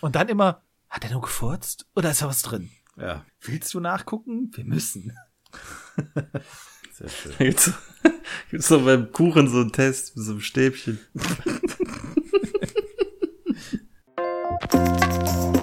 Und dann immer, hat er nur gefurzt oder ist da was drin? Ja. Willst du nachgucken? Wir müssen. Sehr schön. Gibt's, gibt's doch beim Kuchen so einen Test mit so einem Stäbchen.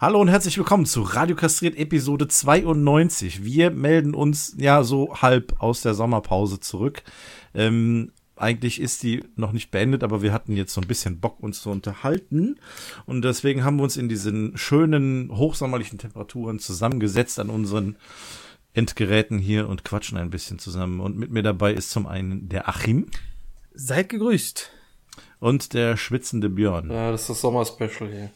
Hallo und herzlich willkommen zu Radio Kastriert Episode 92. Wir melden uns ja so halb aus der Sommerpause zurück. Ähm, eigentlich ist die noch nicht beendet, aber wir hatten jetzt so ein bisschen Bock, uns zu unterhalten. Und deswegen haben wir uns in diesen schönen, hochsommerlichen Temperaturen zusammengesetzt an unseren Endgeräten hier und quatschen ein bisschen zusammen. Und mit mir dabei ist zum einen der Achim Seid gegrüßt. und der schwitzende Björn. Ja, das ist das Sommerspecial hier.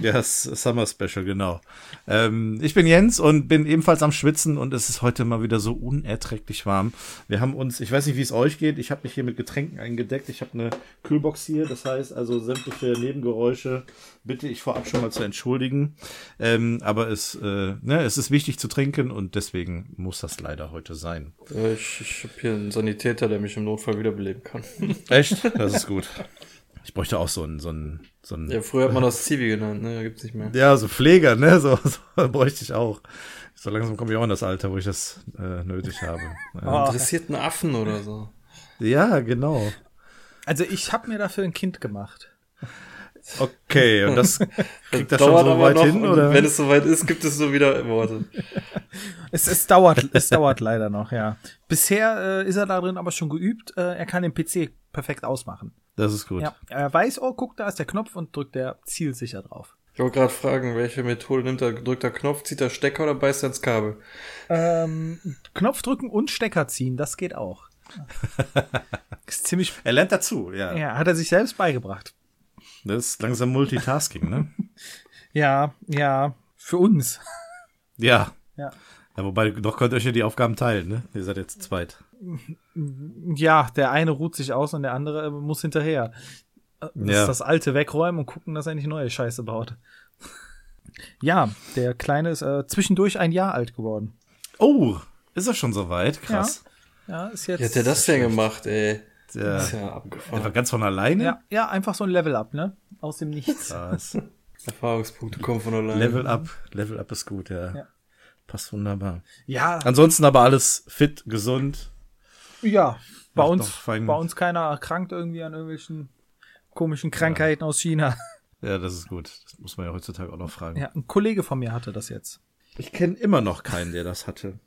Ja, das Summer Special, genau. Ähm, ich bin Jens und bin ebenfalls am Schwitzen und es ist heute mal wieder so unerträglich warm. Wir haben uns, ich weiß nicht, wie es euch geht, ich habe mich hier mit Getränken eingedeckt. Ich habe eine Kühlbox hier, das heißt also sämtliche Nebengeräusche bitte ich vorab schon mal zu entschuldigen. Ähm, aber es, äh, ne, es ist wichtig zu trinken und deswegen muss das leider heute sein. Ja, ich ich habe hier einen Sanitäter, der mich im Notfall wiederbeleben kann. Echt? Das ist gut. Ich bräuchte auch so einen, so einen, so einen Ja, früher hat man das Zivi genannt, ne? Gibt's nicht mehr. Ja, so Pfleger, ne? So, so bräuchte ich auch. So langsam komme ich auch in das Alter, wo ich das äh, nötig habe. Ja. Interessierten Affen oder so. ja, genau. Also ich habe mir dafür ein Kind gemacht. Okay, und das kriegt das schon Dauert so weit noch, hin, oder? Wenn es soweit ist, gibt es so wieder Worte. Es, es dauert, es dauert leider noch, ja. Bisher äh, ist er darin aber schon geübt. Äh, er kann den PC perfekt ausmachen. Das ist gut. Ja, er weiß, oh, guck, da ist der Knopf und drückt der zielsicher drauf. Ich wollte gerade fragen, welche Methode nimmt er? Drückt er Knopf, zieht er Stecker oder beißt er ins Kabel? Ähm, Knopf drücken und Stecker ziehen, das geht auch. ist ziemlich, Er lernt dazu, ja. ja, hat er sich selbst beigebracht. Das ist langsam Multitasking, ne? Ja, ja, für uns. ja. Ja. Ja, wobei, doch könnt ihr euch ja die Aufgaben teilen, ne? Ihr seid jetzt zweit. Ja, der eine ruht sich aus und der andere äh, muss hinterher. Äh, Das, Ja. das alte wegräumen und gucken, dass er nicht neue Scheiße baut. Ja, der Kleine ist äh, zwischendurch ein Jahr alt geworden. Oh, ist er schon soweit? Krass. Ja, ist jetzt. Wie hat der das denn gemacht, ey? Der, ist ja der war abgefahren. ganz von alleine? Ja, ja, einfach so ein Level-Up, ne? Aus dem Nichts. Krass. Erfahrungspunkte kommen von alleine. Level up. Level up ist gut, ja. Ja. Passt wunderbar. Ja, Ansonsten aber alles fit, gesund. Ja. Bei uns, doch bei uns keiner erkrankt irgendwie an irgendwelchen komischen Krankheiten aus China. Ja, das ist gut. Das muss man ja heutzutage auch noch fragen. Ja, ein Kollege von mir hatte das jetzt. Ich kenne immer noch keinen, der das hatte.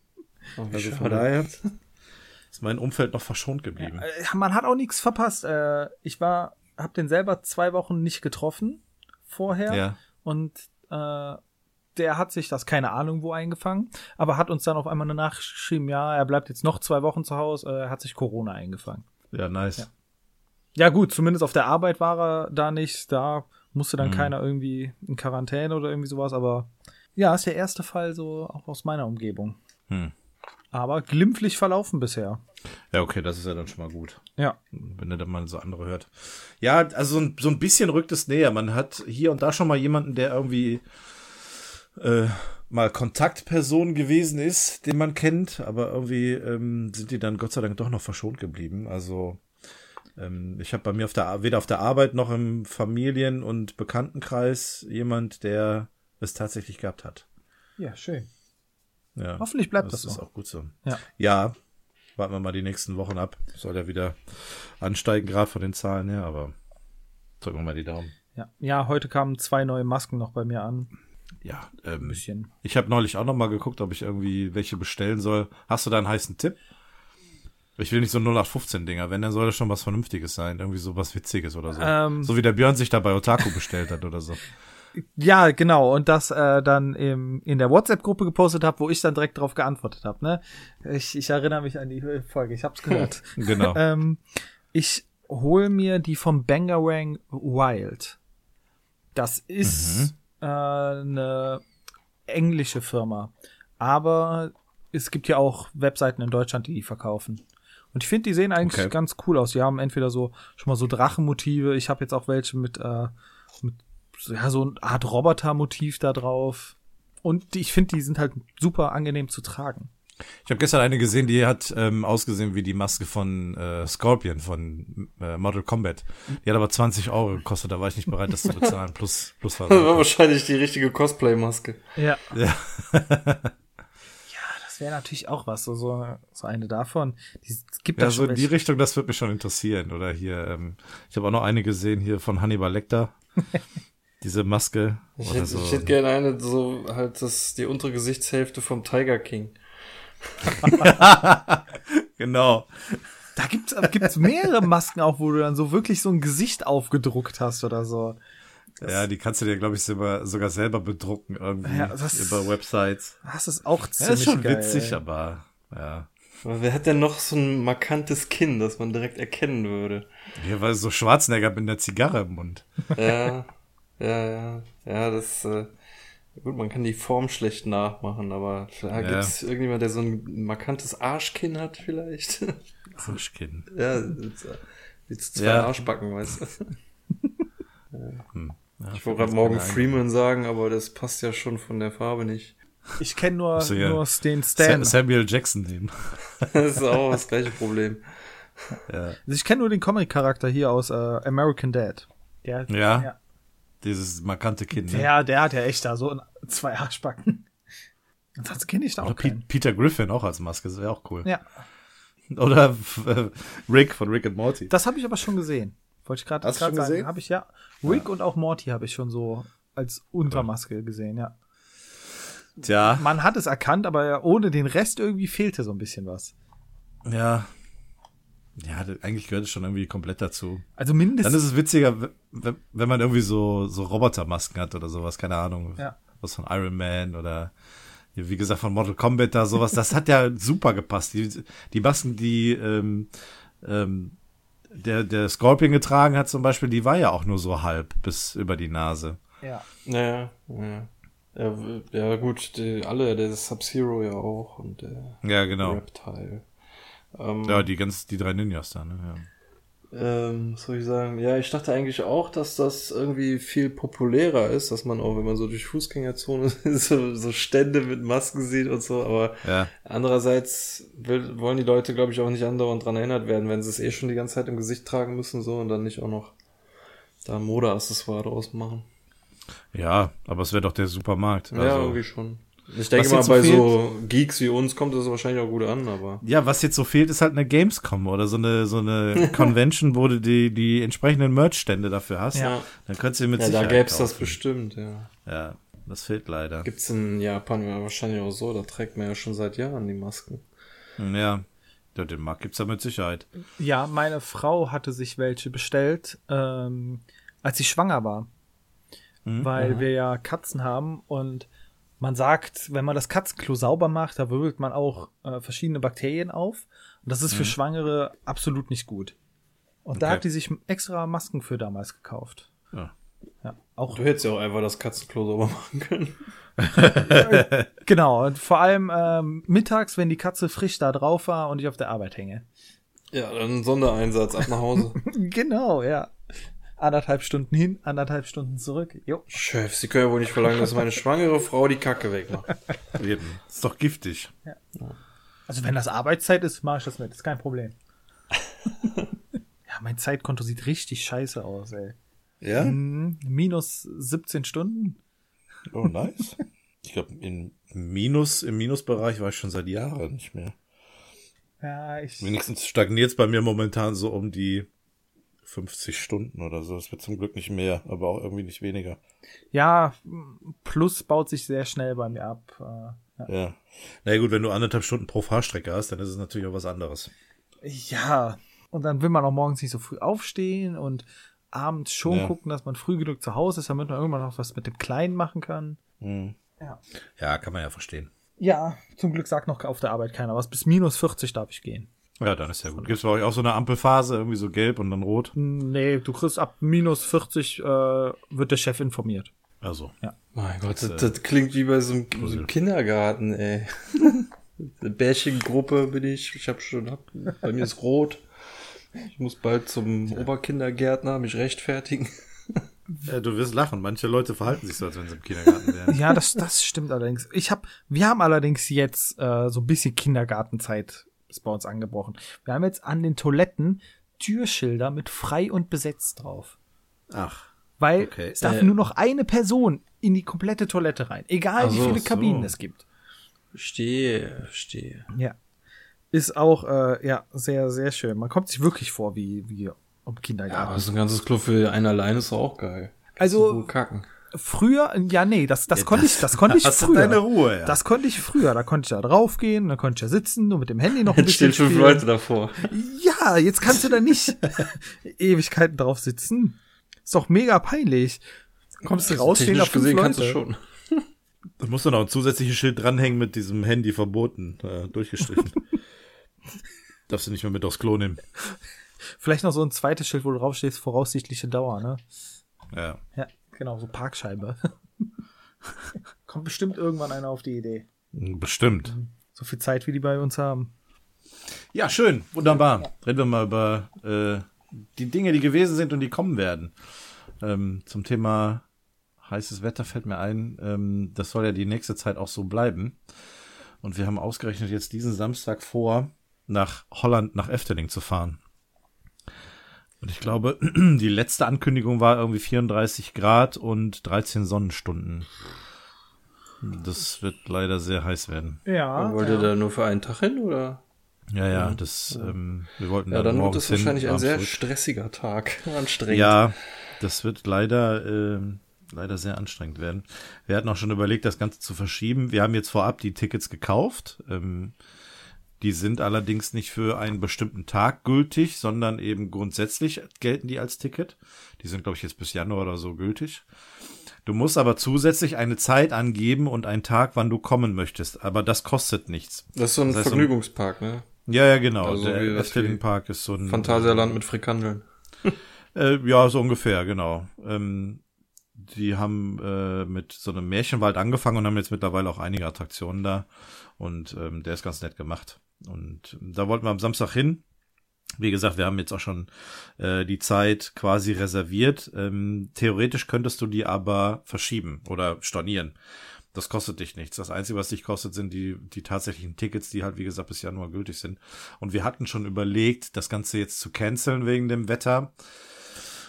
Oh, Also von schade. daher ist mein Umfeld noch verschont geblieben. Äh, Man hat auch nichts verpasst. Äh, ich war, hab den selber zwei Wochen nicht getroffen vorher. Ja. Und äh, der hat sich das keine Ahnung wo eingefangen, aber hat uns dann auf einmal eine Nachricht geschrieben, ja, er bleibt jetzt noch zwei Wochen zu Hause, äh, er hat sich Corona eingefangen. Ja, nice. Ja. Ja gut, zumindest auf der Arbeit war er da nicht, da musste dann Mhm. keiner irgendwie in Quarantäne oder irgendwie sowas, aber ja, ist der erste Fall so auch aus meiner Umgebung. Hm. Aber glimpflich verlaufen bisher. Ja, okay, das ist ja dann schon mal gut. Ja. Wenn ihr dann mal so andere hört. Ja, also so ein, so ein bisschen rückt es näher. Man hat hier und da schon mal jemanden, der irgendwie äh, mal Kontaktperson gewesen ist, den man kennt, aber irgendwie ähm, sind die dann Gott sei Dank doch noch verschont geblieben. Also ähm, ich habe bei mir auf der weder auf der Arbeit noch im Familien- und Bekanntenkreis jemand, der es tatsächlich gehabt hat. Ja, schön. Ja. Hoffentlich bleibt das, Das ist so. auch gut so. Ja. Ja, warten wir mal die nächsten Wochen ab. Soll ja wieder ansteigen, gerade von den Zahlen her, aber drücken wir mal die Daumen. Ja. ja, heute kamen zwei neue Masken noch bei mir an. Ja, Ein ähm, bisschen. ich habe neulich auch noch mal geguckt, ob ich irgendwie welche bestellen soll. Hast du da einen heißen Tipp? Ich will nicht so 0815-Dinger. Wenn, dann soll das schon was Vernünftiges sein. Irgendwie so was Witziges oder so. Ähm. so wie der Björn sich da bei Otaku bestellt hat oder so. Ja, genau. Und das äh, dann im, in der WhatsApp-Gruppe gepostet habe, wo ich dann direkt darauf geantwortet habe. Ne? Ich, ich erinnere mich an die Folge, ich hab's gehört. Genau. ähm, ich hol mir die vom Bangarang Wild. Das ist äh, eine englische Firma. Aber es gibt ja auch Webseiten in Deutschland, die die verkaufen. Und ich finde, die sehen eigentlich Okay. ganz cool aus. Die haben entweder so schon mal so Drachenmotive. Ich habe jetzt auch welche mit, äh, mit so- ja, so eine Art Robotermotiv da drauf. Und die, ich finde, die sind halt super angenehm zu tragen. Ich habe gestern eine gesehen, die hat ähm, ausgesehen wie die Maske von äh, Scorpion von äh, Mortal Kombat. Die hat aber 20 Euro gekostet, da war ich nicht bereit, das zu bezahlen. Plus, plus Das war wahrscheinlich die richtige Cosplay-Maske. Ja. Ja. Das wäre natürlich auch was, so, so, so eine davon. Die, es gibt Ja, da so in die. Richtung, das wird mich schon interessieren. Oder hier, ähm, ich habe auch noch eine gesehen hier von Hannibal Lecter. Diese Maske. Ich hätte, so. ich hätte gerne eine, so halt das, die untere Gesichtshälfte vom Tiger King. genau. Da gibt's, gibt's mehrere Masken auch, wo du dann so wirklich so ein Gesicht aufgedruckt hast oder so. Ja, die kannst du dir, glaube ich, sogar, sogar selber bedrucken irgendwie Ja, das- über Websites. Das ist auch Ja, ziemlich ist schon geil. witzig, aber ja. Aber wer hat denn noch so ein markantes Kinn, das man direkt erkennen würde? Hier war so Schwarzenegger mit einer Zigarre im Mund. Ja, ja, ja, ja, das, äh, gut, man kann die Form schlecht nachmachen, aber da Ja. gibt's irgendjemand, der so ein markantes Arschkinn hat vielleicht? Arschkinn. ja, jetzt, zwei Ja. Arschbacken, weißt du. Ja, Ich wollte gerade ein. Freeman sagen, aber das passt ja schon von der Farbe nicht. Ich kenne nur, so, ja. nur den Stan. Samuel Jackson nehmen. Das ist auch das gleiche Problem. Ja. Also ich kenne nur den Comic-Charakter hier aus äh, American Dad. Der, Ja? Ja. Dieses markante Kind. Ne? Der, der hat ja echt da so zwei Arschbacken. Ansonsten kenne ich da Oder auch keinen. Peter Griffin auch als Maske, das wäre auch cool. Ja, Oder äh, Rick von Rick and Morty. das habe ich aber schon gesehen. Wollte ich gerade Hast du gerade schon sagen. gesehen? Habe ich ja. Rick und auch Morty habe ich schon so als Untermaske gesehen, ja. Tja, Man hat es erkannt, aber ohne den Rest irgendwie fehlte so ein bisschen was. ja. Ja, eigentlich gehört es schon irgendwie komplett dazu. Also Dann mindestens. ist es witziger, wenn man irgendwie so, so Robotermasken hat oder sowas, keine Ahnung. Ja. Was von Iron Man oder wie gesagt von Mortal Kombat da sowas. Das hat ja super gepasst. Die, die Masken, die ähm, ähm, der, der Scorpion getragen hat zum Beispiel, die war ja auch nur so halb bis über die Nase. ja. Naja, ja. Ja, ja gut, die, alle, der Sub-Zero ja auch und der Ja, genau. Reptile. Ähm, Ja, die ganz, die drei Ninjas da, ne? Ja. ähm, was soll ich sagen? Ja, ich dachte eigentlich auch, dass das irgendwie viel populärer ist, dass man auch, wenn man so durch Fußgängerzone so, so Stände mit Masken sieht und so, aber Ja, andererseits will, wollen die Leute, glaube ich, auch nicht andauernd dran erinnert werden, wenn sie es eh schon die ganze Zeit im Gesicht tragen müssen so und dann nicht auch noch da Modeaccessoire draus machen. ja, aber es wäre doch der Supermarkt. ja, Also, irgendwie schon. Ich denke mal, so bei fehlt- so Geeks wie uns kommt das wahrscheinlich auch gut an, aber. Ja, was jetzt so fehlt, ist halt eine Gamescom oder so eine, so eine Convention, wo du die, die entsprechenden Merch-Stände dafür hast. Ja. Dann könntest du mit Ja, da Sicherheit gäb's das bestimmt, ja. Ja, das fehlt leider. Gibt's in Japan ja wahrscheinlich auch so, da trägt man ja schon seit Jahren die Masken. Ja, ja den Markt gibt's da mit Sicherheit. Ja, meine Frau hatte sich welche bestellt, ähm, als sie schwanger war. Mhm. Weil wir ja Katzen haben und man sagt, wenn man das Katzenklo sauber macht, da wirbelt man auch äh, verschiedene Bakterien auf. Und das ist für Schwangere absolut nicht gut. Und da Okay. hat die sich extra Masken für damals gekauft. Ja. Ja, auch Du hättest ja auch einfach das Katzenklo sauber machen können. genau. Und vor allem ähm, mittags, wenn die Katze frisch da drauf war und ich auf der Arbeit hänge. Ja, dann Sondereinsatz ab nach Hause. Genau, ja. Anderthalb Stunden hin, anderthalb Stunden zurück. Jo. Chef, Sie können ja wohl nicht verlangen, dass meine schwangere Frau die Kacke wegmacht. Eben. Ist doch giftig. Also wenn das Arbeitszeit ist, mache ich das mit. Ist kein Problem. ja, mein Zeitkonto sieht richtig scheiße aus, ey. Ja? Mhm, minus 17 Stunden. Oh, nice. Ich glaube, im Minus, im Minusbereich war ich schon seit Jahren nicht mehr. Ja, ich. Wenigstens stagniert's bei mir momentan so um die 50 Stunden oder so. Das wird zum Glück nicht mehr, aber auch irgendwie nicht weniger. Ja, Plus baut sich sehr schnell bei mir ab. Äh, ja. Ja. Na gut, wenn du anderthalb Stunden pro Fahrstrecke hast, dann ist es natürlich auch was anderes. Ja, und dann will man auch morgens nicht so früh aufstehen und abends schon Ja. gucken, dass man früh genug zu Hause ist, damit man irgendwann noch was mit dem Kleinen machen kann. Mhm. Ja. Ja, kann man ja verstehen. Ja, zum Glück sagt noch auf der Arbeit keiner was. Bis minus 40 darf ich gehen. Ja, dann ist ja gut. Gibt es bei euch auch so eine Ampelphase, irgendwie so gelb und dann rot? Nee, du kriegst ab minus 40 äh, wird der Chef informiert. Also. Mein Gott, das, das klingt wie bei so einem, so einem Kindergarten, ey. Eine Bärchengruppe bin ich. Ich habe schon, hab, bei mir ist rot. Ich muss bald zum Oberkindergärtner mich rechtfertigen. Ja, du wirst lachen. Manche Leute verhalten sich so, als wenn sie im Kindergarten wären. Ja, das, das stimmt allerdings. Ich hab, wir haben allerdings jetzt äh, so ein bisschen Kindergartenzeit ist bei uns angebrochen. Wir haben jetzt an den Toiletten Türschilder mit frei und besetzt drauf. Ach. Weil Okay. es darf Äh. nur noch eine Person in die komplette Toilette rein. Egal Ach wie so, viele so. Kabinen es gibt. Verstehe, verstehe. Ja. Ist auch, äh, ja, sehr, sehr schön. Man kommt sich wirklich vor wie, wie im Ja, Kindergarten. aber so ein ganzes Klo für einen allein ist auch geil. Also- So kacken. Früher, ja, nee, das, das konnte ich, das konnte ich Hast du früher. deine Ruhe, ja. Das konnte ich früher. Da konnte ich da draufgehen, da konnte ich ja sitzen und mit dem Handy noch ein Jetzt bisschen stehen fünf. Leute davor. Ja, jetzt kannst du da nicht Ewigkeiten drauf sitzen. Ist doch mega peinlich. Kommst du raus, stehen da Technisch fünf gesehen Leute. kannst du schon. Du musst dann auch ein zusätzliches Schild dranhängen mit diesem Handy verboten, äh, durchgestrichen. Darfst du nicht mehr mit aufs Klo nehmen. Vielleicht noch so ein zweites Schild, wo du draufstehst, voraussichtliche Dauer, ne? Ja. Ja, genau, so Parkscheibe. Kommt bestimmt irgendwann einer auf die Idee. Bestimmt. So viel Zeit, wie die bei uns haben. Ja, schön, wunderbar. Reden wir mal über äh, die Dinge, die gewesen sind und die kommen werden. Ähm, zum Thema heißes Wetter fällt mir ein, ähm, das soll ja die nächste Zeit auch so bleiben. Und wir haben ausgerechnet jetzt diesen Samstag vor, nach Holland, nach Efteling zu fahren. Und ich glaube, die letzte Ankündigung war irgendwie 34 Grad und 13 Sonnenstunden. Das wird leider sehr heiß werden. Ja. Wollt ihr da nur für einen Tag hin, oder? Ja, ja, das, ähm, wir wollten Ja, dann wird morgens es wahrscheinlich hin, ein sehr zurück. stressiger Tag. Anstrengend. Ja, das wird leider, ähm, leider sehr anstrengend werden. Wir hatten auch schon überlegt, das Ganze zu verschieben. Wir haben jetzt vorab die Tickets gekauft. Ähm, die sind allerdings nicht für einen bestimmten Tag gültig, sondern eben grundsätzlich gelten die als Ticket. Die sind, glaube ich, jetzt bis Januar oder so gültig. Du musst aber zusätzlich eine Zeit angeben und einen Tag, wann du kommen möchtest. Aber das kostet nichts. Das ist so ein Das heißt, Vergnügungspark, ne? Ja, ja, genau. Also Der Efteling Park ist so ein Phantasialand mit Frikandeln. Äh, ja, so ungefähr, genau. Ähm, die haben äh, mit so einem Märchenwald angefangen und haben jetzt mittlerweile auch einige Attraktionen da. Und ähm, der ist ganz nett gemacht. Und da wollten wir am Samstag hin. Wie gesagt, wir haben jetzt auch schon äh, die Zeit quasi reserviert. Ähm, theoretisch könntest du die aber verschieben oder stornieren. Das kostet dich nichts. Das Einzige, was dich kostet, sind die, die tatsächlichen Tickets, die halt, wie gesagt, bis Januar gültig sind. Und wir hatten schon überlegt, das Ganze jetzt zu canceln wegen dem Wetter.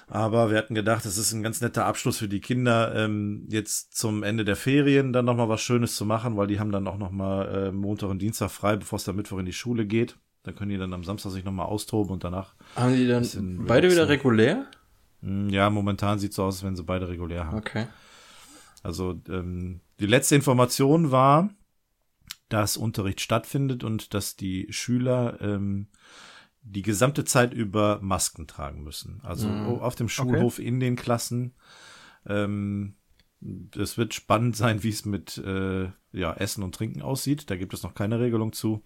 Aber wir hatten gedacht, es ist ein ganz netter Abschluss für die Kinder, ähm, jetzt zum Ende der Ferien dann nochmal was Schönes zu machen, weil die haben dann auch nochmal äh, Montag und Dienstag frei, bevor es dann Mittwoch in die Schule geht. Dann können die dann am Samstag sich nochmal austoben und danach. Haben die dann beide wieder relaxen. regulär? Mh, ja, momentan sieht so aus, als wenn sie beide regulär haben. Okay. Also ähm, die letzte Information war, dass Unterricht stattfindet und dass die Schüler ähm, die gesamte Zeit über Masken tragen müssen. Also Mhm. auf dem Schulhof in den Klassen. Ähm, es wird spannend sein, wie es mit äh, ja, Essen und Trinken aussieht. Da gibt es noch keine Regelung zu.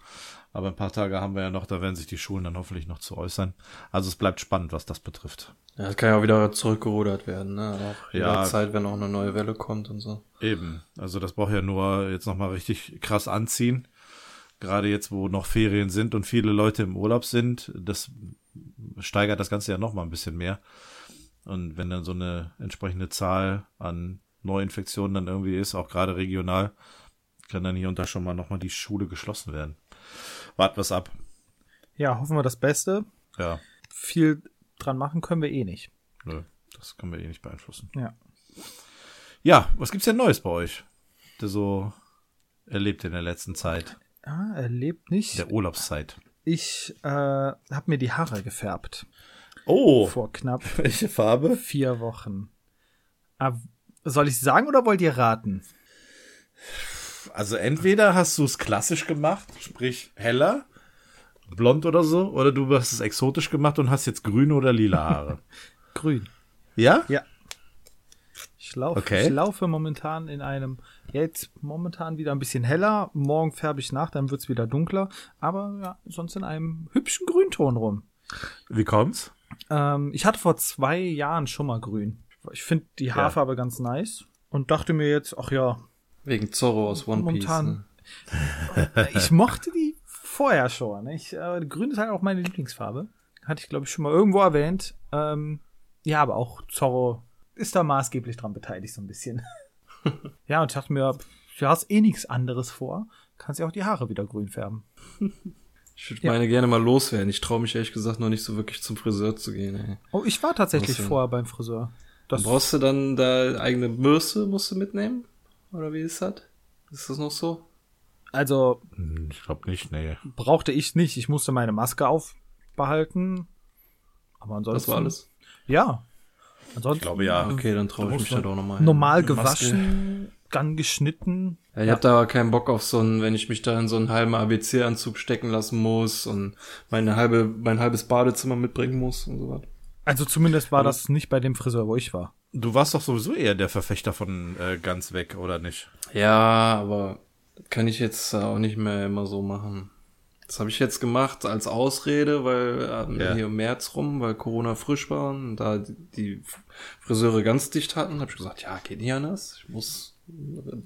Aber ein paar Tage haben wir ja noch, da werden sich die Schulen dann hoffentlich noch zu äußern. Also es bleibt spannend, was das betrifft. Ja, das kann ja auch wieder zurückgerudert werden, ne? Auch Ja. jederzeit, wenn auch eine neue Welle kommt und so. Eben. Also das braucht ja nur jetzt nochmal richtig krass anziehen. Gerade jetzt, wo noch Ferien sind und viele Leute im Urlaub sind, das steigert das Ganze ja nochmal ein bisschen mehr. Und wenn dann so eine entsprechende Zahl an Neuinfektionen dann irgendwie ist, auch gerade regional, kann dann hier und da schon mal nochmal die Schule geschlossen werden. Warten wir's ab. Ja, hoffen wir das Beste. Ja, Viel dran machen können wir eh nicht. nö, das können wir eh nicht beeinflussen. Ja. Ja, was gibt's denn Neues bei euch? So erlebt in der letzten Zeit, Ah, er lebt nicht. der Urlaubszeit. Ich äh, habe mir die Haare gefärbt. Oh, Vor knapp welche Farbe? vier Wochen. Ah, soll ich sagen oder wollt ihr raten? Also entweder hast du es klassisch gemacht, sprich heller, blond oder so, oder du hast es exotisch gemacht und hast jetzt grüne oder lila Haare. Grün. ja? Ja. Ich laufe, Okay. ich laufe momentan in einem, jetzt momentan wieder ein bisschen heller, morgen färbe ich nach, dann wird's wieder dunkler, aber ja, sonst in einem hübschen Grünton rum. Wie kommt's? Ähm, ich hatte vor zwei Jahren schon mal grün. Ich finde die Haarfarbe ganz nice und dachte mir jetzt, ach ja, Wegen Zorro aus One Piece. Momentan. Ne? ich mochte die vorher schon. Ich, äh, grün ist halt auch meine Lieblingsfarbe. Hatte ich, glaube ich, schon mal irgendwo erwähnt. Ähm, ja, aber auch Zorro ist da maßgeblich dran beteiligt, so ein bisschen. ja, und ich dachte mir, du hast eh nichts anderes vor. Kannst ja auch die Haare wieder grün färben. Ich würde Ja. meine gerne mal loswerden. Ich traue mich ehrlich gesagt noch nicht so wirklich zum Friseur zu gehen. Ey. Oh, ich war tatsächlich vorher beim Friseur. Das, Brauchst du dann da eigene Bürste, musst du mitnehmen? Oder wie ist das? Ist das noch so? also Hm, Ich glaube nicht, nee. brauchte ich nicht. Ich musste meine Maske aufbehalten. Aber ansonsten. Das war alles? Ja. Ansonsten Ich glaube ja. Okay, dann traue ich mich da doch nochmal. normal gewaschen, dann geschnitten. Ja, ich hab da keinen Bock auf so einen, wenn ich mich da in so einen halben ABC-Anzug stecken lassen muss und meine halbe, mein halbes Badezimmer mitbringen muss und so was. Also zumindest war das nicht bei dem Friseur, wo ich war. Du warst doch sowieso eher der Verfechter von äh, ganz weg, oder nicht? Ja, aber kann ich jetzt auch nicht mehr immer so machen. Das habe ich jetzt gemacht als Ausrede, weil ähm, Ja. hier im März rum, weil Corona frisch war und da die- Friseure ganz dicht hatten, habe ich gesagt, ja, geht nicht anders. Ich muss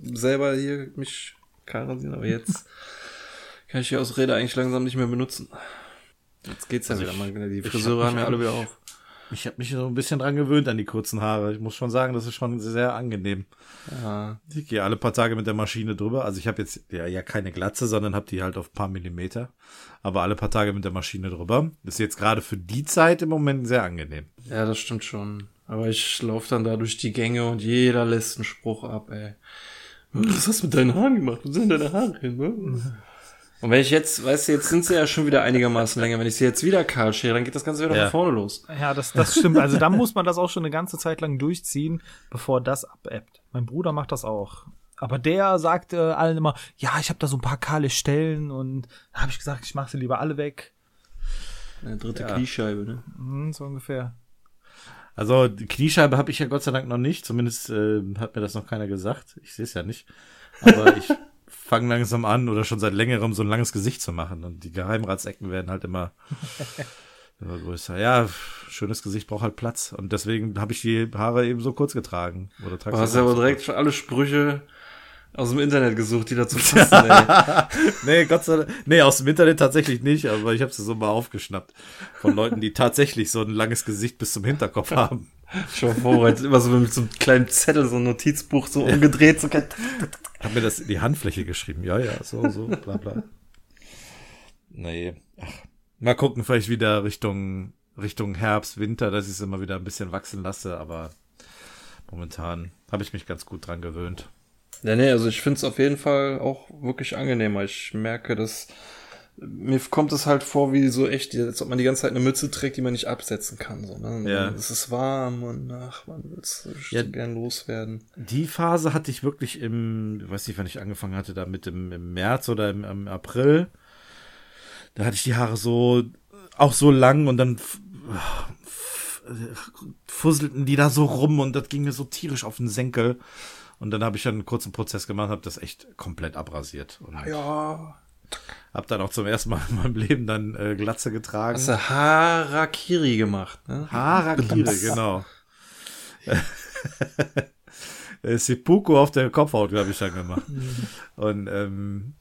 selber hier mich kahl rasieren, aber jetzt kann ich die Ausrede eigentlich langsam nicht mehr benutzen. Jetzt geht's ja Also wieder ich- mal. Die Friseure hab haben ja alle wieder auf. Ich habe mich so ein bisschen dran gewöhnt an die kurzen Haare. Ich muss schon sagen, das ist schon sehr angenehm. Ja. Ich gehe alle paar Tage mit der Maschine drüber. Also ich habe jetzt ja, ja keine Glatze, sondern habe die halt auf ein paar Millimeter. Aber alle paar Tage mit der Maschine drüber. Ist jetzt gerade für die Zeit im Moment sehr angenehm. Ja, das stimmt schon. Aber ich laufe dann da durch die Gänge und jeder lässt einen Spruch ab, ey. Was hast du mit deinen Haaren gemacht? Wo sind deine Haare hin? Ne? Und wenn ich jetzt, weißt du, jetzt sind sie ja schon wieder einigermaßen länger. Wenn ich sie jetzt wieder kahl schere, dann geht das Ganze wieder Ja. von vorne los. Ja, das, das stimmt. Also da muss man das auch schon eine ganze Zeit lang durchziehen, bevor das abebbt. Mein Bruder macht das auch. Aber der sagte allen immer, ja, ich habe da so ein paar kahle Stellen und da habe ich gesagt, ich mache sie lieber alle weg. Eine dritte Ja. Kniescheibe, ne? Hm, so ungefähr. Also die Kniescheibe habe ich ja Gott sei Dank noch nicht. Zumindest äh, hat mir das noch keiner gesagt. Ich sehe es ja nicht. Aber ich fange langsam an oder schon seit längerem so ein langes Gesicht zu machen. Und die Geheimratsecken werden halt immer, immer größer. Ja, schönes Gesicht braucht halt Platz. Und deswegen habe ich die Haare eben so kurz getragen. Oder Du hast jetzt aber so direkt schon alle Sprüche aus dem Internet gesucht, die dazu passen, ey. Nee, Gott sei Dank. Nee, aus dem Internet tatsächlich nicht, aber ich habe sie so mal aufgeschnappt. Von Leuten, die tatsächlich so ein langes Gesicht bis zum Hinterkopf haben. Schon vorbereitet, immer so mit so einem kleinen Zettel, so ein Notizbuch so umgedreht, so Hab mir das in die Handfläche geschrieben. Ja, ja, so, so, bla, bla. Nee. Ach, mal gucken, vielleicht wieder Richtung, Richtung Herbst, Winter, dass ich es immer wieder ein bisschen wachsen lasse, aber momentan habe ich mich ganz gut dran gewöhnt. Ja, nee, also ich find's auf jeden Fall auch wirklich angenehmer. Ich merke, dass mir kommt es halt vor wie so echt, als ob man die ganze Zeit eine Mütze trägt, die man nicht absetzen kann. So, ne? Ja. Es ist warm und ach, man will so Ja. gern loswerden. Die Phase hatte ich wirklich im, ich weiß nicht, wann ich angefangen hatte, da mit im, im März oder im, im April. Da hatte ich die Haare so, auch so lang und dann fusselten die da so rum und das ging mir so tierisch auf den Senkel. Und dann habe ich dann einen kurzen Prozess gemacht, habe das echt komplett abrasiert. Und Ja. Habe dann auch zum ersten Mal in meinem Leben dann äh, Glatze getragen. Hast du Harakiri gemacht, ne? Harakiri, genau. Äh, Seppuku auf der Kopfhaut, habe ich dann gemacht. Und ähm,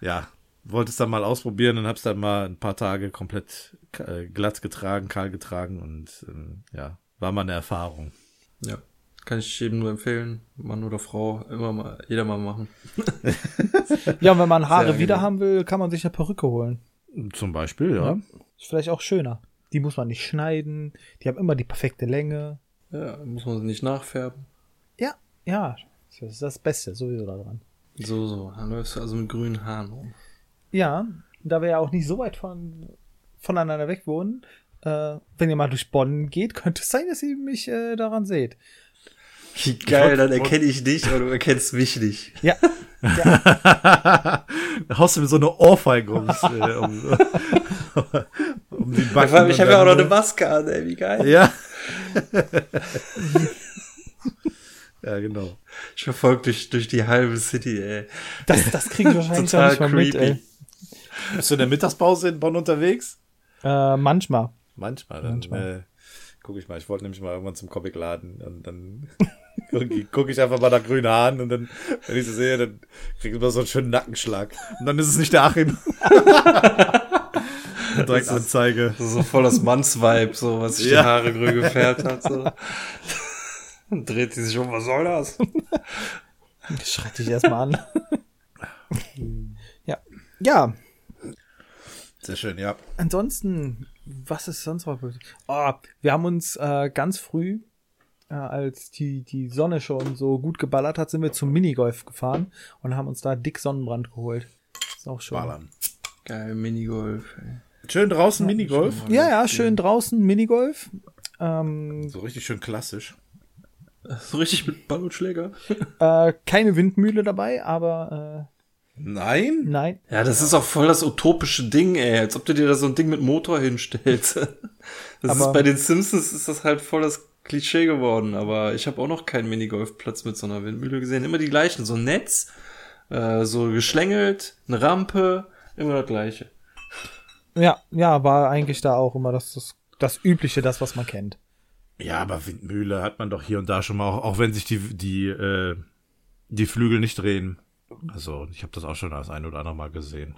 ja, wollte es dann mal ausprobieren und habe es dann mal ein paar Tage komplett äh, glatt getragen, kahl getragen und ähm, ja, war mal eine Erfahrung. Ja. Kann ich jedem nur empfehlen, Mann oder Frau, immer mal, jeder mal machen. Ja, und wenn man Haare wieder haben will, kann man sich eine Perücke holen. Zum Beispiel, ja. Ist vielleicht auch schöner. Die muss man nicht schneiden. Die haben immer die perfekte Länge. Ja, muss man sie nicht nachfärben. Ja, ja. Das ist das Beste sowieso daran. So, so. Dann läufst du also mit grünen Haaren rum. Ja, da wir ja auch nicht so weit von, voneinander weg wohnen, äh, wenn ihr mal durch Bonn geht, könnte es sein, dass ihr mich äh, daran seht. Wie geil, dann erkenne ich dich, aber du erkennst mich nicht. Ja, Da haust du mir so eine Ohrfeige ums, äh, um, um die Backen. ich und habe ja auch noch dann- eine Maske an, ey, wie geil. Ja. Ja, genau. Ich verfolge durch, durch die halbe City, ey. Das, das kriege ich wahrscheinlich Total auch nicht mal mit, creepy. ey. Bist du in der Mittagspause in Bonn unterwegs? Äh, manchmal. Manchmal, dann Manchmal. Äh, gucke ich mal. Ich wollte nämlich mal irgendwann zum Comicladen und dann gucke guck ich einfach mal nach grünen Haaren und dann, wenn ich sie sehe, dann kriege ich immer so einen schönen Nackenschlag. Und dann ist es nicht der Achim. Direkt Anzeige. Das ist so voll das Manns-Vibe, so, was sich Ja. die Haare grün gefärbt hat, so. Dann dreht die sich um, was soll das? Schreit dich erstmal an. ja. Ja, Sehr schön, ja. ansonsten, was ist sonst noch? Oh, wir haben uns äh, ganz früh, als die, die Sonne schon so gut geballert hat, sind wir zum Minigolf gefahren und haben uns da dick Sonnenbrand geholt. Ist auch schon. Ballern. Geil, Minigolf, ey. Schön draußen Minigolf. Ja, ja, schön draußen Minigolf. Ähm, So richtig schön klassisch. So richtig mit Ball und Schläger? äh, keine Windmühle dabei, aber Nein? äh, nein. Ja, das ist auch voll das utopische Ding, ey. Als ob du dir da so ein Ding mit Motor hinstellst. Das Aber- ist bei den Simpsons ist das halt voll das Klischee geworden, aber ich habe auch noch keinen Minigolfplatz mit so einer Windmühle gesehen. Immer die gleichen, so ein Netz, äh, so geschlängelt, eine Rampe, immer das gleiche. Ja, ja, war eigentlich da auch immer das, das, das Übliche, das, was man kennt. Ja, aber Windmühle hat man doch hier und da schon mal, auch, auch wenn sich die, die, äh, die Flügel nicht drehen. Also, ich habe das auch schon das ein oder andere Mal gesehen.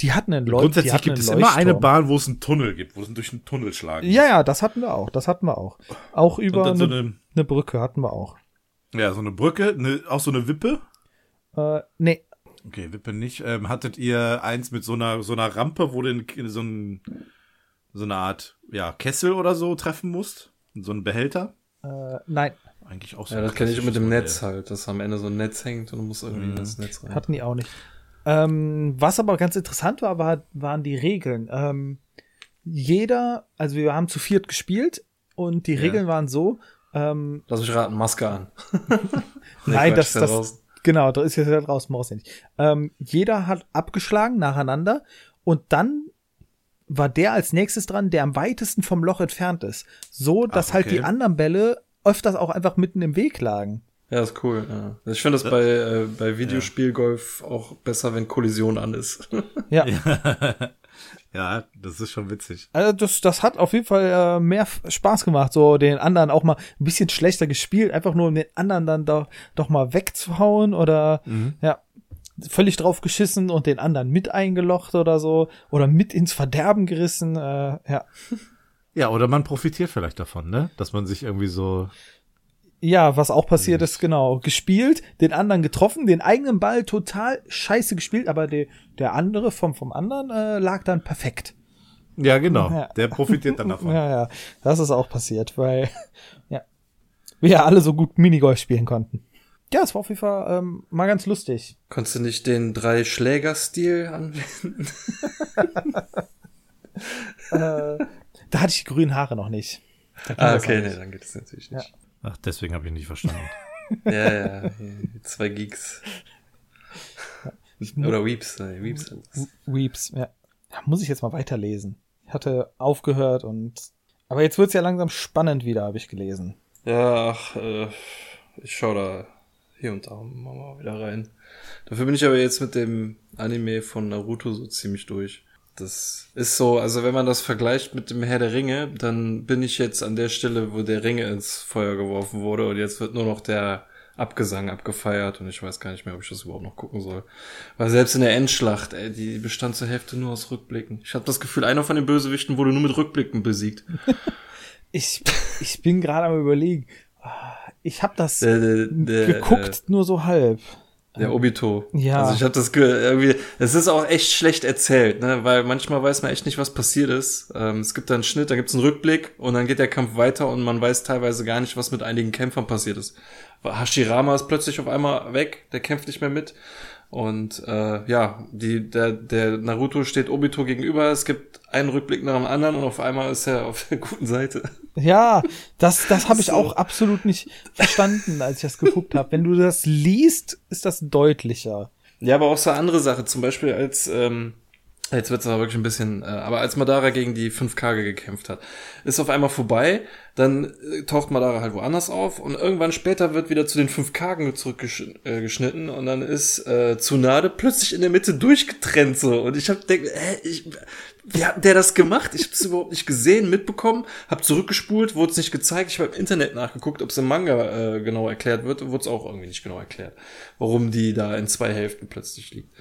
Die hatten einen Leucht Grundsätzlich gibt einen es immer eine Leuchtturm. Bahn, wo es einen Tunnel gibt, wo es durch einen Tunnel schlagen. Ja, ja, das hatten wir auch. Das hatten wir auch. Auch über eine, so eine, eine, Brücke hatten wir auch. ja, so eine Brücke, eine, auch so eine Wippe. Äh, nee. Okay, Wippe nicht. Ähm, hattet ihr eins mit so einer, so einer Rampe, wo du in so, ein, so eine Art, ja, Kessel oder so treffen musst? So ein Behälter? Äh, nein, Eigentlich auch so. Ja, das kenne ich mit dem Netz halt, dass am Ende so ein Netz hängt und du musst irgendwie in das Netz rein. hatten die auch nicht. Ähm, was aber ganz interessant war, war, waren die Regeln. Ähm, jeder, also wir haben zu viert gespielt und die Regeln waren so, ähm, Lass mich raten, Maske an. Nein, das, das, draußen. genau, da ist jetzt ja draußen, brauchst nicht. Ähm, jeder hat abgeschlagen nacheinander und dann war der als nächstes dran, der am weitesten vom Loch entfernt ist. So, dass Ach, halt okay. die anderen Bälle öfters auch einfach mitten im Weg lagen. Ja, ist cool. Ja. Ich finde das bei, äh, bei Videospielgolf auch besser, wenn Kollision an ist. Ja. Ja, das ist schon witzig. Also das, das hat auf jeden Fall äh, mehr Spaß gemacht, so den anderen auch mal ein bisschen schlechter gespielt, einfach nur um den anderen dann doch, doch mal wegzuhauen oder ja, völlig drauf geschissen und den anderen mit eingelocht oder so oder mit ins Verderben gerissen. Äh, ja. Ja, oder man profitiert vielleicht davon, ne? Dass man sich irgendwie so. Ja, was auch passiert ist, genau, gespielt, den anderen getroffen, den eigenen Ball total scheiße gespielt, aber der, der andere vom, vom anderen äh, lag dann perfekt. Ja, genau. Ja. Der profitiert dann davon. Ja, ja, das ist auch passiert, weil ja, wir ja alle so gut Minigolf spielen konnten. Ja, es war auf jeden Fall ähm, mal ganz lustig. Konntest du nicht den drei Schläger-Stil anwenden? äh, da hatte ich die grünen Haare noch nicht. Ah, okay, nee, dann geht es natürlich nicht. Ach, deswegen habe ich nicht verstanden. Ja, ja, ja, zwei Geeks. Oder Weeps, nee, Weeps. Weeps, ja. ja. Muss ich jetzt mal weiterlesen. Ich hatte aufgehört und aber jetzt wird's ja langsam spannend wieder, habe ich gelesen. Ja, ach, äh, ich schau da hier und da mal wieder rein. Dafür bin ich aber jetzt mit dem Anime von Naruto so ziemlich durch. Das ist so, also wenn man das vergleicht mit dem Herr der Ringe, dann bin ich jetzt an der Stelle, wo der Ringe ins Feuer geworfen wurde und jetzt wird nur noch der Abgesang abgefeiert und ich weiß gar nicht mehr, ob ich das überhaupt noch gucken soll. Weil selbst in der Endschlacht, ey, die bestand zur Hälfte nur aus Rückblicken. Ich habe das Gefühl, einer von den Bösewichten wurde nur mit Rückblicken besiegt. Ich, ich bin gerade am überlegen. Ah, Ich habe das Der, der, der, geguckt, nur so halb. Der Obito. Ja. Also ich habe das ge irgendwie. Es ist auch echt schlecht erzählt, ne? Weil manchmal weiß man echt nicht, was passiert ist. Ähm, es gibt da einen Schnitt, da gibt's einen Rückblick und dann geht der Kampf weiter und man weiß teilweise gar nicht, was mit einigen Kämpfern passiert ist. Hashirama ist plötzlich auf einmal weg, der kämpft nicht mehr mit. Und äh, ja, die, der, der Naruto steht Obito gegenüber, es gibt einen Rückblick nach dem anderen und auf einmal ist er auf der guten Seite. Ja, das, das habe ich So. auch absolut nicht verstanden, als ich das geguckt habe. Wenn du das liest, ist das deutlicher. Ja, aber auch so andere Sache, zum Beispiel als, ähm, jetzt wird's aber wirklich ein bisschen, äh, aber als Madara gegen die 5K gekämpft hat, ist auf einmal vorbei, dann äh, taucht Madara halt woanders auf und irgendwann später wird wieder zu den fünf Kagen zurückgeschnitten äh, und dann ist äh, Tsunade plötzlich in der Mitte durchgetrennt so und ich hab denk, hä, ich, wie hat der das gemacht? Ich hab's überhaupt nicht gesehen, mitbekommen, hab zurückgespult, wurde es nicht gezeigt. Ich habe im Internet nachgeguckt, ob es im Manga äh, genau erklärt wird, wurde es auch irgendwie nicht genau erklärt, warum die da in zwei Hälften plötzlich liegt.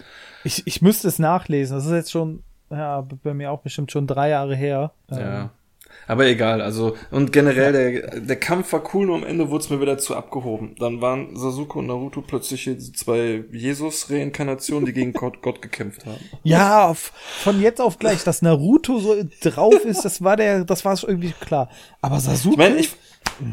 Ich, ich müsste es nachlesen. Das ist jetzt schon, ja, bei mir auch bestimmt schon drei Jahre her. Ja. Ähm, Aber egal, also, und generell, der, der Kampf war cool, nur am Ende wurde es mir wieder zu abgehoben. Dann waren Sasuke und Naruto plötzlich zwei Jesus-Reinkarnationen, die gegen Gott, Gott gekämpft haben. Ja, von jetzt auf gleich, dass Naruto so drauf ist, das war der, das war irgendwie klar. Aber Sasuke, Ich meine, ich,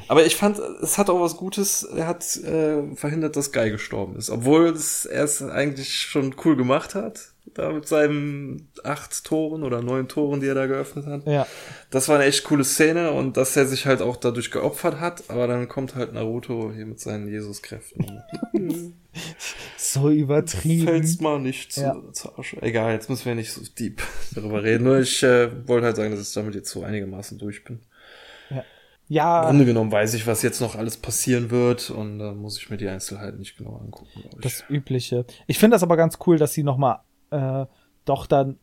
aber ich fand, es hat auch was Gutes, er hat äh, verhindert, dass Guy gestorben ist. Obwohl es er es eigentlich schon cool gemacht hat, da mit seinen acht Toren oder neun Toren, die er da geöffnet hat. ja, Das war eine echt coole Szene und dass er sich halt auch dadurch geopfert hat, aber dann kommt halt Naruto hier mit seinen Jesus-Kräften. so übertrieben. Fällst mal nicht zu, Ja. zur Asche. Egal, jetzt müssen wir nicht so deep darüber reden. Nur ich äh, wollte halt sagen, dass ich damit jetzt so einigermaßen durch bin. Im Ja, Grunde genommen weiß ich, was jetzt noch alles passieren wird und da muss ich mir die Einzelheiten nicht genau angucken, ich. das Übliche. Ich finde das aber ganz cool, dass sie nochmal äh, doch dann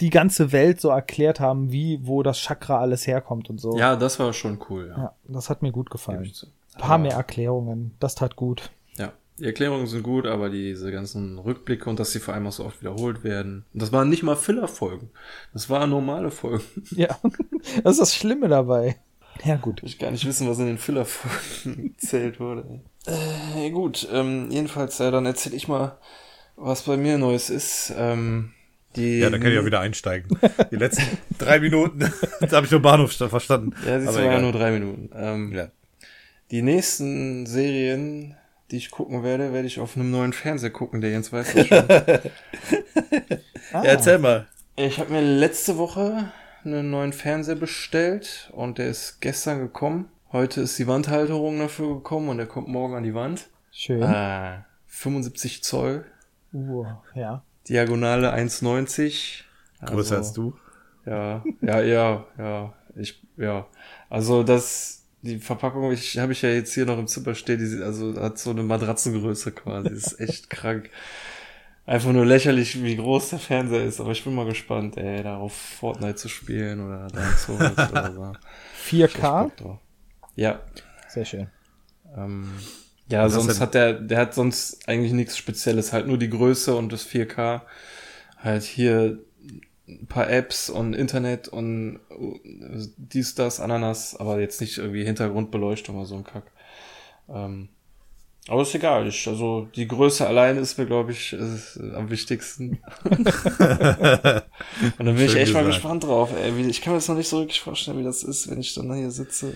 die ganze Welt so erklärt haben, wie, wo das Chakra alles herkommt und so. ja, das war schon cool, ja. Ja, das hat mir gut gefallen. Ein paar mehr Erklärungen, das tat gut. Ja, die Erklärungen sind gut, aber diese ganzen Rückblicke und dass sie vor allem auch so oft wiederholt werden. Und das waren nicht mal Filler-Folgen. Das waren normale Folgen. Ja, das ist das Schlimme dabei. Ja, gut. Ich gar nicht wissen, was in den Filler-Folgen erzählt wurde. Äh, gut, ähm, jedenfalls, ja, dann erzähl ich mal, was bei mir Neues ist. Ähm, die Ja, da kann ich auch wieder einsteigen. Die letzten drei Minuten, da habe ich nur Bahnhof verstanden. Ja, sie Aber waren ja nur drei Minuten. Ähm, Ja. Die nächsten Serien, die ich gucken werde, werde ich auf einem neuen Fernseher gucken, der Jens weiß das schon. Ah, Ja, erzähl mal. ich habe mir letzte Woche einen neuen Fernseher bestellt und der ist gestern gekommen. Heute ist die Wandhalterung dafür gekommen und der kommt morgen an die Wand. Schön. Äh, 75 Zoll, Uh, ja. Diagonale 1,90. Größer als du. Ja, ja, ja, ja. Ich, ja. Also das, die Verpackung, ich habe ich ja jetzt hier noch im Zimmer stehen, die also hat so eine Matratzengröße quasi. Das ist echt krank. Einfach nur lächerlich, wie groß der Fernseher ist, aber ich bin mal gespannt, ey, darauf Fortnite zu spielen oder Dark Souls oder so. Ich hab 4K? Bock drauf. Ja. Sehr schön. Ähm, ja, sonst hat der, der hat sonst eigentlich nichts Spezielles, halt nur die Größe und das 4K. Halt hier ein paar Apps und Internet und äh, dies, das, Ananas, aber jetzt nicht irgendwie Hintergrundbeleuchtung oder so ein Kack. Ähm, aber ist egal, ich, also die Größe allein ist mir, glaube ich, ist, äh, am wichtigsten. und dann bin ich Schön echt mal gesagt. gespannt drauf, ey. Wie, ich kann mir das noch nicht so wirklich vorstellen, wie das ist, wenn ich dann hier sitze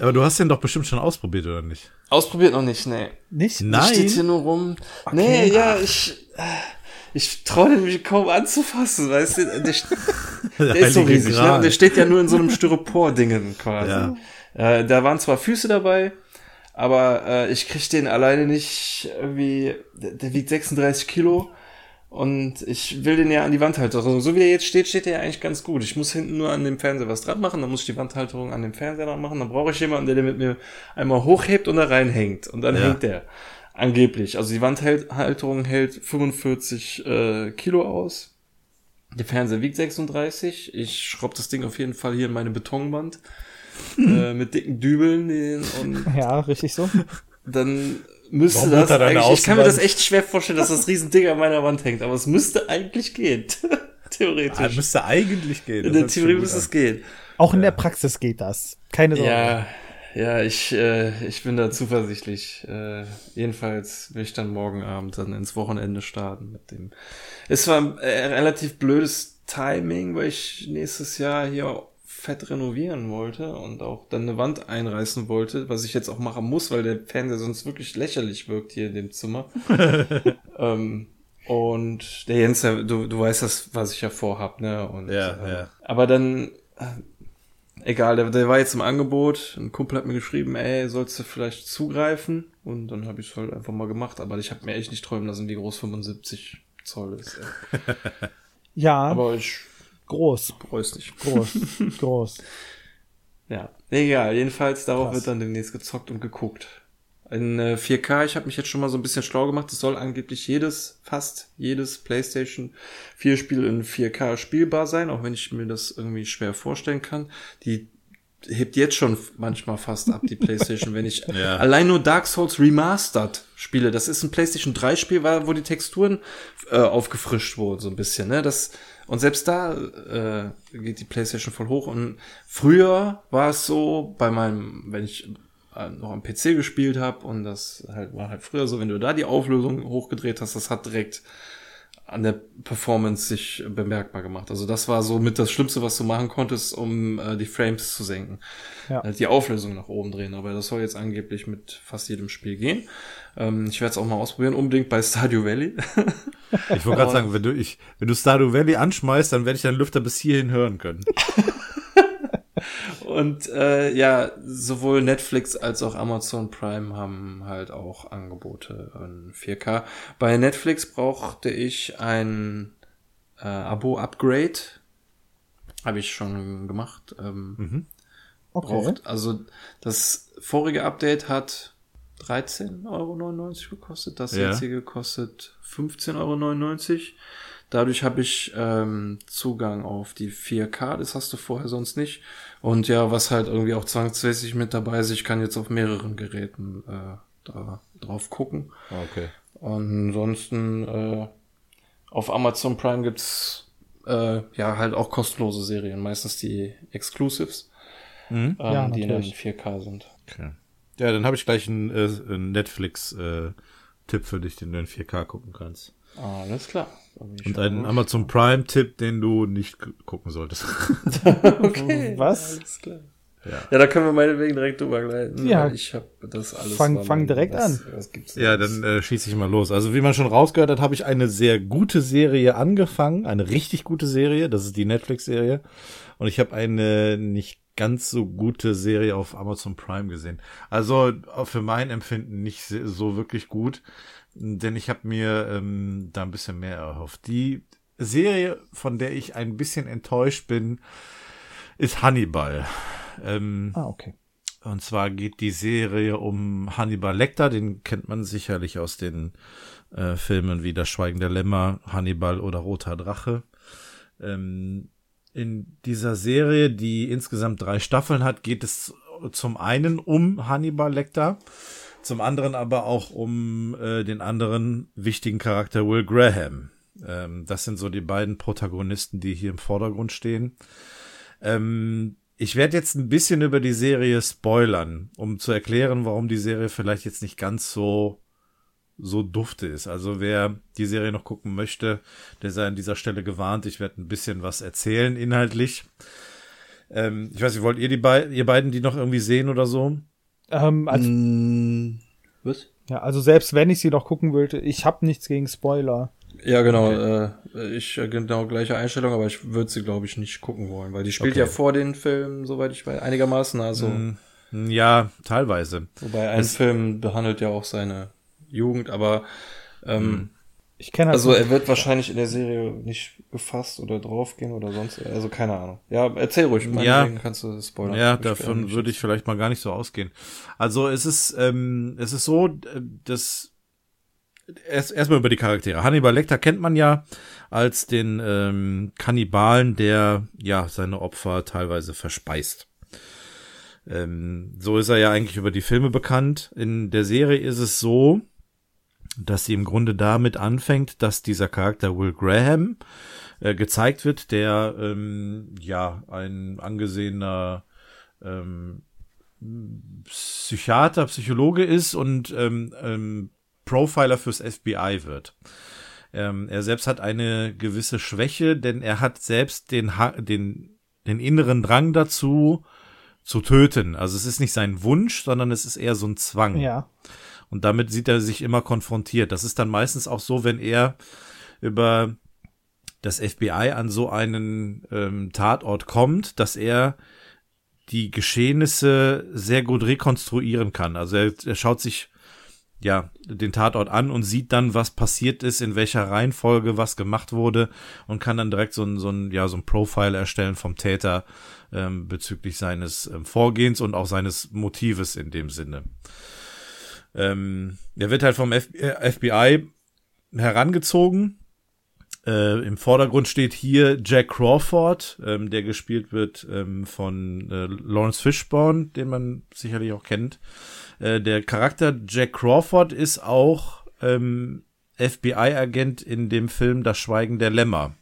Aber du hast den doch bestimmt schon ausprobiert, oder nicht? Ausprobiert noch nicht, nee. Nicht? Nein. Das steht hier nur rum. Nee, ja, ich, äh, ich traue den mich kaum anzufassen, weißt du? Der, der ist so riesig, ne? Der steht ja nur in so einem Styropor-Dingen quasi. Ja. Äh, da waren zwar Füße dabei, aber äh, ich krieg den alleine nicht irgendwie, der, der wiegt 36 Kilo und ich will den ja an die Wandhalterung. So wie der jetzt steht, steht der ja eigentlich ganz gut. Ich muss hinten nur an dem Fernseher was dran machen, dann muss ich die Wandhalterung an dem Fernseher dran machen, dann brauche ich jemanden, der den mit mir einmal hochhebt und da reinhängt und dann Ja. hängt der. Angeblich. Also die Wandhalterung hält 45 äh, Kilo aus. Der Fernseher wiegt 36. Ich schraub das Ding auf jeden Fall hier in meine Betonwand. Äh, mit dicken Dübeln und Ja, richtig so. dann müsste Warum das eigentlich, ich kann mir das echt schwer vorstellen, dass das Riesending an meiner Wand hängt, aber es müste eigentlich gehen. Theoretisch. Ah, müsste eigentlich gehen. in der Theorie müsste es gehen. Auch in der Praxis geht das. Keine Sorge. Ja, ja, ich, äh, ich bin da zuversichtlich. Äh, jedenfalls will ich dann morgen Abend dann ins Wochenende starten mit dem. Es war ein äh, relativ blödes Timing, weil ich nächstes Jahr hier fett renovieren wollte und auch dann eine Wand einreißen wollte, was ich jetzt auch machen muss, weil der Fernseher sonst wirklich lächerlich wirkt hier in dem Zimmer. ähm, und der Jens, du, du weißt das, was ich ja vorhab, ne? Und, Ja, äh, ja. Aber dann, äh, egal, der, der war jetzt im Angebot. Ein Kumpel hat mir geschrieben, ey, sollst du vielleicht zugreifen? Und dann habe ich es halt einfach mal gemacht. Aber ich habe mir echt nicht träumen lassen, wie groß 75 Zoll ist. Ja, Aber ich groß, nicht. groß, groß. Ja. Egal, jedenfalls darauf Krass. wird dann demnächst gezockt und geguckt. In äh, 4K, ich habe mich jetzt schon mal so ein bisschen schlau gemacht. Es soll angeblich jedes, fast jedes PlayStation 4 Spiel in 4K spielbar sein, auch wenn ich mir das irgendwie schwer vorstellen kann. Die hebt jetzt schon manchmal fast ab, die PlayStation, wenn ich ja. allein nur Dark Souls Remastered spiele. Das ist ein PlayStation 3 Spiel, wo die Texturen äh, aufgefrischt wurden, so ein bisschen, ne? Das, und selbst da äh, geht die PlayStation voll hoch. Und früher war es so, bei meinem, wenn ich äh, noch am PC gespielt habe und das halt war halt früher so, wenn du da die Auflösung hochgedreht hast, das hat direkt an der Performance sich bemerkbar gemacht. Also das war so mit das Schlimmste, was du machen konntest, um äh, die Frames zu senken. Ja. Halt die Auflösung nach oben drehen. Aber das soll jetzt angeblich mit fast jedem Spiel gehen. Ähm, ich werde es auch mal ausprobieren, unbedingt bei Stardew Valley. ich wollte gerade sagen, wenn du, ich, wenn du Stardew Valley anschmeißt, dann werde ich deinen Lüfter bis hierhin hören können. Und äh, ja, sowohl Netflix als auch Amazon Prime haben halt auch Angebote in 4K. Bei Netflix brauchte ich ein äh, Abo-Upgrade. Habe ich schon gemacht. Ähm, mhm. okay. braucht, also das vorige Update hat 13,99 Euro gekostet. Das ja. jetzige kostet 15,99 Euro. Dadurch habe ich ähm, Zugang auf die 4K, das hast du vorher sonst nicht. Und ja, was halt irgendwie auch zwangsmäßig mit dabei ist, ich kann jetzt auf mehreren Geräten äh, da drauf gucken. Ah, okay. Und ansonsten äh, auf Amazon Prime gibt's äh, ja halt auch kostenlose Serien, meistens die Exclusives, mhm. ähm, ja, die in 4K sind. Okay. Ja, dann habe ich gleich einen, äh, Netflix-Tipp äh, für dich, den du in 4K gucken kannst. Alles klar. Und einen Amazon Prime-Tipp, den du nicht gucken solltest. okay. Was? Alles klar. Ja. ja, da können wir meinetwegen direkt übergleiten. Ja. Ich habe das alles. Fang, fang direkt was, an. Was gibt's ja, dann äh, schieße ich mal los. Also wie man schon rausgehört hat, habe ich eine sehr gute Serie angefangen. Eine richtig gute Serie. Das ist die Netflix-Serie. Und ich habe eine nicht ganz so gute Serie auf Amazon Prime gesehen. Also für mein Empfinden nicht so wirklich gut denn ich habe mir ähm, da ein bisschen mehr erhofft. Die Serie, von der ich ein bisschen enttäuscht bin, ist Hannibal. Ähm, ah, okay. Und zwar geht die Serie um Hannibal Lecter, den kennt man sicherlich aus den äh, Filmen wie Das Schweigen der Lämmer, Hannibal oder Roter Drache. Ähm, in dieser Serie, die insgesamt drei Staffeln hat, geht es zum einen um Hannibal Lecter zum anderen aber auch um äh, den anderen wichtigen Charakter Will Graham. Ähm, das sind so die beiden Protagonisten, die hier im Vordergrund stehen. Ähm, ich werde jetzt ein bisschen über die Serie spoilern, um zu erklären, warum die Serie vielleicht jetzt nicht ganz so so dufte ist. Also wer die Serie noch gucken möchte, der sei an dieser Stelle gewarnt. Ich werde ein bisschen was erzählen inhaltlich. Ähm, ich weiß nicht, wollt ihr die be ihr beiden die noch irgendwie sehen oder so? Ähm, also, mm, was? Ja, also selbst wenn ich sie noch gucken würde, ich habe nichts gegen Spoiler. Ja, genau. Okay. Äh, ich äh, genau gleiche Einstellung, aber ich würde sie, glaube ich, nicht gucken wollen, weil die spielt okay. ja vor den Filmen, soweit ich weiß, einigermaßen. Also mm, ja, teilweise. Wobei ein es Film behandelt ja auch seine Jugend, aber ähm, mm. Ich kenne halt Also er wird wahrscheinlich in der Serie nicht gefasst oder draufgehen oder sonst, also keine Ahnung. Ja, erzähl ruhig, ja, kannst du spoilern. Ja, davon würde ich vielleicht mal gar nicht so ausgehen. Also es ist, ähm, es ist so, dass erst erstmal über die Charaktere. Hannibal Lecter kennt man ja als den ähm, Kannibalen, der ja seine Opfer teilweise verspeist. Ähm, so ist er ja eigentlich über die Filme bekannt. In der Serie ist es so, dass sie im Grunde damit anfängt, dass dieser Charakter Will Graham äh, gezeigt wird, der ähm, ja ein angesehener ähm, Psychiater, Psychologe ist und ähm, ähm, Profiler fürs FBI wird. Ähm, er selbst hat eine gewisse Schwäche, denn er hat selbst den, ha den, den inneren Drang dazu, zu töten. Also es ist nicht sein Wunsch, sondern es ist eher so ein Zwang. Ja. Und damit sieht er sich immer konfrontiert. Das ist dann meistens auch so, wenn er über das FBI an so einen ähm, Tatort kommt, dass er die Geschehnisse sehr gut rekonstruieren kann. Also er, er schaut sich ja, den Tatort an und sieht dann, was passiert ist, in welcher Reihenfolge was gemacht wurde und kann dann direkt so ein, so ein, ja, so ein Profile erstellen vom Täter ähm, bezüglich seines ähm, Vorgehens und auch seines Motives in dem Sinne. Ähm, er wird halt vom F FBI herangezogen. Äh, Im Vordergrund steht hier Jack Crawford, ähm, der gespielt wird ähm, von äh, Lawrence Fishburne, den man sicherlich auch kennt. Äh, der Charakter Jack Crawford ist auch ähm, FBI-Agent in dem Film Das Schweigen der Lämmer.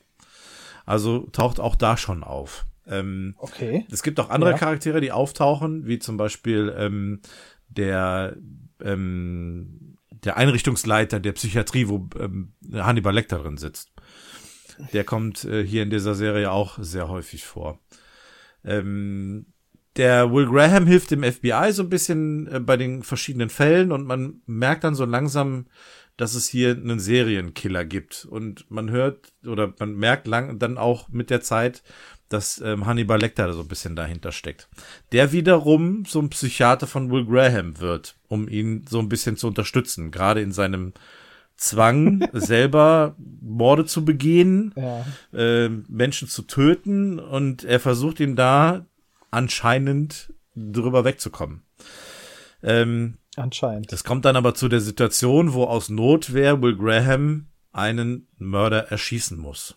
Also taucht auch da schon auf. Ähm, okay. Es gibt auch andere ja. Charaktere, die auftauchen, wie zum Beispiel ähm, der ähm, der Einrichtungsleiter der Psychiatrie, wo ähm, Hannibal Lecter drin sitzt. Der kommt äh, hier in dieser Serie auch sehr häufig vor. Ähm, der Will Graham hilft dem FBI so ein bisschen äh, bei den verschiedenen Fällen und man merkt dann so langsam, dass es hier einen Serienkiller gibt. Und man hört oder man merkt lang dann auch mit der Zeit, dass ähm, Hannibal Lecter so ein bisschen dahinter steckt. Der wiederum so ein Psychiater von Will Graham wird, um ihn so ein bisschen zu unterstützen, gerade in seinem Zwang, selber Morde zu begehen, ja. äh, Menschen zu töten und er versucht ihm da anscheinend drüber wegzukommen. Ähm, anscheinend. Das kommt dann aber zu der Situation, wo aus Notwehr Will Graham einen Mörder erschießen muss.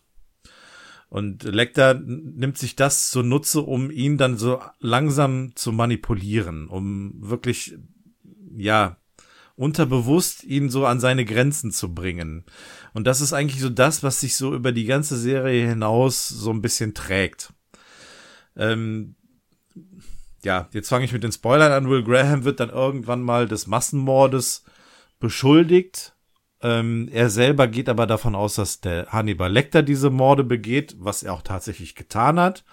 Und Lecter nimmt sich das zunutze, um ihn dann so langsam zu manipulieren, um wirklich, ja, unterbewusst ihn so an seine Grenzen zu bringen. Und das ist eigentlich so das, was sich so über die ganze Serie hinaus so ein bisschen trägt. Ähm, ja, jetzt fange ich mit den Spoilern an. Will Graham wird dann irgendwann mal des Massenmordes beschuldigt. Ähm, er selber geht aber davon aus, dass der Hannibal Lecter diese Morde begeht, was er auch tatsächlich getan hat.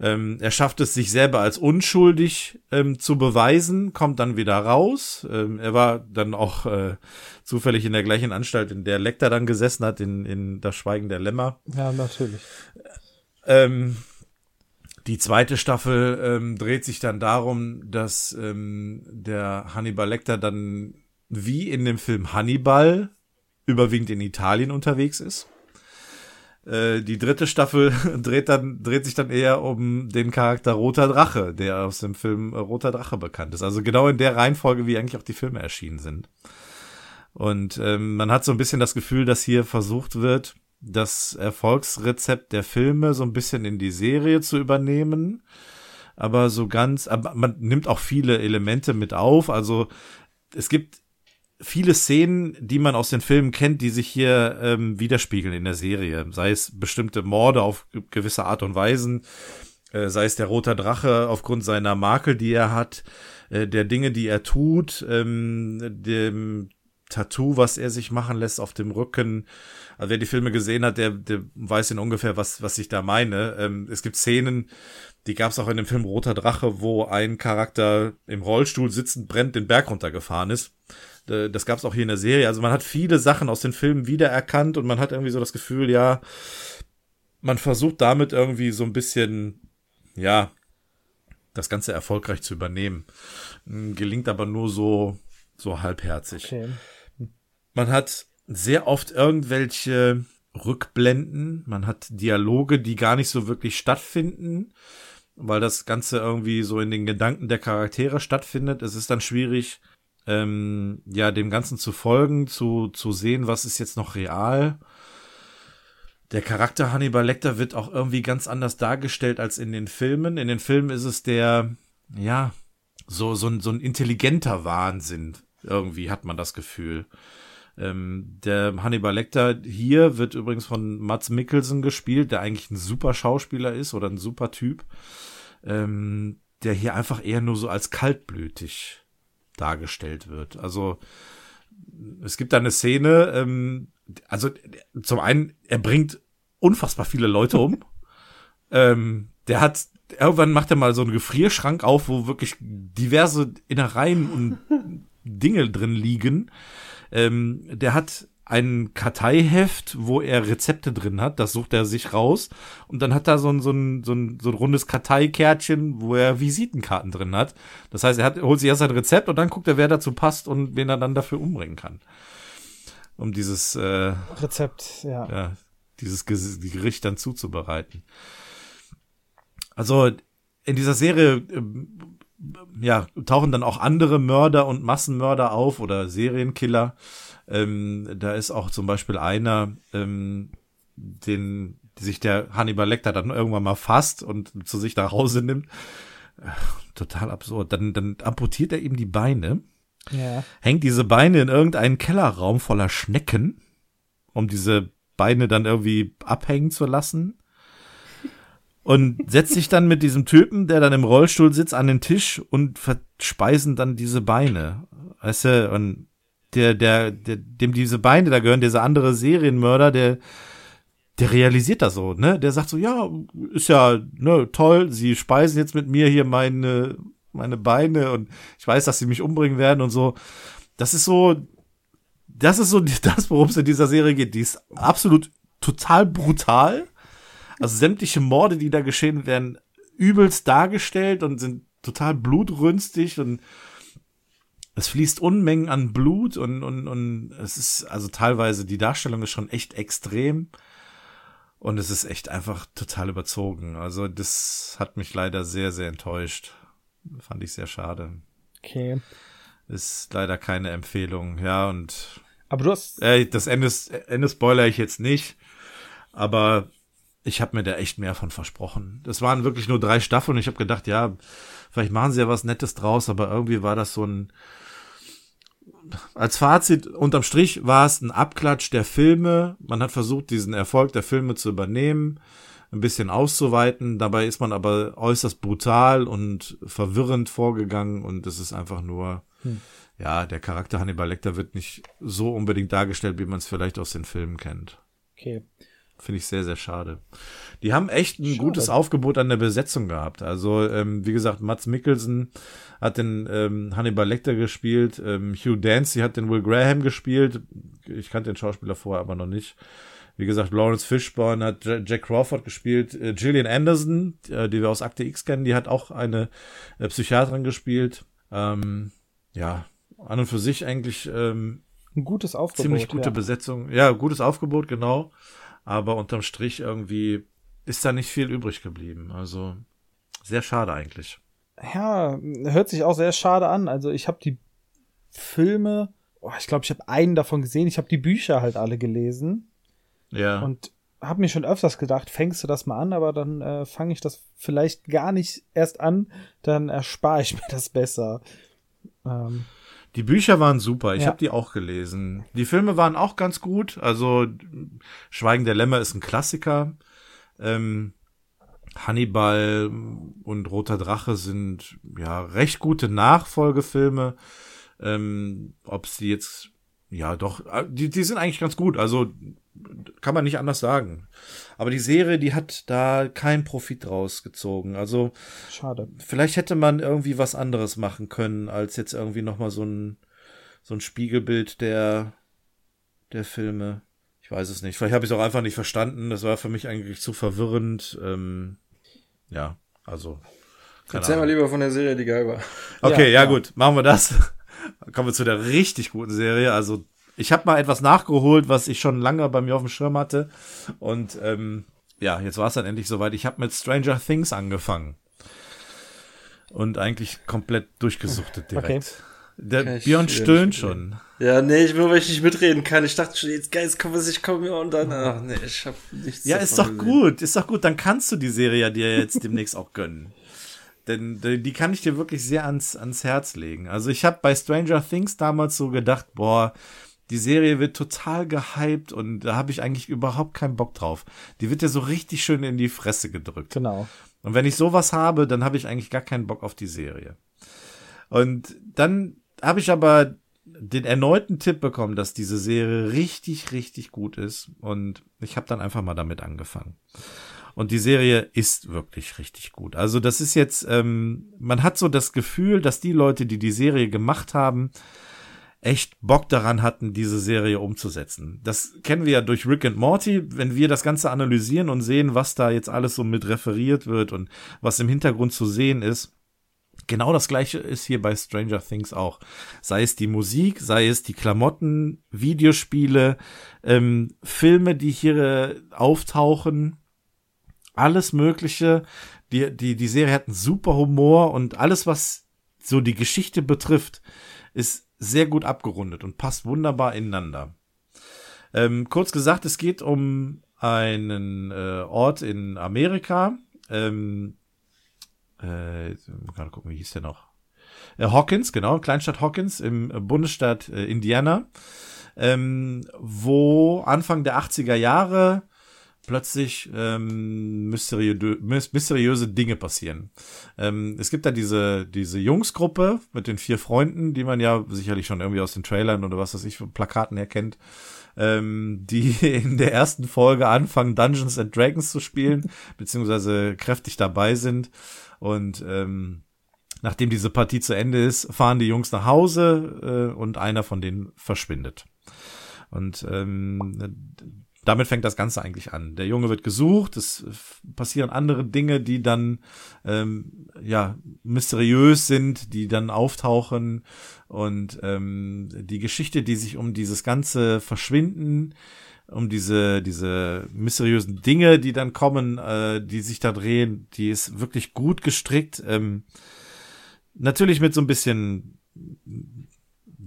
Ähm, er schafft es sich selber als unschuldig ähm, zu beweisen, kommt dann wieder raus. Ähm, er war dann auch äh, zufällig in der gleichen Anstalt, in der Lecter dann gesessen hat, in, in das Schweigen der Lämmer. Ja, natürlich. Ähm, die zweite Staffel ähm, dreht sich dann darum, dass ähm, der Hannibal Lecter dann wie in dem Film Hannibal überwiegend in Italien unterwegs ist. Äh, die dritte Staffel dreht dann dreht sich dann eher um den Charakter Roter Drache, der aus dem Film Roter Drache bekannt ist. Also genau in der Reihenfolge, wie eigentlich auch die Filme erschienen sind. Und ähm, man hat so ein bisschen das Gefühl, dass hier versucht wird, das Erfolgsrezept der Filme so ein bisschen in die Serie zu übernehmen. Aber so ganz, aber man nimmt auch viele Elemente mit auf. Also es gibt viele Szenen, die man aus den Filmen kennt, die sich hier ähm, widerspiegeln in der Serie. Sei es bestimmte Morde auf gewisse Art und Weisen, äh, sei es der rote Drache aufgrund seiner Makel, die er hat, äh, der Dinge, die er tut, ähm, dem Tattoo, was er sich machen lässt auf dem Rücken. Also wer die Filme gesehen hat, der, der weiß in ungefähr, was, was ich da meine. Ähm, es gibt Szenen, die gab es auch in dem Film Roter Drache, wo ein Charakter im Rollstuhl sitzend brennt den Berg runtergefahren ist. Das gab es auch hier in der Serie. Also man hat viele Sachen aus den Filmen wiedererkannt und man hat irgendwie so das Gefühl, ja, man versucht damit irgendwie so ein bisschen, ja, das Ganze erfolgreich zu übernehmen. Gelingt aber nur so, so halbherzig. Okay. Man hat sehr oft irgendwelche Rückblenden, man hat Dialoge, die gar nicht so wirklich stattfinden, weil das Ganze irgendwie so in den Gedanken der Charaktere stattfindet. Es ist dann schwierig, ähm, ja, dem Ganzen zu folgen, zu, zu sehen, was ist jetzt noch real. Der Charakter Hannibal Lecter wird auch irgendwie ganz anders dargestellt als in den Filmen. In den Filmen ist es der, ja, so, so, ein, so ein intelligenter Wahnsinn. Irgendwie hat man das Gefühl. Ähm, der Hannibal Lecter hier wird übrigens von Mats Mikkelsen gespielt, der eigentlich ein super Schauspieler ist oder ein super Typ. Ähm, der hier einfach eher nur so als kaltblütig dargestellt wird. Also es gibt da eine Szene, ähm, also zum einen, er bringt unfassbar viele Leute um. ähm, der hat, irgendwann macht er mal so einen Gefrierschrank auf, wo wirklich diverse Innereien und Dinge drin liegen. Ähm, der hat ein Karteiheft, wo er Rezepte drin hat. Das sucht er sich raus. Und dann hat er so ein, so ein, so ein, so ein rundes Karteikärtchen, wo er Visitenkarten drin hat. Das heißt, er hat, holt sich erst ein Rezept und dann guckt er, wer dazu passt und wen er dann dafür umbringen kann. Um dieses äh, Rezept, ja. ja, dieses Gericht dann zuzubereiten. Also in dieser Serie ähm, ja, tauchen dann auch andere Mörder und Massenmörder auf oder Serienkiller. Ähm, da ist auch zum Beispiel einer, ähm, den sich der Hannibal Lecter dann irgendwann mal fasst und zu sich nach Hause nimmt. Total absurd. Dann, dann amputiert er ihm die Beine, ja. hängt diese Beine in irgendeinen Kellerraum voller Schnecken, um diese Beine dann irgendwie abhängen zu lassen und setzt sich dann mit diesem Typen, der dann im Rollstuhl sitzt, an den Tisch und verspeisen dann diese Beine. Weißt du, und der, der, der, dem diese Beine da gehören, dieser andere Serienmörder, der, der realisiert das so, ne? Der sagt so, ja, ist ja, ne, toll, sie speisen jetzt mit mir hier meine, meine Beine und ich weiß, dass sie mich umbringen werden und so. Das ist so, das ist so das, worum es in dieser Serie geht. Die ist absolut total brutal also sämtliche Morde, die da geschehen, werden übelst dargestellt und sind total blutrünstig und es fließt Unmengen an Blut und, und, und es ist, also teilweise, die Darstellung ist schon echt extrem und es ist echt einfach total überzogen. Also das hat mich leider sehr, sehr enttäuscht. Fand ich sehr schade. Okay. Ist leider keine Empfehlung, ja, und. Aber du hast. Äh, das Ende, Ende spoiler ich jetzt nicht. Aber ich habe mir da echt mehr von versprochen. Das waren wirklich nur drei Staffeln und ich habe gedacht, ja, vielleicht machen sie ja was Nettes draus, aber irgendwie war das so ein. Als Fazit, unterm Strich war es ein Abklatsch der Filme. Man hat versucht, diesen Erfolg der Filme zu übernehmen, ein bisschen auszuweiten. Dabei ist man aber äußerst brutal und verwirrend vorgegangen und es ist einfach nur, hm. ja, der Charakter Hannibal Lecter wird nicht so unbedingt dargestellt, wie man es vielleicht aus den Filmen kennt. Okay. Finde ich sehr, sehr schade. Die haben echt ein schade. gutes Aufgebot an der Besetzung gehabt. Also, ähm, wie gesagt, Mats Mikkelsen hat den ähm, Hannibal Lecter gespielt, ähm, Hugh Dancy hat den Will Graham gespielt. Ich kannte den Schauspieler vorher aber noch nicht. Wie gesagt, Lawrence Fishburne hat Jack Crawford gespielt. Äh, Gillian Anderson, äh, die wir aus Akte X kennen, die hat auch eine äh, Psychiaterin gespielt. Ähm, ja, an und für sich eigentlich ähm, ein gutes Aufgebot. Ziemlich gute ja. Besetzung. Ja, gutes Aufgebot, genau aber unterm Strich irgendwie ist da nicht viel übrig geblieben. Also sehr schade eigentlich. Ja, hört sich auch sehr schade an. Also ich habe die Filme, oh, ich glaube, ich habe einen davon gesehen. Ich habe die Bücher halt alle gelesen. Ja. Und habe mir schon öfters gedacht, fängst du das mal an, aber dann äh, fange ich das vielleicht gar nicht erst an, dann erspare ich mir das besser. Ähm, die Bücher waren super, ich ja. habe die auch gelesen. Die Filme waren auch ganz gut. Also Schweigen der Lämmer ist ein Klassiker. Ähm, Hannibal und Roter Drache sind ja recht gute Nachfolgefilme. Ähm, Ob sie jetzt ja doch, die, die sind eigentlich ganz gut. Also kann man nicht anders sagen. Aber die Serie, die hat da keinen Profit draus gezogen. Also schade. Vielleicht hätte man irgendwie was anderes machen können, als jetzt irgendwie noch mal so ein so ein Spiegelbild der der Filme. Ich weiß es nicht. Vielleicht habe ich es auch einfach nicht verstanden. Das war für mich eigentlich zu verwirrend. Ähm, ja, also. Erzähl Ahnung. mal lieber von der Serie, die geil war. Okay, ja, ja, ja. gut, machen wir das. Kommen wir zu der richtig guten Serie. Also ich habe mal etwas nachgeholt, was ich schon lange bei mir auf dem Schirm hatte. Und ähm, ja, jetzt war es dann endlich soweit. Ich habe mit Stranger Things angefangen. Und eigentlich komplett durchgesuchtet direkt. Okay. Der Björn stöhnt schon. Ja, nee, ich will, weil ich nicht mitreden kann. Ich dachte schon, jetzt geil, komm, was ich komme und dann, ach nee, ich hab nichts Ja, ist doch gesehen. gut, ist doch gut. Dann kannst du die Serie ja dir jetzt demnächst auch gönnen. Denn die kann ich dir wirklich sehr ans, ans Herz legen. Also ich habe bei Stranger Things damals so gedacht, boah, die Serie wird total gehypt und da habe ich eigentlich überhaupt keinen Bock drauf. Die wird ja so richtig schön in die Fresse gedrückt. Genau. Und wenn ich sowas habe, dann habe ich eigentlich gar keinen Bock auf die Serie. Und dann habe ich aber den erneuten Tipp bekommen, dass diese Serie richtig, richtig gut ist. Und ich habe dann einfach mal damit angefangen. Und die Serie ist wirklich richtig gut. Also das ist jetzt, ähm, man hat so das Gefühl, dass die Leute, die die Serie gemacht haben, echt Bock daran hatten, diese Serie umzusetzen. Das kennen wir ja durch Rick and Morty, wenn wir das Ganze analysieren und sehen, was da jetzt alles so mit referiert wird und was im Hintergrund zu sehen ist. Genau das gleiche ist hier bei Stranger Things auch. Sei es die Musik, sei es die Klamotten, Videospiele, ähm, Filme, die hier äh, auftauchen, alles Mögliche. Die, die, die Serie hat einen super Humor und alles, was so die Geschichte betrifft, ist sehr gut abgerundet und passt wunderbar ineinander. Ähm, kurz gesagt, es geht um einen äh, Ort in Amerika. Ähm, äh, gerade gucken, wie hieß der noch? Äh, Hawkins, genau, Kleinstadt Hawkins im Bundesstaat äh, Indiana, ähm, wo Anfang der 80er Jahre plötzlich ähm, mysteriö mysteriöse Dinge passieren. Ähm, es gibt da diese, diese Jungsgruppe mit den vier Freunden, die man ja sicherlich schon irgendwie aus den Trailern oder was weiß ich, Plakaten erkennt, ähm, die in der ersten Folge anfangen, Dungeons and Dragons zu spielen, beziehungsweise kräftig dabei sind. Und ähm, nachdem diese Partie zu Ende ist, fahren die Jungs nach Hause äh, und einer von denen verschwindet. Und ähm, damit fängt das Ganze eigentlich an. Der Junge wird gesucht, es passieren andere Dinge, die dann ähm, ja mysteriös sind, die dann auftauchen und ähm, die Geschichte, die sich um dieses ganze Verschwinden, um diese diese mysteriösen Dinge, die dann kommen, äh, die sich da drehen, die ist wirklich gut gestrickt. Ähm, natürlich mit so ein bisschen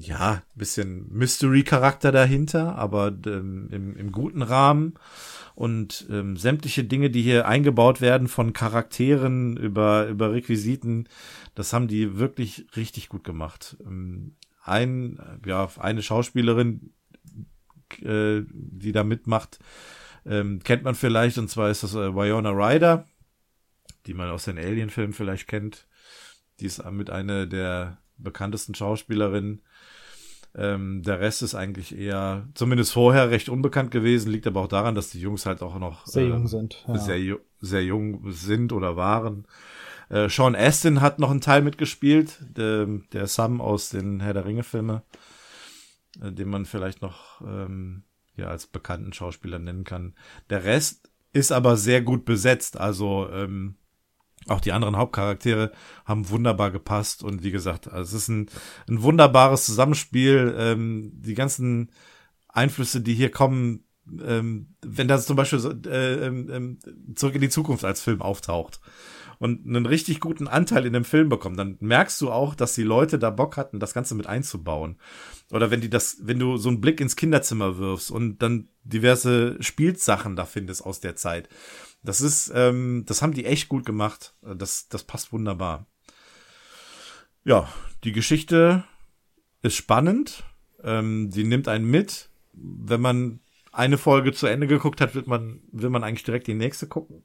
ja, bisschen Mystery-Charakter dahinter, aber ähm, im, im guten Rahmen. Und ähm, sämtliche Dinge, die hier eingebaut werden, von Charakteren über, über Requisiten, das haben die wirklich richtig gut gemacht. Ähm, ein, ja, eine Schauspielerin, äh, die da mitmacht, ähm, kennt man vielleicht, und zwar ist das äh, Wyona Ryder, die man aus den Alien-Filmen vielleicht kennt. Die ist mit einer der bekanntesten Schauspielerinnen ähm, der Rest ist eigentlich eher, zumindest vorher, recht unbekannt gewesen, liegt aber auch daran, dass die Jungs halt auch noch sehr äh, jung sind. Ja. Sehr, sehr jung sind oder waren. Äh, Sean Astin hat noch einen Teil mitgespielt, der, der Sam aus den Herr der Ringe-Filme, äh, den man vielleicht noch ähm, ja als bekannten Schauspieler nennen kann. Der Rest ist aber sehr gut besetzt, also ähm, auch die anderen Hauptcharaktere haben wunderbar gepasst und wie gesagt, also es ist ein, ein wunderbares Zusammenspiel. Ähm, die ganzen Einflüsse, die hier kommen, ähm, wenn das zum Beispiel äh, ähm, zurück in die Zukunft als Film auftaucht und einen richtig guten Anteil in dem Film bekommt, dann merkst du auch, dass die Leute da Bock hatten, das Ganze mit einzubauen. Oder wenn die das, wenn du so einen Blick ins Kinderzimmer wirfst und dann diverse Spielsachen da findest aus der Zeit das ist, ähm, das haben die echt gut gemacht. Das, das passt wunderbar. Ja, die Geschichte ist spannend. Ähm, die nimmt einen mit. Wenn man eine Folge zu Ende geguckt hat, wird man, will man eigentlich direkt die nächste gucken.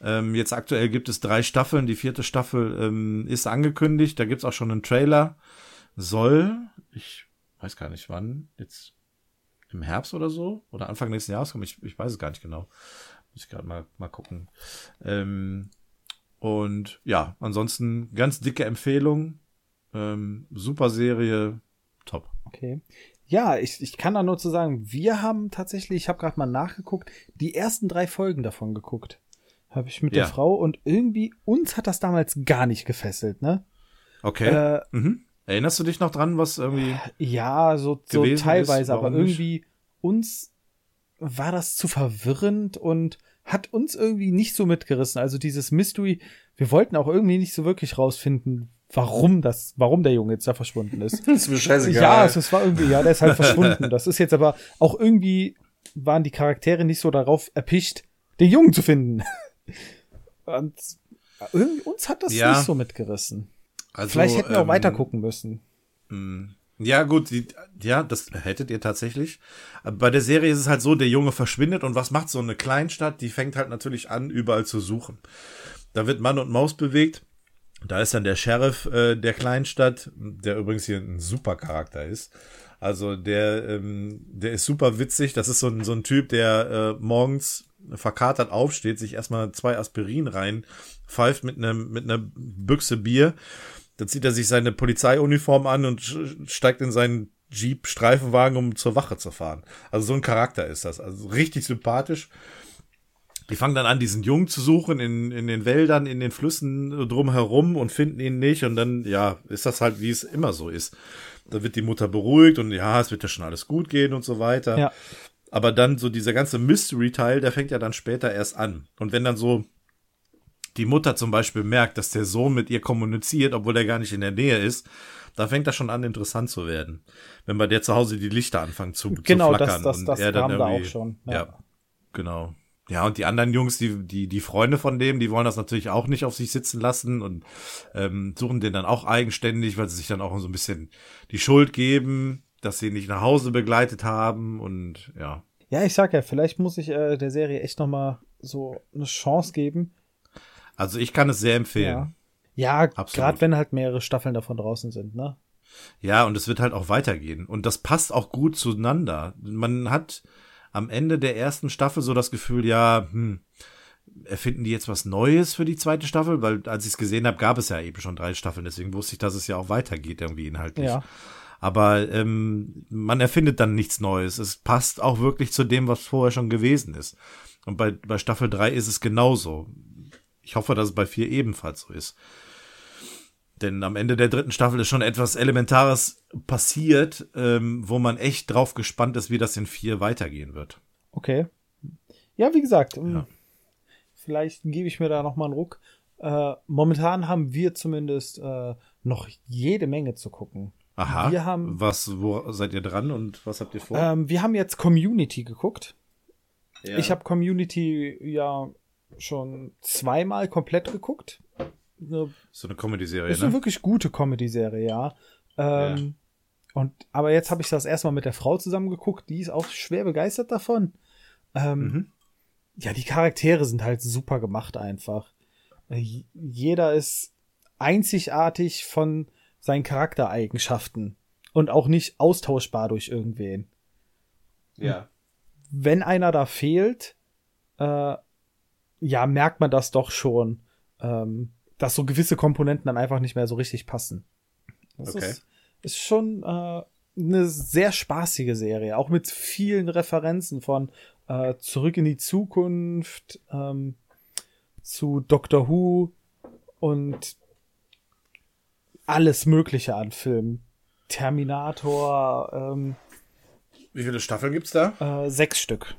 Ähm, jetzt aktuell gibt es drei Staffeln. Die vierte Staffel ähm, ist angekündigt. Da gibt's auch schon einen Trailer. Soll, ich weiß gar nicht wann, jetzt im Herbst oder so oder Anfang nächsten Jahres kommen. Ich, ich weiß es gar nicht genau. Muss ich gerade mal, mal gucken. Ähm, und ja, ansonsten ganz dicke Empfehlung. Ähm, super Serie, top. Okay. Ja, ich, ich kann da nur zu sagen, wir haben tatsächlich, ich habe gerade mal nachgeguckt, die ersten drei Folgen davon geguckt. Habe ich mit ja. der Frau und irgendwie, uns hat das damals gar nicht gefesselt, ne? Okay. Äh, mhm. Erinnerst du dich noch dran, was irgendwie. Ja, so, so teilweise, aber irgendwie uns war das zu verwirrend und hat uns irgendwie nicht so mitgerissen. Also dieses Mystery, wir wollten auch irgendwie nicht so wirklich rausfinden, warum das, warum der Junge jetzt da verschwunden ist. das ist mir scheißegal. Ja, es, es war irgendwie, ja, der ist halt verschwunden. Das ist jetzt aber auch irgendwie waren die Charaktere nicht so darauf erpicht, den Jungen zu finden. Und irgendwie uns hat das ja. nicht so mitgerissen. Also, Vielleicht hätten wir ähm, auch weiter gucken müssen. Mh. Ja, gut, die, ja, das hättet ihr tatsächlich. Bei der Serie ist es halt so, der Junge verschwindet und was macht so eine Kleinstadt? Die fängt halt natürlich an, überall zu suchen. Da wird Mann und Maus bewegt. Da ist dann der Sheriff äh, der Kleinstadt, der übrigens hier ein super Charakter ist. Also der, ähm, der ist super witzig. Das ist so ein, so ein Typ, der äh, morgens verkatert aufsteht, sich erstmal zwei Aspirin rein, pfeift mit einem mit einer Büchse Bier dann zieht er sich seine Polizeiuniform an und steigt in seinen Jeep Streifenwagen, um zur Wache zu fahren. Also so ein Charakter ist das. Also richtig sympathisch. Die fangen dann an, diesen Jungen zu suchen in, in den Wäldern, in den Flüssen drumherum und finden ihn nicht. Und dann, ja, ist das halt, wie es immer so ist. Da wird die Mutter beruhigt und ja, es wird ja schon alles gut gehen und so weiter. Ja. Aber dann so dieser ganze Mystery-Teil, der fängt ja dann später erst an. Und wenn dann so die Mutter zum Beispiel merkt, dass der Sohn mit ihr kommuniziert, obwohl er gar nicht in der Nähe ist, da fängt das schon an, interessant zu werden. Wenn bei der zu Hause die Lichter anfangen zu, genau, zu flackern. das, das, das und er dann da irgendwie, auch schon. Ja. Ja. genau. Ja, und die anderen Jungs, die, die, die Freunde von dem, die wollen das natürlich auch nicht auf sich sitzen lassen und ähm, suchen den dann auch eigenständig, weil sie sich dann auch so ein bisschen die Schuld geben, dass sie ihn nicht nach Hause begleitet haben und ja. Ja, ich sag ja, vielleicht muss ich äh, der Serie echt noch mal so eine Chance geben. Also ich kann es sehr empfehlen. Ja, Absolut. gerade wenn halt mehrere Staffeln davon draußen sind, ne? Ja, und es wird halt auch weitergehen. Und das passt auch gut zueinander. Man hat am Ende der ersten Staffel so das Gefühl, ja, hm, erfinden die jetzt was Neues für die zweite Staffel? Weil als ich es gesehen habe, gab es ja eben schon drei Staffeln. Deswegen wusste ich, dass es ja auch weitergeht irgendwie inhaltlich. Ja. Aber ähm, man erfindet dann nichts Neues. Es passt auch wirklich zu dem, was vorher schon gewesen ist. Und bei, bei Staffel 3 ist es genauso. Ich hoffe, dass es bei 4 ebenfalls so ist. Denn am Ende der dritten Staffel ist schon etwas Elementares passiert, ähm, wo man echt drauf gespannt ist, wie das in 4 weitergehen wird. Okay. Ja, wie gesagt, ähm, Ja. vielleicht gebe ich mir da noch mal einen Ruck. Äh, momentan haben wir zumindest äh, noch jede Menge zu gucken. Aha. Wir haben- was, wo seid ihr dran und was habt ihr vor? Ähm, wir haben jetzt Community geguckt. Ja. Ich habe Community ja schon zweimal komplett geguckt. Eine so eine Comedy-Serie, ist eine ne? wirklich gute Comedy-Serie, ja. Ähm, Und aber jetzt habe ich das erstmal mit der Frau zusammen geguckt, die ist auch schwer begeistert davon. Ähm, Mhm. Ja, die Charaktere sind halt super gemacht einfach. Äh, Jeder ist einzigartig von seinen Charaktereigenschaften und auch nicht austauschbar durch irgendwen. ja. Wenn einer da fehlt, äh, ja, merkt man das doch schon, ähm, dass so gewisse Komponenten dann einfach nicht mehr so richtig passen. Das Okay. ist, ist schon äh, eine sehr spaßige Serie, auch mit vielen Referenzen von äh, Zurück in die Zukunft ähm, zu Doctor Who und alles Mögliche an Filmen. Terminator, ähm, Wie viele Staffeln gibt's da? äh, sechs Stück.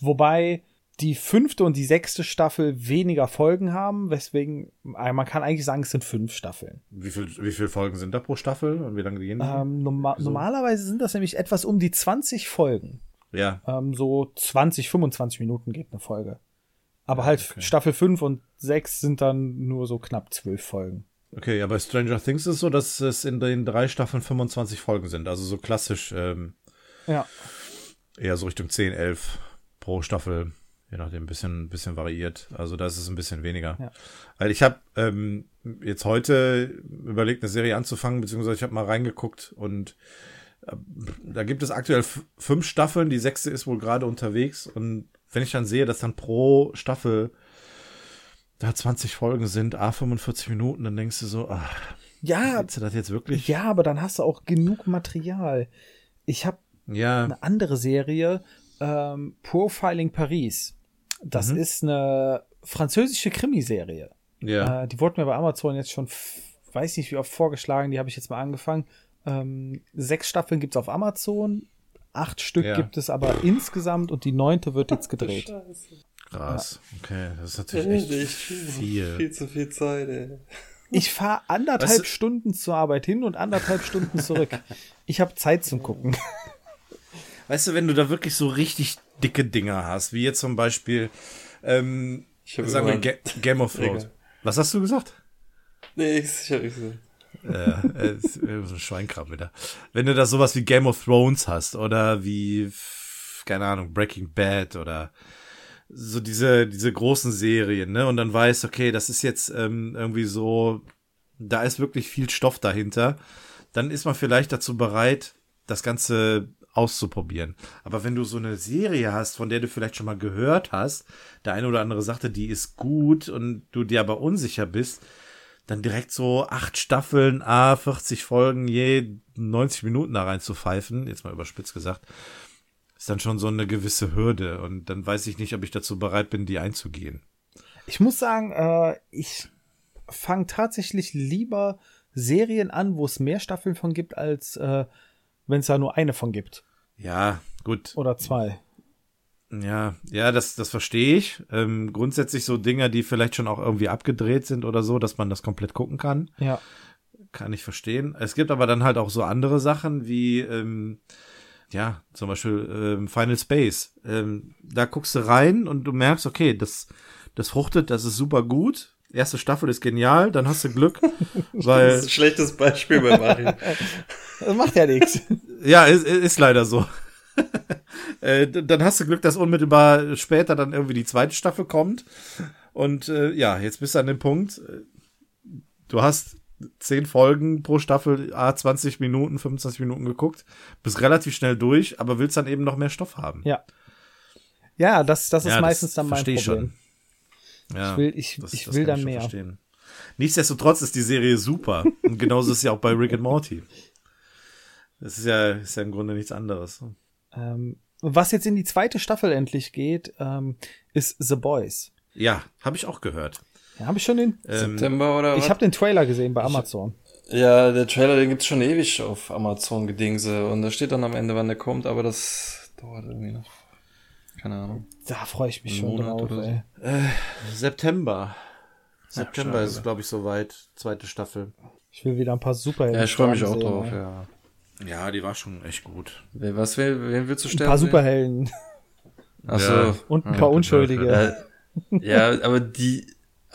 Wobei die fünfte und die sechste Staffel weniger Folgen haben, weswegen äh, man kann eigentlich sagen, es sind fünf Staffeln. Wie viel, wie viele Folgen sind da pro Staffel und wie lange gehen die? Ähm, norma So. Normalerweise sind das nämlich etwas um die 20 Folgen. ja. Ähm, so 20, 25 Minuten geht eine Folge. Aber halt okay. Staffel 5 und 6 sind dann nur so knapp zwölf Folgen. Okay, ja, bei Stranger Things ist es so, dass es in den drei Staffeln 25 Folgen sind. Also so klassisch ähm, Ja. eher so Richtung 10, 11 pro Staffel. Je nachdem, ein bisschen, bisschen variiert. Also da ist es ein bisschen weniger. Ja. Weil ich habe ähm, jetzt heute überlegt, eine Serie anzufangen, beziehungsweise ich habe mal reingeguckt und äh, da gibt es aktuell fünf Staffeln. Die sechste ist wohl gerade unterwegs. Und wenn ich dann sehe, dass dann pro Staffel da 20 Folgen sind, a 45 Minuten, dann denkst du so, ach, Ja, willst du das jetzt wirklich? ja, aber dann hast du auch genug Material. Ich habe Ja, eine andere Serie, ähm, Profiling Paris. Das Mhm. ist eine französische Krimiserie. ja. Äh, die wurde mir bei Amazon jetzt schon, weiß nicht wie oft vorgeschlagen, die habe ich jetzt mal angefangen. Ähm, sechs Staffeln gibt's auf Amazon, acht Stück Ja. gibt es aber insgesamt und die neunte wird jetzt gedreht. Scheiße. Krass. Okay, das ist natürlich echt viel. Viel zu viel Zeit, ey. Ich fahre anderthalb Weißt du- Stunden zur Arbeit hin und anderthalb Stunden zurück. Ich habe Zeit zum Gucken. Weißt du, wenn du da wirklich so richtig dicke Dinger hast, wie jetzt zum Beispiel, ähm, sagen wir Ga Game of Thrones. Was hast du gesagt? Nee, ich, ich hab nicht so. äh, äh, so ein Schweinkrab wieder. Wenn du da sowas wie Game of Thrones hast oder wie, keine Ahnung, Breaking Bad oder so diese, diese großen Serien, ne? Und dann weißt, okay, das ist jetzt ähm, irgendwie so, da ist wirklich viel Stoff dahinter, dann ist man vielleicht dazu bereit, das Ganze auszuprobieren. Aber wenn du so eine Serie hast, von der du vielleicht schon mal gehört hast, der eine oder andere sagte, die ist gut und du dir aber unsicher bist, dann direkt so acht Staffeln, a 40 Folgen, je 90 Minuten da rein zu pfeifen, jetzt mal überspitzt gesagt, ist dann schon so eine gewisse Hürde und dann weiß ich nicht, ob ich dazu bereit bin, die einzugehen. Ich muss sagen, äh, ich fange tatsächlich lieber Serien an, wo es mehr Staffeln von gibt, als äh, wenn es da nur eine von gibt. Ja, gut. Oder zwei. Ja, ja, das, das verstehe ich. Ähm, grundsätzlich so Dinger, die vielleicht schon auch irgendwie abgedreht sind oder so, dass man das komplett gucken kann. Ja. Kann ich verstehen. Es gibt aber dann halt auch so andere Sachen wie, ähm, ja, zum Beispiel ähm, Final Space. Ähm, da guckst du rein und du merkst, okay, das, das fruchtet, das ist super gut. Erste Staffel ist genial, dann hast du Glück, weil Das ist ein schlechtes Beispiel bei Martin. Das macht ja nichts. Ja, ist, ist leider so. äh, dann hast du Glück, dass unmittelbar später dann irgendwie die zweite Staffel kommt. Und äh, ja, jetzt bist du an dem Punkt. Du hast zehn Folgen pro Staffel, a 20 Minuten, 25 Minuten geguckt, bist relativ schnell durch, aber willst dann eben noch mehr Stoff haben. Ja. Ja, das, das ist Ja, meistens dann mein versteh ich Problem. schon. Ja, Ich will, ich, das- ich das will kann dann schon mehr. verstehen. Nichtsdestotrotz ist die Serie super. Und genauso ist es ja auch bei Rick and Morty. Das ist ja, ist ja im Grunde nichts anderes. Ähm, was jetzt in die zweite Staffel endlich geht, ähm, ist The Boys. Ja, habe ich auch gehört. Ja, habe ich schon den. Ähm, September oder Ich was? habe den Trailer gesehen bei Amazon. Ja, der Trailer, den gibt's schon ewig auf Amazon Gedingse und da steht dann am Ende, wann der kommt, aber das dauert irgendwie noch. Keine Ahnung. Da freue ich mich Ein schon Monat drauf, oder so. ey. September. September schade. ist es, glaube ich, soweit. Zweite Staffel. Ich will wieder ein paar Superhelden. Ja, ich freue mich auch sehen, drauf, ey. ja. Ja, die war schon echt gut. Wer, was, wen, wen willst du Ein sterben? paar sehen? Superhelden Achso. Ja. und ein Ja, paar Unschuldige. Äh, ja, aber die,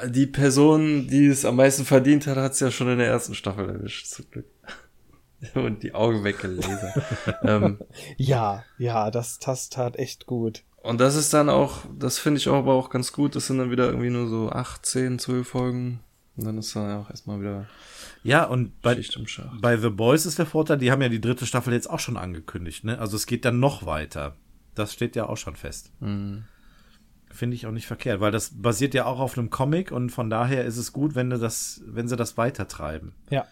die Person, die es am meisten verdient hat, hat es ja schon in der ersten Staffel erwischt, zum Glück. Und die Augen weggelasert. ähm, Ja, ja, das, das tat echt gut. Und das ist dann auch, das finde ich auch aber auch ganz gut, das sind dann wieder irgendwie nur so 8, 10, 12 Folgen. Und dann ist dann auch erstmal wieder Ja, und bei, bei The Boys ist der Vorteil, die haben ja die dritte Staffel jetzt auch schon angekündigt, ne? Also es geht dann noch weiter. Das steht ja auch schon fest. Mhm. Finde ich auch nicht verkehrt, weil das basiert ja auch auf einem Comic und von daher ist es gut, wenn du das, wenn sie das weitertreiben. Ja.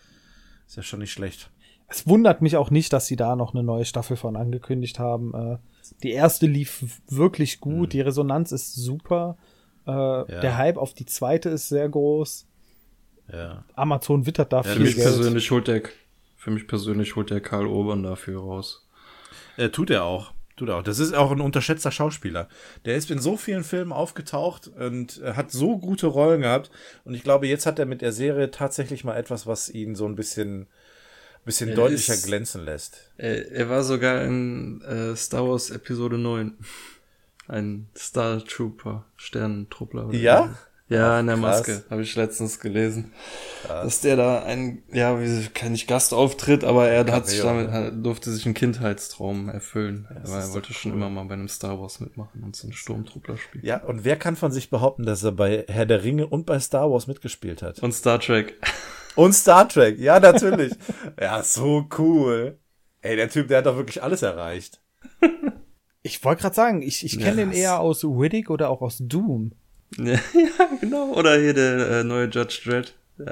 Ist ja schon nicht schlecht. Es wundert mich auch nicht, dass sie da noch eine neue Staffel von angekündigt haben. Äh, die erste lief wirklich gut, die Resonanz ist super. Äh, Der Hype auf die zweite ist sehr groß. Ja. Amazon wittert da Für viel mich Geld. persönlich holt der, für mich persönlich holt der Karl Obern dafür raus. Äh, tut er auch. Tut er auch. Das ist auch ein unterschätzter Schauspieler. Der ist in so vielen Filmen aufgetaucht und äh, hat so gute Rollen gehabt. Und ich glaube, jetzt hat er mit der Serie tatsächlich mal etwas, was ihn so ein bisschen, bisschen Er deutlicher ist- glänzen lässt. Er, er war sogar in äh, Star Wars Episode 9. Ein Star Trooper, Sternentruppler. Ja? Ja, in der krass. Maske, habe ich letztens gelesen. Dass der da ein, ja, wie kein nicht Gastauftritt, aber er hat sich damit, hat, durfte sich einen Kindheitstraum erfüllen. aber er ist wollte doch schon cool. immer mal bei einem Star Wars mitmachen und so einen Sturmtruppler spielen. Ja, und wer kann von sich behaupten, dass er bei Herr der Ringe und bei Star Wars mitgespielt hat? Und Star Trek. Und Star Trek, ja, natürlich. ja, so cool. Ey, der Typ, der hat doch wirklich alles erreicht. Ich wollte gerade sagen, ich, ich kenne den Yes. eher aus Riddick oder auch aus Doom. ja, ja, genau. Oder hier der äh, neue Judge Dredd. Der,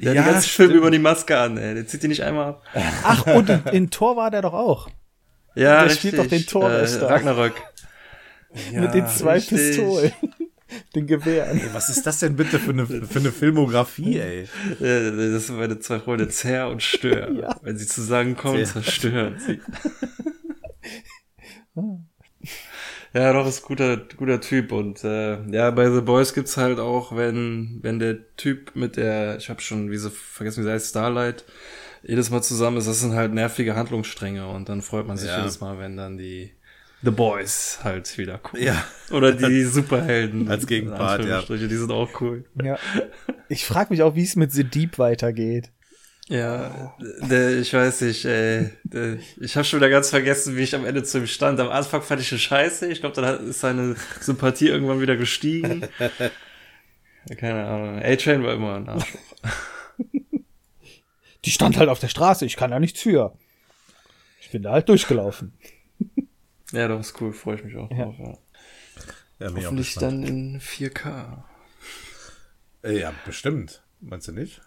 der Ja, hat die ganze stimmt. Film über die Maske an, ey. Der zieht die nicht einmal ab. Ach, und in, in Thor war der doch auch. Ja, Der richtig. spielt doch den Thor, äh. Ragnarök. mit den zwei richtig. Pistolen. den Gewehren. Ey, was ist das denn bitte für eine, für eine Filmografie, ey? Das sind meine zwei Freunde Zer und Stör. Ja. Wenn sie zusammenkommen, Zer. zerstören sie. ja, doch, ist guter, guter Typ. Und äh, ja, bei The Boys gibt's halt auch, wenn, wenn der Typ mit der, ich habe schon, wie sie vergessen, wie sie heißt, Starlight, jedes Mal zusammen ist, das sind halt nervige Handlungsstränge und dann freut man sich Ja. jedes Mal, wenn dann die The Boys halt wieder kommen. Ja. Oder die Superhelden. Als Gegenpart, ja. Die sind auch cool. Ja. Ich frage mich auch, wie es mit The Deep weitergeht. Ja, der, ich weiß nicht, ey. Der, ich habe schon wieder ganz vergessen, wie ich am Ende zu ihm stand. Am Anfang fand ich ihn scheiße. Ich glaube, dann hat, ist seine Sympathie irgendwann wieder gestiegen. Keine Ahnung. A-Train war immer ein Arschloch. Die stand halt auf der Straße, ich kann da nichts für. Ich bin da halt durchgelaufen. Ja, das ist cool, freue ich mich auch Ja. drauf. Ja. Ja, Hoffentlich dann in 4K. Äh, Ja, bestimmt. Meinst du nicht?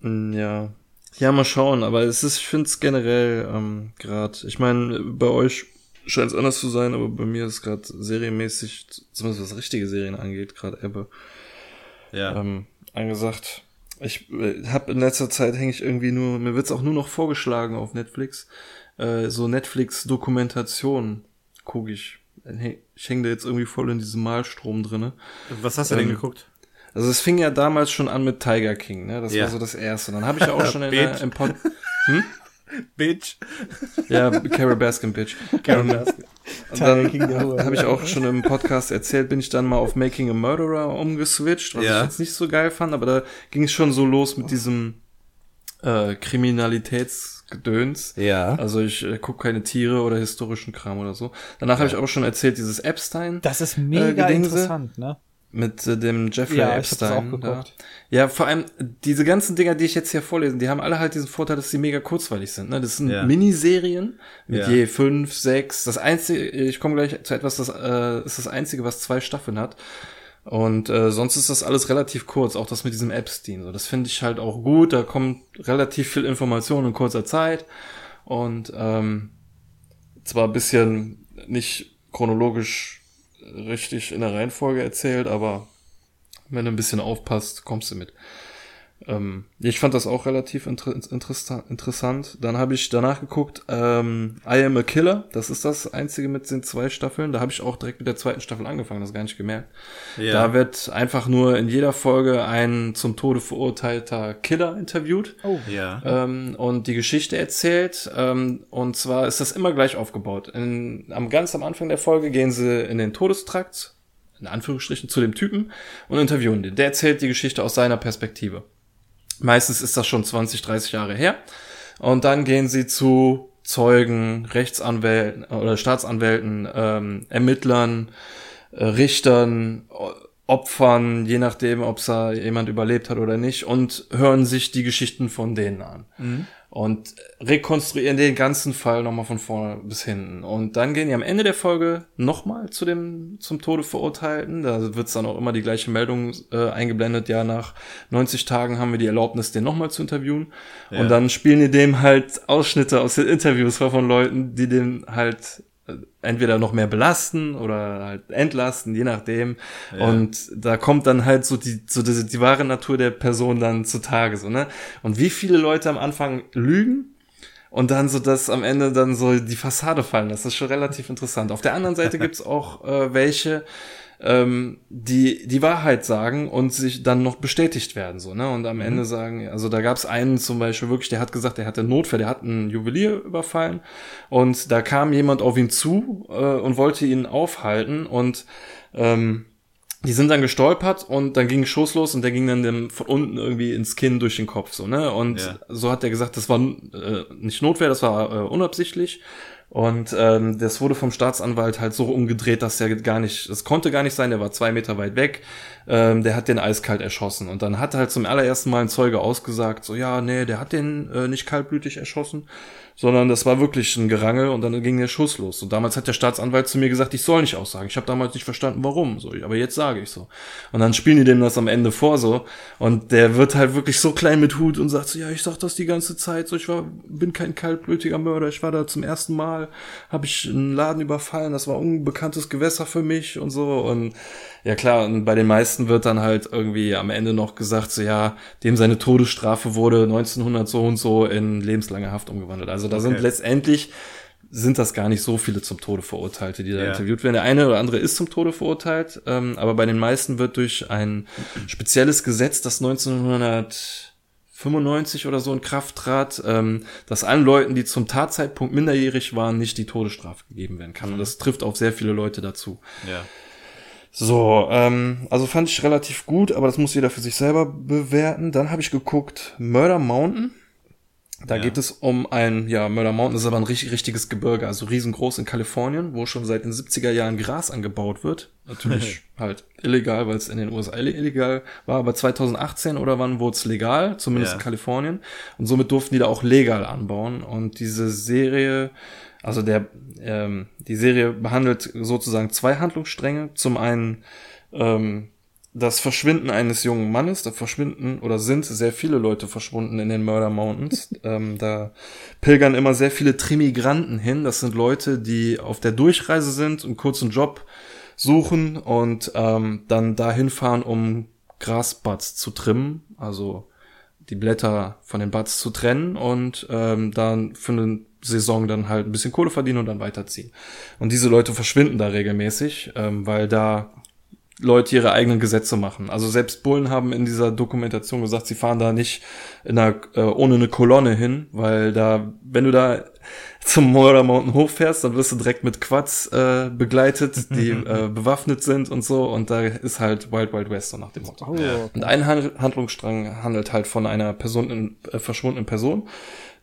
Mm, Ja. Ja, mal schauen, aber es ist, ich finde es generell ähm, gerade, ich meine, bei euch scheint es anders zu sein, aber bei mir ist gerade serienmäßig, zumindest was richtige Serien angeht, gerade Ebbe, Ja. ähm, angesagt. Ich äh, habe in letzter Zeit hänge ich irgendwie nur, mir wird's auch nur noch vorgeschlagen auf Netflix, äh, so Netflix-Dokumentation gucke ich. Ich hänge da jetzt irgendwie voll in diesem Malstrom drinne. Was hast du denn ähm, geguckt? Also es fing ja damals schon an mit Tiger King, ne? Das Ja. war so das erste. Dann habe ich ja auch schon in der, im Pod Bitch. ja, Carol Baskin Bitch. Ähm, und Tiger King, der dann habe ich auch schon im Podcast erzählt, bin ich dann mal auf Making a Murderer umgeswitcht, was Ja. ich jetzt nicht so geil fand, aber da ging es schon so los mit diesem äh, Kriminalitätsgedöns. Ja. Also ich äh, gucke keine Tiere oder historischen Kram oder so. Danach habe ich auch schon erzählt, dieses Epstein Das ist mega Gedingse. interessant, ne? mit äh, dem Jeffrey Ja, ich hab's Epstein. auch geguckt. Da. Ja, vor allem diese ganzen Dinger, die ich jetzt hier vorlese, die haben alle halt diesen Vorteil, dass sie mega kurzweilig sind. Ne? Das sind Ja. Miniserien mit Ja. je fünf, sechs. Das einzige, ich komme gleich zu etwas, das äh, ist das einzige, was zwei Staffeln hat. Und äh, sonst ist das alles relativ kurz, auch das mit diesem Epstein. So, das finde ich halt auch gut. Da kommt relativ viel Information in kurzer Zeit. Und ähm, zwar ein bisschen nicht chronologisch richtig in der Reihenfolge erzählt, aber wenn du ein bisschen aufpasst, kommst du mit. Ähm, ich fand das auch relativ inter interessa interessant. Dann habe ich danach geguckt, ähm, I Am a Killer. Das ist das einzige mit den zwei Staffeln. Da habe ich auch direkt mit der zweiten Staffel angefangen, das gar nicht gemerkt. Ja. Da wird einfach nur in jeder Folge ein zum Tode verurteilter Killer interviewt Oh. ja. ähm, und die Geschichte erzählt. Ähm, und zwar ist das immer gleich aufgebaut. In, am ganz am Anfang der Folge gehen sie in den Todestrakt, in Anführungsstrichen, zu dem Typen und interviewen den. Der erzählt die Geschichte aus seiner Perspektive. Meistens ist das schon 20, 30 Jahre her. Und dann gehen sie zu Zeugen, Rechtsanwälten oder Staatsanwälten, ähm, Ermittlern, äh, Richtern, Opfern, je nachdem, ob da jemand überlebt hat oder nicht, und hören sich die Geschichten von denen an. Und rekonstruieren den ganzen Fall nochmal von vorne bis hinten. Und dann gehen die am Ende der Folge nochmal zu dem zum Tode verurteilten. Da wird's dann auch immer die gleiche Meldung äh, eingeblendet. Ja, nach 90 Tagen haben wir die Erlaubnis, den nochmal zu interviewen. Ja. Und dann spielen die dem halt Ausschnitte aus den Interviews von Leuten, die den halt entweder noch mehr belasten oder halt entlasten, je nachdem. Ja. Und da kommt dann halt so die, so die, die wahre Natur der Person dann zutage, so, ne? Und wie viele Leute am Anfang lügen und dann so, dass am Ende dann so die Fassade fallen, das ist schon relativ interessant. Auf der anderen Seite gibt's auch äh, welche, ähm, die die Wahrheit sagen und sich dann noch bestätigt werden, so, ne? Und am Ende sagen, also da gab's einen zum Beispiel wirklich, der hat gesagt, der hatte Notfall, der hat einen Juwelier überfallen und da kam jemand auf ihn zu äh, und wollte ihn aufhalten und ähm, die sind dann gestolpert und dann ging Schuss los und der ging dann dem von unten irgendwie ins Kinn durch den Kopf so ne und Ja. so hat er gesagt das war äh, nicht Notwehr das war äh, unabsichtlich und ähm, das wurde vom Staatsanwalt halt so umgedreht dass er gar nicht das konnte gar nicht sein der war zwei Meter weit weg. Ähm, der hat den eiskalt erschossen. Und dann hat halt zum allerersten Mal ein Zeuge ausgesagt so ja nee der hat den äh, nicht kaltblütig erschossen sondern das war wirklich ein Gerangel und dann ging der Schuss los. Und damals hat der Staatsanwalt zu mir gesagt, ich soll nicht aussagen. Ich habe damals nicht verstanden, warum. So, aber jetzt sage ich so. Und dann spielen die dem das am Ende vor so. Und der wird halt wirklich so klein mit Hut und sagt so, ja, ich sag das die ganze Zeit. So, ich war, bin kein kaltblütiger Mörder. Ich war da zum ersten Mal, habe ich einen Laden überfallen. Das war unbekanntes Gewässer für mich und so. Und ja klar, und bei den meisten wird dann halt irgendwie am Ende noch gesagt, so ja, dem seine Todesstrafe wurde 1900 so und so in lebenslange Haft umgewandelt. Also da sind Okay. letztendlich sind das gar nicht so viele zum Tode Verurteilte, die da Ja. interviewt werden. Der eine oder andere ist zum Tode verurteilt, ähm, aber bei den meisten wird durch ein spezielles Gesetz, das 1995 oder so in Kraft trat, ähm, dass allen Leuten, die zum Tatzeitpunkt minderjährig waren, nicht die Todesstrafe gegeben werden kann. Und das trifft auf sehr viele Leute dazu. Ja. So, ähm, also fand ich relativ gut, aber das muss jeder für sich selber bewerten. Dann habe ich geguckt Murder Mountain. Da Ja. geht es um ein, ja, Murder Mountain ist aber ein richtig, richtiges Gebirge, also riesengroß in Kalifornien, wo schon seit den 70er Jahren Gras angebaut wird. Natürlich halt illegal, weil es in den USA ille- illegal war, aber 2018 oder wann wurde es legal, zumindest Ja. in Kalifornien. Und somit durften die da auch legal anbauen. Und diese Serie, also der, ähm, die Serie behandelt sozusagen zwei Handlungsstränge. Zum einen ähm, das Verschwinden eines jungen Mannes. Da verschwinden oder sind sehr viele Leute verschwunden in den Murder Mountains. ähm, da pilgern immer sehr viele Trimigranten hin. Das sind Leute, die auf der Durchreise sind, einen kurzen Job suchen und ähm, dann dahin fahren, um Grasbuds zu trimmen, also die Blätter von den Buds zu trennen und ähm, dann für eine Saison dann halt ein bisschen Kohle verdienen und dann weiterziehen. Und diese Leute verschwinden da regelmäßig, ähm, weil da Leute ihre eigenen Gesetze machen. Also selbst Bullen haben in dieser Dokumentation gesagt, sie fahren da nicht in einer, äh, ohne eine Kolonne hin, weil da, wenn du da zum Murder Mountain hochfährst, dann wirst du direkt mit Quads äh, begleitet, die äh, bewaffnet sind und so. Und da ist halt Wild Wild West so nach dem Motto. Oh. Und ein Hand Handlungsstrang handelt halt von einer Person in, äh, verschwundenen Person,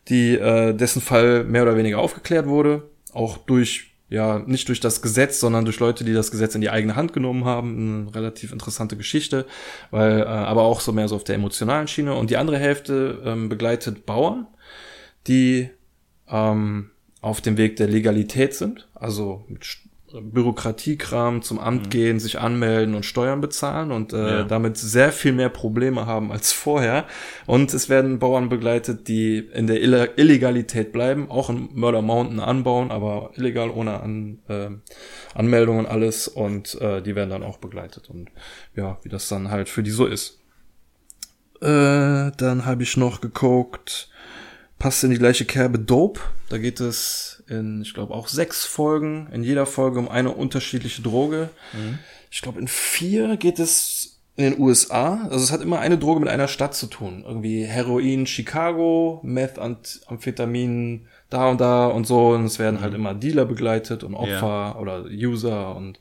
die äh, dessen Fall mehr oder weniger aufgeklärt wurde, auch durch ja, nicht durch das Gesetz, sondern durch Leute, die das Gesetz in die eigene Hand genommen haben. Eine relativ interessante Geschichte, weil, äh, aber auch so mehr so auf der emotionalen Schiene. Und die andere Hälfte ähm, begleitet Bauern, die ähm, auf dem Weg der Legalität sind, also mit Bürokratiekram zum Amt mhm. gehen, sich anmelden und Steuern bezahlen und äh, ja. damit sehr viel mehr Probleme haben als vorher. Und es werden Bauern begleitet, die in der Ill Illegalität bleiben, auch in Murder Mountain anbauen, aber illegal ohne An äh, Anmeldung und alles. Und äh, die werden dann auch begleitet. Und ja, wie das dann halt für die so ist. Äh, dann habe ich noch geguckt, passt in die gleiche Kerbe Dope. Da geht es in, ich glaube, auch sechs Folgen, in jeder Folge um eine unterschiedliche Droge. Mhm. Ich glaube, in vier geht es in den USA. Also es hat immer eine Droge mit einer Stadt zu tun. Irgendwie Heroin Chicago, Meth, Amphetamin da und da und so. Und es werden halt mhm. halt immer Dealer begleitet und Opfer ja. oder User und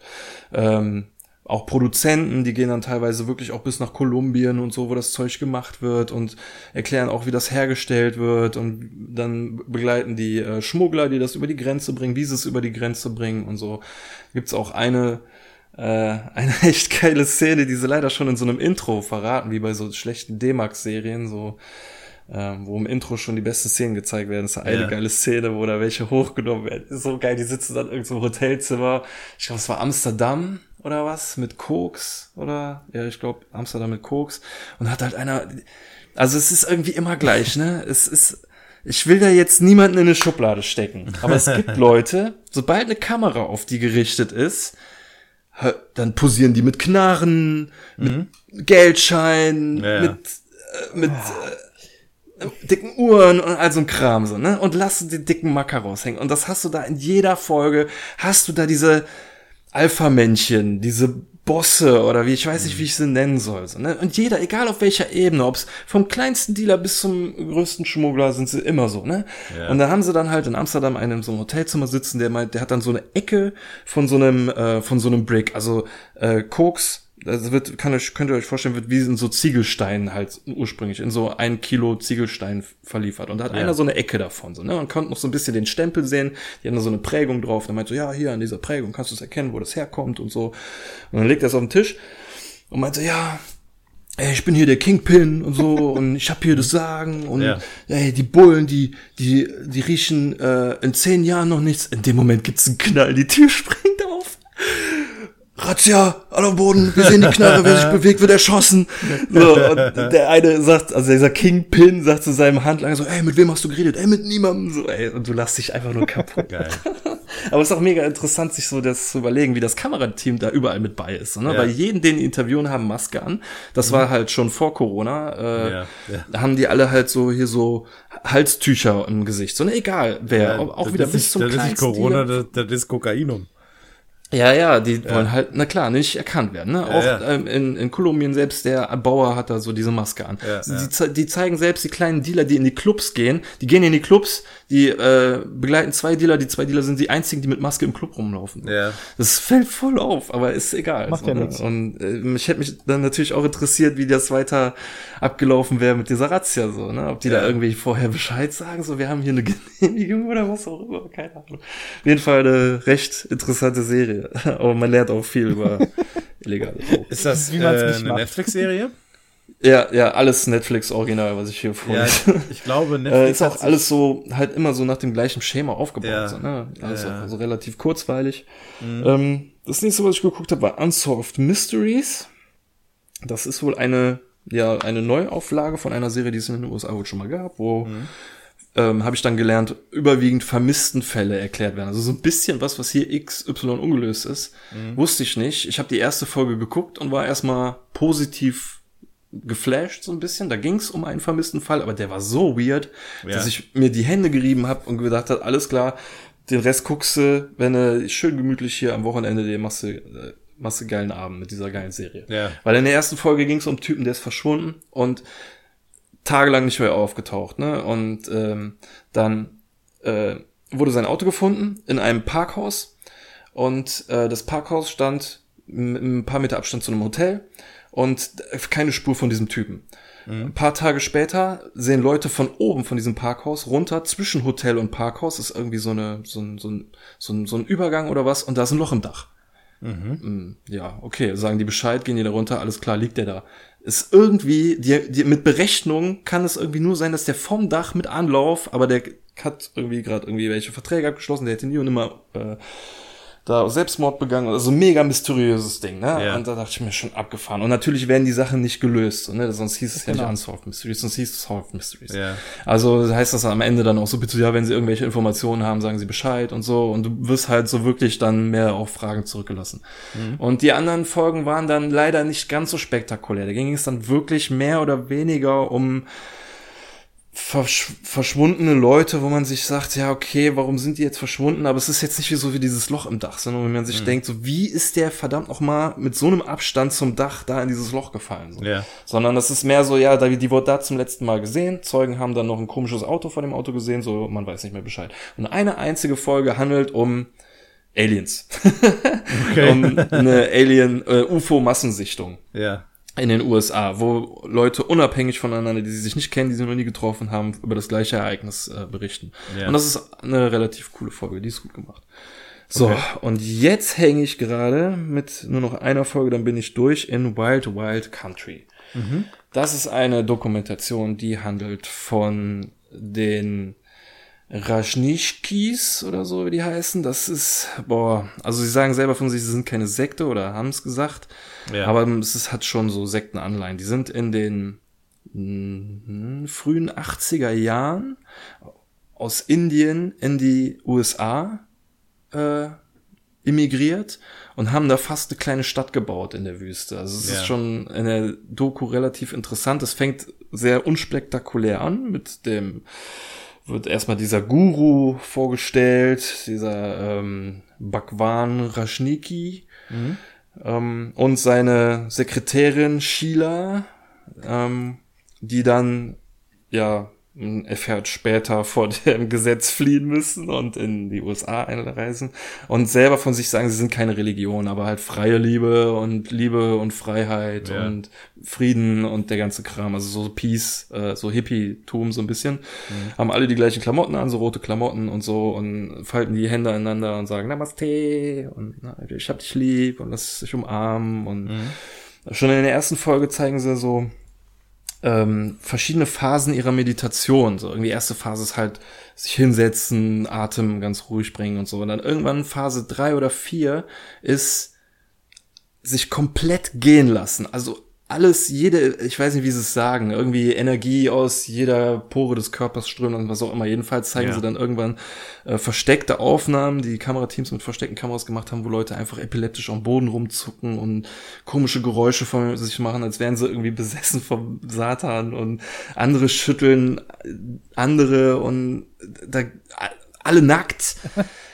ähm, auch Produzenten, die gehen dann teilweise wirklich auch bis nach Kolumbien und so, wo das Zeug gemacht wird und erklären auch, wie das hergestellt wird und dann begleiten die äh, Schmuggler, die das über die Grenze bringen, wie sie es über die Grenze bringen und so. Gibt's auch eine äh, eine echt geile Szene, die sie leider schon in so einem Intro verraten, wie bei so schlechten D-Max-Serien, so ähm, wo im Intro schon die besten Szenen gezeigt werden. Das ist eine ja. geile Szene, wo da welche hochgenommen werden. so geil, die sitzen dann irgendwo im Hotelzimmer. Ich glaube, es war Amsterdam oder was mit Koks oder ja, ich glaube Amsterdam mit Koks und hat halt einer also es ist irgendwie immer gleich, ne? Es ist ich will da jetzt niemanden in eine Schublade stecken, aber es gibt Leute, sobald eine Kamera auf die gerichtet ist, dann posieren die mit Knarren, mhm. mit Geldschein, ja. mit äh, mit äh, dicken Uhren und all so ein Kram so, ne? Und lassen die dicken Macker raushängen und das hast du da in jeder Folge, hast du da diese Alpha-Männchen, diese Bosse oder wie, ich weiß nicht, wie ich sie nennen soll. So, ne? Und jeder, egal auf welcher Ebene, ob es vom kleinsten Dealer bis zum größten Schmuggler, sind sie immer so, ne? Ja. Und da haben sie dann halt in Amsterdam einen in so einem Hotelzimmer sitzen, der meint, der hat dann so eine Ecke von so einem, äh, von so einem Brick, also äh, Koks, das wird, kann euch, könnt ihr euch vorstellen, wird wie in so Ziegelsteinen halt ursprünglich, in so ein Kilo Ziegelstein verliefert. Und da hat ja. einer so eine Ecke davon, so, ne? Man konnte noch so ein bisschen den Stempel sehen, die haben da so eine Prägung drauf. Und dann meint so, ja, hier an dieser Prägung kannst du es erkennen, wo das herkommt und so. Und dann legt er es auf den Tisch und meint so, ja, ey, ich bin hier der Kingpin und so und ich hab hier das Sagen und ja. ey, die Bullen, die, die, die riechen äh, in zehn Jahren noch nichts. In dem Moment gibt's einen Knall, die Tür springt. Razzia, alle am Boden, wir sehen die Knarre, wer sich bewegt, wird erschossen. So, und der eine sagt, also dieser Kingpin sagt zu seinem Handlanger so, ey, mit wem hast du geredet? Ey, mit niemandem. So, ey, und du lachst dich einfach nur kaputt. Geil. Aber es ist auch mega interessant, sich so das zu überlegen, wie das Kamerateam da überall mit bei ist. Ne? Ja. Weil jeden, den die interviewen, haben Maske an. Das mhm. war halt schon vor Corona. Äh, ja, ja. haben die alle halt so hier so Halstücher im Gesicht. So, ne, egal wer. auch wieder bis zum Das ist nicht Corona, das, das ist Kokainum. Ja, ja, die ja. wollen halt, na klar, nicht erkannt werden. Ne? Auch ja, Ähm, in, in Kolumbien selbst, der Bauer hat da so diese Maske an. Die, die, zeigen selbst die kleinen Dealer, die in die Clubs gehen. Die gehen in die Clubs, die äh, begleiten zwei Dealer. Die zwei Dealer sind die einzigen, die mit Maske im Club rumlaufen. Ja. Das fällt voll auf, aber ist egal. Macht so, ja ne? nichts. Und äh, mich hätte mich dann natürlich auch interessiert, wie das weiter abgelaufen wäre mit dieser Razzia so. Ne? Ob die da irgendwie vorher Bescheid sagen, so wir haben hier eine Genehmigung oder was auch immer. Keine Ahnung. Auf jeden Fall eine recht interessante Serie. Aber man lernt auch viel über illegale Drogen. Ist das äh, eine Netflix-Serie? Ja, ja, alles Netflix-Original, was ich hier vorlese. Ja, ich glaube, äh, Netflix ist auch alles so, halt immer so nach dem gleichen Schema aufgebaut. Ja. So, ne? Also, ja. also relativ kurzweilig. Mhm. Ähm, das nächste, was ich geguckt habe, war Unsolved Mysteries. Das ist wohl eine, ja, eine Neuauflage von einer Serie, die es in den USA wohl schon mal gab, wo mhm. Ähm, habe ich dann gelernt, überwiegend vermissten Fälle erklärt werden. Also so ein bisschen was, was hier XY ungelöst ist, mhm. wusste ich nicht. Ich habe die erste Folge geguckt und war erstmal positiv geflasht so ein bisschen. Da ging es um einen vermissten Fall, aber der war so weird, ja. dass ich mir die Hände gerieben habe und gedacht habe, alles klar, den Rest guckst du, wenn du schön gemütlich hier am Wochenende dir machst du, äh, machst du geilen Abend mit dieser geilen Serie. Ja. Weil in der ersten Folge ging es um Typen, der ist verschwunden und tagelang nicht mehr aufgetaucht, ne? Und ähm, dann äh, wurde sein Auto gefunden in einem Parkhaus und äh, das Parkhaus stand mit ein paar Meter Abstand zu einem Hotel und keine Spur von diesem Typen. Mhm. Ein paar Tage später sehen Leute von oben von diesem Parkhaus runter, zwischen Hotel und Parkhaus ist irgendwie so eine, so ein, so ein, so ein, so ein Übergang oder was und da ist ein Loch im Dach. Mhm. Mm, ja, okay, sagen die Bescheid, gehen die da runter, alles klar, liegt der da. Ist irgendwie, die, die, mit Berechnung kann es irgendwie nur sein, dass der vom Dach mit Anlauf, aber der hat irgendwie gerade irgendwie welche Verträge abgeschlossen, der hätte nie und immer äh, da Selbstmord begangen, also mega mysteriöses Ding, ne? Ja. Und da dachte ich mir schon abgefahren. Und natürlich werden die Sachen nicht gelöst, ne? Sonst hieß es ja genau. nicht Unsolved Mysteries, sonst hieß es Solved Mysteries. Ja. Also heißt das am Ende dann auch so, bitte, ja, wenn sie irgendwelche Informationen haben, sagen sie Bescheid und so. Und du wirst halt so wirklich dann mehr auf Fragen zurückgelassen. Mhm. Und die anderen Folgen waren dann leider nicht ganz so spektakulär. Da ging es dann wirklich mehr oder weniger um versch verschwundene Leute, wo man sich sagt, ja, okay, warum sind die jetzt verschwunden? Aber es ist jetzt nicht wie so wie dieses Loch im Dach, sondern wenn man sich mhm. denkt, so wie ist der verdammt noch mal mit so einem Abstand zum Dach da in dieses Loch gefallen? So. Ja. Sondern das ist mehr so, ja, die wurde da zum letzten Mal gesehen, Zeugen haben dann noch ein komisches Auto vor dem Auto gesehen, so man weiß nicht mehr Bescheid. Und eine einzige Folge handelt um Aliens. okay. um eine Alien äh. Ja in den USA, wo Leute unabhängig voneinander, die sie sich nicht kennen, die sie noch nie getroffen haben, über das gleiche Ereignis äh, berichten. Ja. Und das ist eine relativ coole Folge, die ist gut gemacht. So, okay. und jetzt hänge ich gerade mit nur noch einer Folge, dann bin ich durch in Wild Wild Country. Mhm. Das ist eine Dokumentation, die handelt von den Rajnishkis oder so, wie die heißen. Das ist, boah, also sie sagen selber von sich, sie sind keine Sekte oder haben es gesagt. Ja. Aber es ist, hat schon so Sektenanleihen. Die sind in den mh, frühen 80er Jahren aus Indien in die USA äh, immigriert und haben da fast eine kleine Stadt gebaut in der Wüste. Also es ja. ist schon in der Doku relativ interessant. Es fängt sehr unspektakulär an mit dem wird erstmal dieser Guru vorgestellt, dieser ähm, Bhagwan Rashniki mhm. ähm, und seine Sekretärin Sheila, ähm, die dann ja erfährt später vor dem Gesetz fliehen müssen und in die USA einreisen und selber von sich sagen, sie sind keine Religion, aber halt freie Liebe und Liebe und Freiheit ja. und Frieden und der ganze Kram, also so Peace, äh, so Hippie-Tum so ein bisschen, mhm. haben alle die gleichen Klamotten an, so rote Klamotten und so und falten die Hände aneinander und sagen Namaste und na, ich hab dich lieb und lass dich umarmen und mhm. schon in der ersten Folge zeigen sie so ähm, verschiedene Phasen ihrer Meditation. So irgendwie erste Phase ist halt sich hinsetzen, Atem ganz ruhig bringen und so. Und dann irgendwann Phase drei oder vier ist sich komplett gehen lassen. Also alles, jede, ich weiß nicht, wie sie es sagen, irgendwie Energie aus jeder Pore des Körpers strömt und was auch immer. Jedenfalls zeigen ja. sie dann irgendwann äh, versteckte Aufnahmen, die Kamerateams mit versteckten Kameras gemacht haben, wo Leute einfach epileptisch am Boden rumzucken und komische Geräusche von sich machen, als wären sie irgendwie besessen vom Satan und andere schütteln andere und da alle nackt.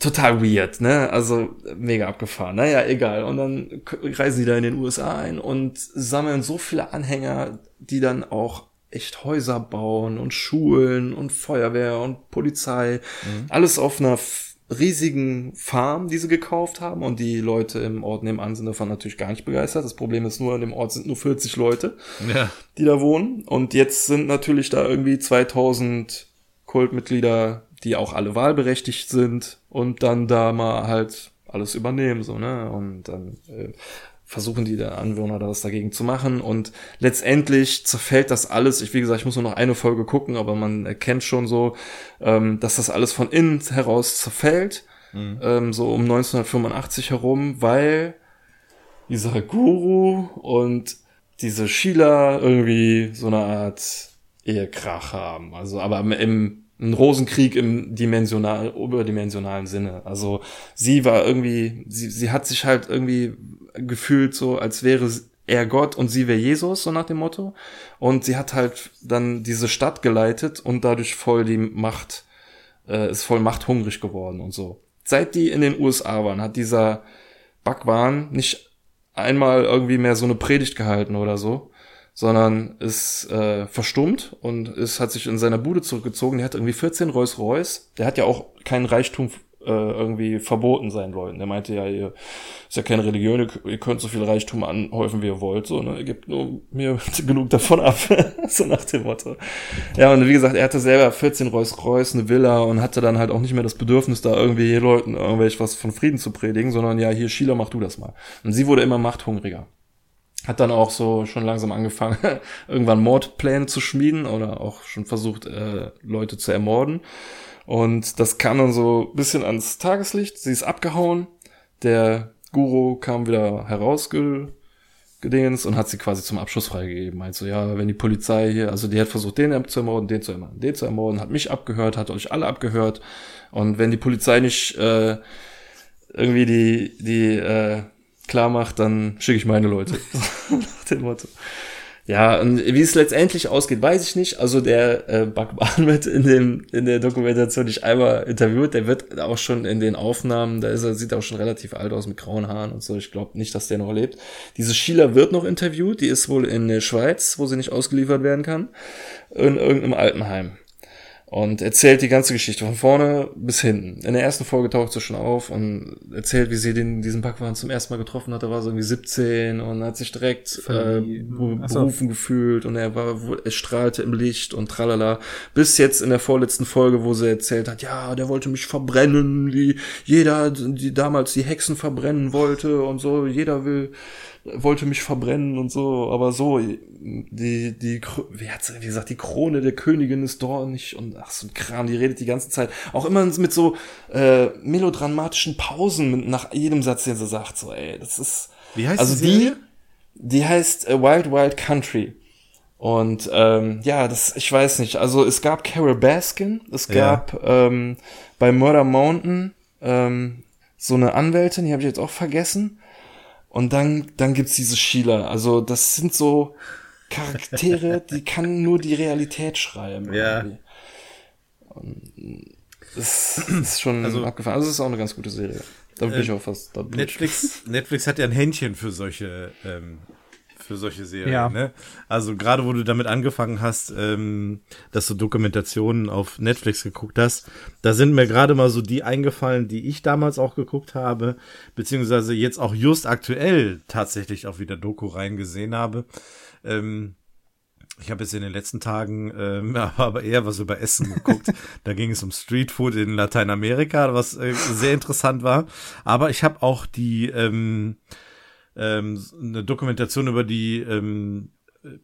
total weird, ne? Also mega abgefahren. Naja, egal. Und dann reisen die da in den USA ein und sammeln so viele Anhänger, die dann auch echt Häuser bauen und Schulen und Feuerwehr und Polizei. Mhm. Alles auf einer riesigen Farm, die sie gekauft haben und die Leute im Ort nebenan sind davon natürlich gar nicht begeistert. Das Problem ist nur, in dem Ort sind nur 40 Leute, ja. die da wohnen und jetzt sind natürlich da irgendwie 2000 Kultmitglieder die auch alle wahlberechtigt sind und dann da mal halt alles übernehmen, so, ne? Und dann äh, versuchen die der Anwohner das dagegen zu machen und letztendlich zerfällt das alles. Ich, wie gesagt, ich muss nur noch eine Folge gucken, aber man erkennt schon so, ähm, dass das alles von innen heraus zerfällt, mhm. ähm, so um 1985 herum, weil dieser Guru und diese Sheila irgendwie so eine Art Ehekrach haben. Also, aber im, im Rosenkrieg im dimensional, überdimensionalen Sinne. Also, sie war irgendwie, sie, sie hat sich halt irgendwie gefühlt so, als wäre er Gott und sie wäre Jesus, so nach dem Motto. Und sie hat halt dann diese Stadt geleitet und dadurch voll die Macht, äh, ist voll machthungrig geworden und so. Seit die in den USA waren, hat dieser Bhagwan nicht einmal irgendwie mehr so eine Predigt gehalten oder so, sondern ist äh, verstummt und ist, hat sich in seiner Bude zurückgezogen. Der hat irgendwie 14 Rolls Royce. Der hat ja auch keinen Reichtum äh, irgendwie verboten sein wollen. Der meinte ja, ihr ist ja keine Religion, ihr, könnt so viel Reichtum anhäufen, wie ihr wollt, so, ne? Ihr gebt nur mir genug davon ab, so nach dem Motto. Ja, und wie gesagt, er hatte selber 14 Rolls Royce, eine Villa und hatte dann halt auch nicht mehr das Bedürfnis, da irgendwie hier Leuten irgendwelch was von Frieden zu predigen, sondern ja, hier, Sheila, mach du das mal. Und sie wurde immer machthungriger hat dann auch so schon langsam angefangen, irgendwann Mordpläne zu schmieden oder auch schon versucht, äh, Leute zu ermorden. Und das kam dann so bisschen ans Tageslicht. Sie ist abgehauen. Der Guru kam wieder herausgedings und hat sie quasi zum Abschluss freigegeben. Also ja, wenn die Polizei hier, also die hat versucht, den zu ermorden, den zu ermorden, den zu ermorden, hat mich abgehört, hat euch alle abgehört. Und wenn die Polizei nicht äh, irgendwie die, die äh, klar macht, dann schicke ich meine Leute. Nach dem Motto. Ja, und wie es letztendlich ausgeht, weiß ich nicht. Also der äh, Bakban wird in dem in der Dokumentation nicht einmal interviewt. Der wird auch schon in den Aufnahmen, da ist er sieht auch schon relativ alt aus mit grauen Haaren und so. Ich glaube nicht, dass der noch lebt. Diese Sheila wird noch interviewt. Die ist wohl in der Schweiz, wo sie nicht ausgeliefert werden kann, in irgendeinem Altenheim und erzählt die ganze Geschichte von vorne bis hinten. In der ersten Folge taucht sie schon auf und erzählt, wie sie den, diesen Backwaren zum ersten Mal getroffen hat. Er war so irgendwie 17 und hat sich direkt äh, berufen so. gefühlt und er war, er strahlte im Licht und tralala. Bis jetzt in der vorletzten Folge, wo sie erzählt hat, ja, der wollte mich verbrennen, wie jeder, die damals die Hexen verbrennen wollte und so. Jeder will wollte mich verbrennen und so, aber so, die, die, wie hat sie gesagt, die Krone der Königin ist dornig und ach so ein Kram, die redet die ganze Zeit. Auch immer mit so äh, melodramatischen Pausen nach jedem Satz, den sie sagt, so, ey, das ist. Wie heißt also die? Die heißt äh, Wild Wild Country. Und ähm, ja, das, ich weiß nicht. Also es gab Carol Baskin, es gab ja. ähm, bei Murder Mountain ähm, so eine Anwältin, die habe ich jetzt auch vergessen. Und dann, dann gibt's diese Sheila. Also das sind so Charaktere, die kann nur die Realität schreiben. Ja. Das ist schon also, abgefahren. Also es ist auch eine ganz gute Serie. Da bin äh, ich auch fast. Netflix, Netflix hat ja ein Händchen für solche ähm, für solche Serien. Ja. Ne? Also gerade wo du damit angefangen hast, ähm, dass du Dokumentationen auf Netflix geguckt hast, da sind mir gerade mal so die eingefallen, die ich damals auch geguckt habe, beziehungsweise jetzt auch just aktuell tatsächlich auch wieder Doku reingesehen habe. Ähm, ich habe jetzt in den letzten Tagen ähm, aber eher was über Essen geguckt. da ging es um Streetfood in Lateinamerika, was äh, sehr interessant war. Aber ich habe auch die ähm, ähm, eine Dokumentation über die ähm,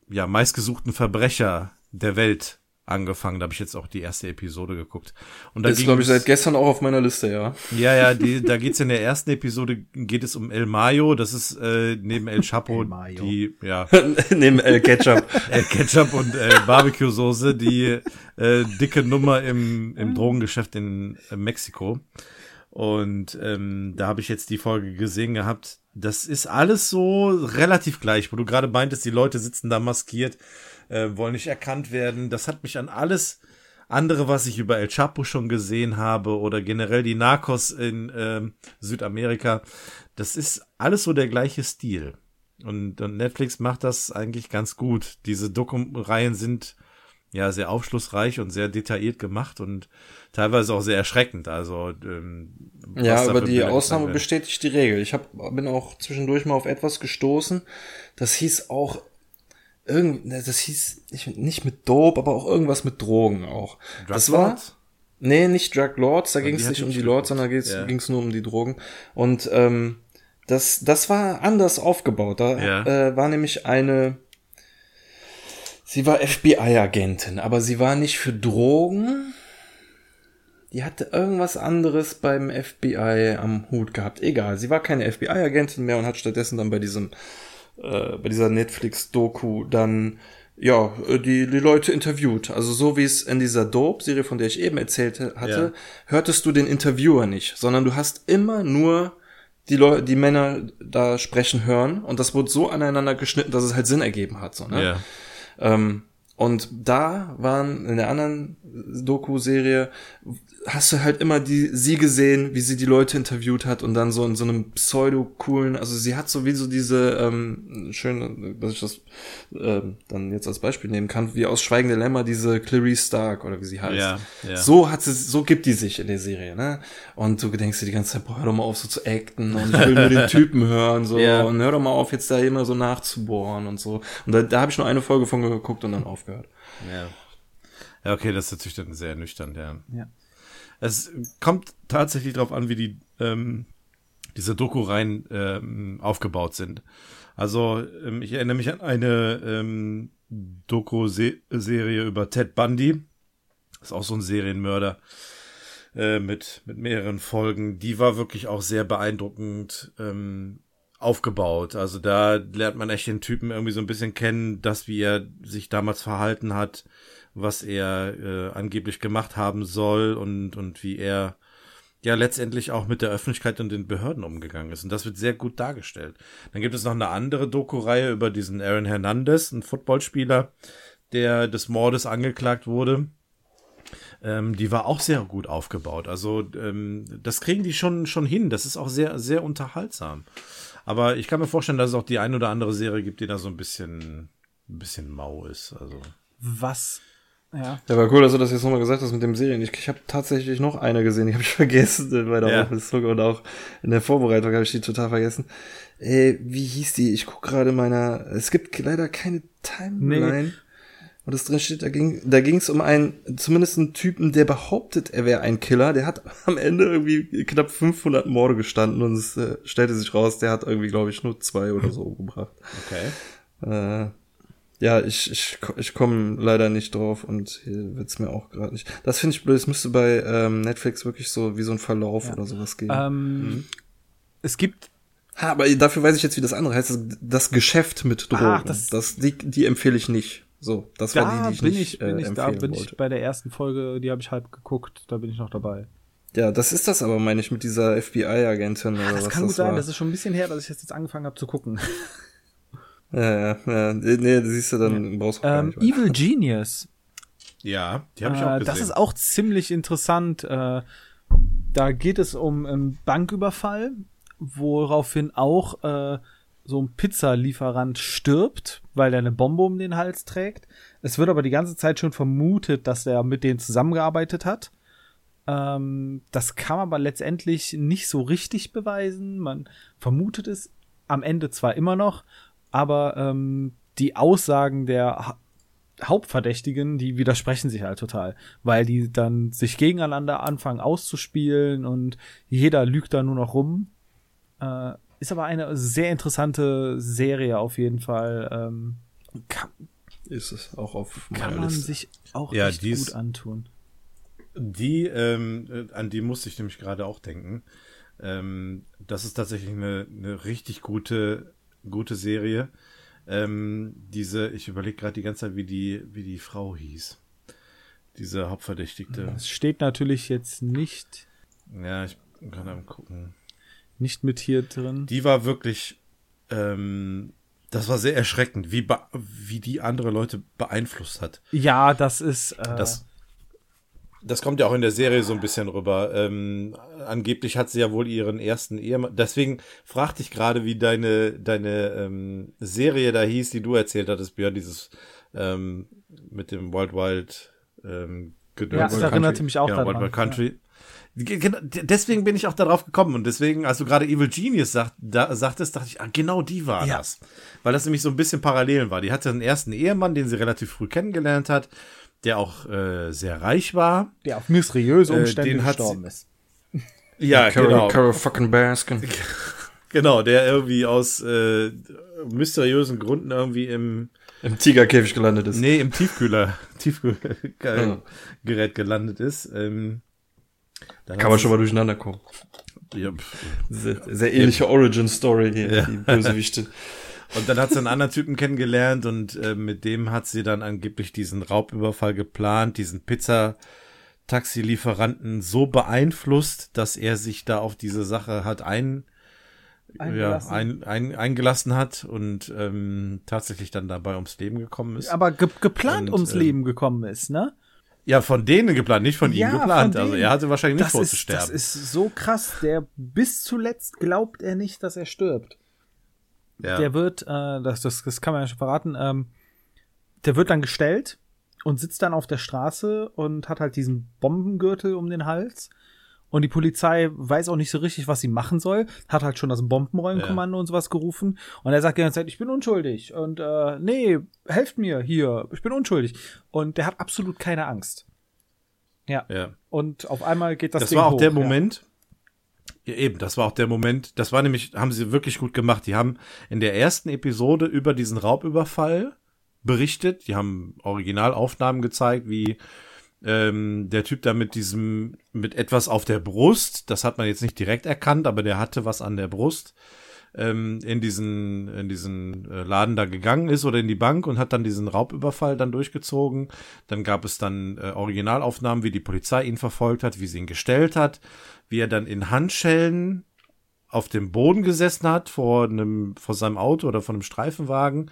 ja, meistgesuchten Verbrecher der Welt angefangen. Da habe ich jetzt auch die erste Episode geguckt. Und da ist, glaube ich, seit gestern auch auf meiner Liste, ja. Ja, ja, die, da geht's in der ersten Episode geht es um El Mayo. Das ist äh, neben El Chapo El Mayo. die, ja. neben El Ketchup. El Ketchup und äh, Barbecue-Soße, die äh, dicke Nummer im, im Drogengeschäft in äh, Mexiko. Und ähm, da habe ich jetzt die Folge gesehen gehabt. Das ist alles so relativ gleich, wo du gerade meintest, die Leute sitzen da maskiert, äh, wollen nicht erkannt werden. Das hat mich an alles andere, was ich über El Chapo schon gesehen habe oder generell die Narcos in äh, Südamerika. Das ist alles so der gleiche Stil. Und, und Netflix macht das eigentlich ganz gut. Diese Doku-Reihen sind ja sehr aufschlussreich und sehr detailliert gemacht und teilweise auch sehr erschreckend. Also ähm, ja, aber die Ausnahme bestätigt die Regel. Ich hab, bin auch zwischendurch mal auf etwas gestoßen. Das hieß auch irgend, ne, das hieß nicht, nicht mit Dope, aber auch irgendwas mit Drogen auch. Drug das war nee, nicht Drug Lords. Da ging es nicht um die Lords, sondern ging es ja. nur um die Drogen. Und ähm, das, das war anders aufgebaut. Da ja. äh, war nämlich eine Sie war FBI-Agentin, aber sie war nicht für Drogen, die hatte irgendwas anderes beim FBI am Hut gehabt. Egal, sie war keine FBI-Agentin mehr und hat stattdessen dann bei diesem, äh, bei dieser Netflix-Doku dann ja, die, die Leute interviewt. Also so wie es in dieser Dope-Serie, von der ich eben erzählt hatte, ja. hörtest du den Interviewer nicht, sondern du hast immer nur die Leute, die Männer da sprechen hören und das wurde so aneinander geschnitten, dass es halt Sinn ergeben hat. So, ne? Ja. Ähm, und da waren in der anderen Doku-Serie hast du halt immer die, sie gesehen, wie sie die Leute interviewt hat und dann so in so einem pseudo-coolen, also sie hat sowieso diese, ähm, schön, dass ich das ähm, dann jetzt als Beispiel nehmen kann, wie aus Schweigende Lämmer diese Clarice Stark oder wie sie heißt. Ja, ja. So hat sie, so gibt die sich in der Serie, ne? Und du denkst dir die ganze Zeit, boah, hör doch mal auf so zu acten und ich will nur den Typen hören, so, ja. und hör doch mal auf, jetzt da immer so nachzubohren und so. Und da, da habe ich nur eine Folge von geguckt und dann aufgehört. Ja. Ja, okay, das ist natürlich dann sehr nüchtern, ja. Ja. Es kommt tatsächlich darauf an, wie die ähm, diese Doku rein ähm, aufgebaut sind. Also ähm, ich erinnere mich an eine ähm, Doku-Serie über Ted Bundy. Ist auch so ein Serienmörder äh, mit mit mehreren Folgen. Die war wirklich auch sehr beeindruckend ähm, aufgebaut. Also da lernt man echt den Typen irgendwie so ein bisschen kennen, das wie er sich damals verhalten hat was er äh, angeblich gemacht haben soll und, und wie er ja letztendlich auch mit der Öffentlichkeit und den Behörden umgegangen ist. Und das wird sehr gut dargestellt. Dann gibt es noch eine andere Doku-Reihe über diesen Aaron Hernandez, ein Footballspieler, der des Mordes angeklagt wurde. Ähm, die war auch sehr gut aufgebaut. Also ähm, das kriegen die schon, schon hin. Das ist auch sehr, sehr unterhaltsam. Aber ich kann mir vorstellen, dass es auch die ein oder andere Serie gibt, die da so ein bisschen, ein bisschen mau ist. Also. Was ja. Ja, war cool, dass du das jetzt nochmal gesagt hast mit dem Serien. Ich, ich habe tatsächlich noch eine gesehen, die habe ich vergessen bei der ja. Auflistung und auch in der Vorbereitung habe ich die total vergessen. Ey, wie hieß die? Ich guck gerade meiner. Es gibt leider keine Timeline. Nee. Und das drin steht, da ging da ging's um einen, zumindest einen Typen, der behauptet, er wäre ein Killer. Der hat am Ende irgendwie knapp 500 Morde gestanden und es äh, stellte sich raus, der hat irgendwie, glaube ich, nur zwei oder so umgebracht. Okay. Äh, ja, ich, ich, ich komme leider nicht drauf und hier wird's mir auch gerade nicht. Das finde ich blöd. Es müsste bei ähm, Netflix wirklich so wie so ein Verlauf ja. oder sowas geben. Ähm, mhm. Es gibt. Ha, aber dafür weiß ich jetzt, wie das andere heißt. Das, das Geschäft mit Drogen. Ach, das, das die, die empfehle ich nicht. So, das da war die, die ich bin nicht ich, bin äh, ich, Da bin wollte. ich bei der ersten Folge, die habe ich halb geguckt. Da bin ich noch dabei. Ja, das ist das aber, meine ich, mit dieser FBI-Agentin oder das was kann gut das sein. War. Das ist schon ein bisschen her, dass ich jetzt angefangen habe zu gucken. Ja, ja, ja. Nee, das siehst du dann ja. brauchst ähm, Evil Genius. Ja, die habe ich auch gesehen. Das ist auch ziemlich interessant. Äh, da geht es um einen Banküberfall, woraufhin auch äh, so ein Pizzalieferant stirbt, weil er eine Bombe um den Hals trägt. Es wird aber die ganze Zeit schon vermutet, dass er mit denen zusammengearbeitet hat. Ähm, das kann man aber letztendlich nicht so richtig beweisen. Man vermutet es am Ende zwar immer noch, aber ähm, die Aussagen der ha Hauptverdächtigen, die widersprechen sich halt total, weil die dann sich gegeneinander anfangen auszuspielen und jeder lügt da nur noch rum. Äh, ist aber eine sehr interessante Serie auf jeden Fall. Ähm, kann, ist es auch auf Kann man Liste. sich auch ja, echt gut antun. Die, ähm, an die musste ich nämlich gerade auch denken. Ähm, das ist tatsächlich eine, eine richtig gute gute Serie. Ähm, diese, ich überlege gerade die ganze Zeit, wie die, wie die Frau hieß. Diese Hauptverdächtigte. Es steht natürlich jetzt nicht. Ja, ich kann dann gucken. Nicht mit hier drin. Die war wirklich, ähm, das war sehr erschreckend, wie, wie die andere Leute beeinflusst hat. Ja, das ist. Äh, das, das kommt ja auch in der Serie so ein bisschen rüber. Ähm, angeblich hat sie ja wohl ihren ersten Ehemann. Deswegen fragte ich gerade, wie deine, deine ähm, Serie da hieß, die du erzählt hattest, Björn, dieses ähm, mit dem Wild Wild ähm, Gedöns. Ja, das erinnerte mich auch genau, daran. Wild Wild Country. Ja. Deswegen bin ich auch darauf gekommen und deswegen, als du gerade Evil Genius sagt, da, sagtest, dachte ich, ah, genau die war ja. das. Weil das nämlich so ein bisschen parallel war. Die hatte einen ersten Ehemann, den sie relativ früh kennengelernt hat der auch äh, sehr reich war. Der auf mysteriöse äh, Umstände äh, gestorben ist. Ja, Carol, genau. Carol fucking Baskin. Genau, der irgendwie aus äh, mysteriösen Gründen irgendwie im im Tigerkäfig gelandet ist. Nee, im Tiefkühler, Tiefkühlgerät gelandet ist. Ähm, Da kann man schon mal durcheinander kommen. Ja, sehr, sehr ähnliche. Origin-Story hier, ja. die Bösewichte. Und dann hat sie einen anderen Typen kennengelernt und äh, mit dem hat sie dann angeblich diesen Raubüberfall geplant, diesen Pizza-Taxi-Lieferanten so beeinflusst, dass er sich da auf diese Sache hat ein, eingelassen. Ja, ein, ein, eingelassen hat und ähm, tatsächlich dann dabei ums Leben gekommen ist. Aber ge geplant und, ums ähm, Leben gekommen ist, ne? Ja, von denen geplant, nicht von ja, ihm geplant. Also er hatte wahrscheinlich nicht vor zu sterben. Das ist so krass. Der bis zuletzt glaubt er nicht, dass er stirbt. Ja. Der wird, äh, das, das, das kann man ja schon verraten, ähm, der wird dann gestellt und sitzt dann auf der Straße und hat halt diesen Bombengürtel um den Hals und die Polizei weiß auch nicht so richtig, was sie machen soll. Hat halt schon das Bombenräumkommando ja. und sowas gerufen. Und er sagt die ganze Zeit, ich bin unschuldig. Und äh, nee, helft mir hier, ich bin unschuldig. Und der hat absolut keine Angst. Ja. ja. Und auf einmal geht das Das Ding war auch hoch, der Moment. Ja. eben, das war auch der Moment. Das war nämlich, haben sie wirklich gut gemacht. Die haben in der ersten Episode über diesen Raubüberfall berichtet. Die haben Originalaufnahmen gezeigt, wie ähm, der Typ da mit diesem, mit etwas auf der Brust, das hat man jetzt nicht direkt erkannt, aber der hatte was an der Brust, ähm, in diesen, in diesen äh, Laden da gegangen ist oder in die Bank und hat dann diesen Raubüberfall dann durchgezogen. Dann gab es dann äh, Originalaufnahmen, wie die Polizei ihn verfolgt hat, wie sie ihn gestellt hat, wie er dann in Handschellen auf dem Boden gesessen hat vor einem, vor seinem Auto oder vor einem Streifenwagen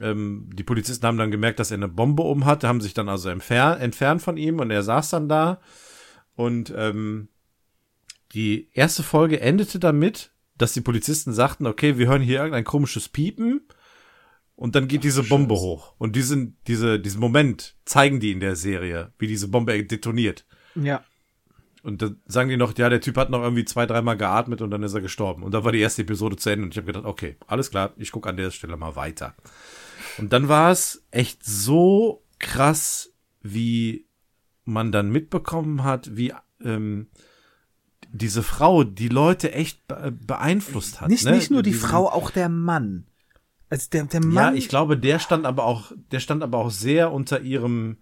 ähm, die Polizisten haben dann gemerkt, dass er eine Bombe um hatte, haben sich dann also entfer entfernt von ihm und er saß dann da. Und ähm, die erste Folge endete damit, dass die Polizisten sagten, okay, wir hören hier irgendein komisches Piepen und dann geht diese Bombe Scheiße. hoch. Und diesen, diese, diesen Moment zeigen die in der Serie, wie diese Bombe detoniert. Ja. Und dann sagen die noch, ja, der Typ hat noch irgendwie zwei, dreimal geatmet und dann ist er gestorben. Und da war die erste Episode zu Ende und ich habe gedacht, okay, alles klar, ich gucke an der Stelle mal weiter. Und dann war es echt so krass, wie man dann mitbekommen hat, wie ähm, diese Frau die Leute echt beeinflusst hat. Nicht, ne? nicht nur die Diesen, Frau, auch der Mann. Also der, der Mann. Ja, ich glaube, der stand aber auch, der stand aber auch sehr unter ihrem,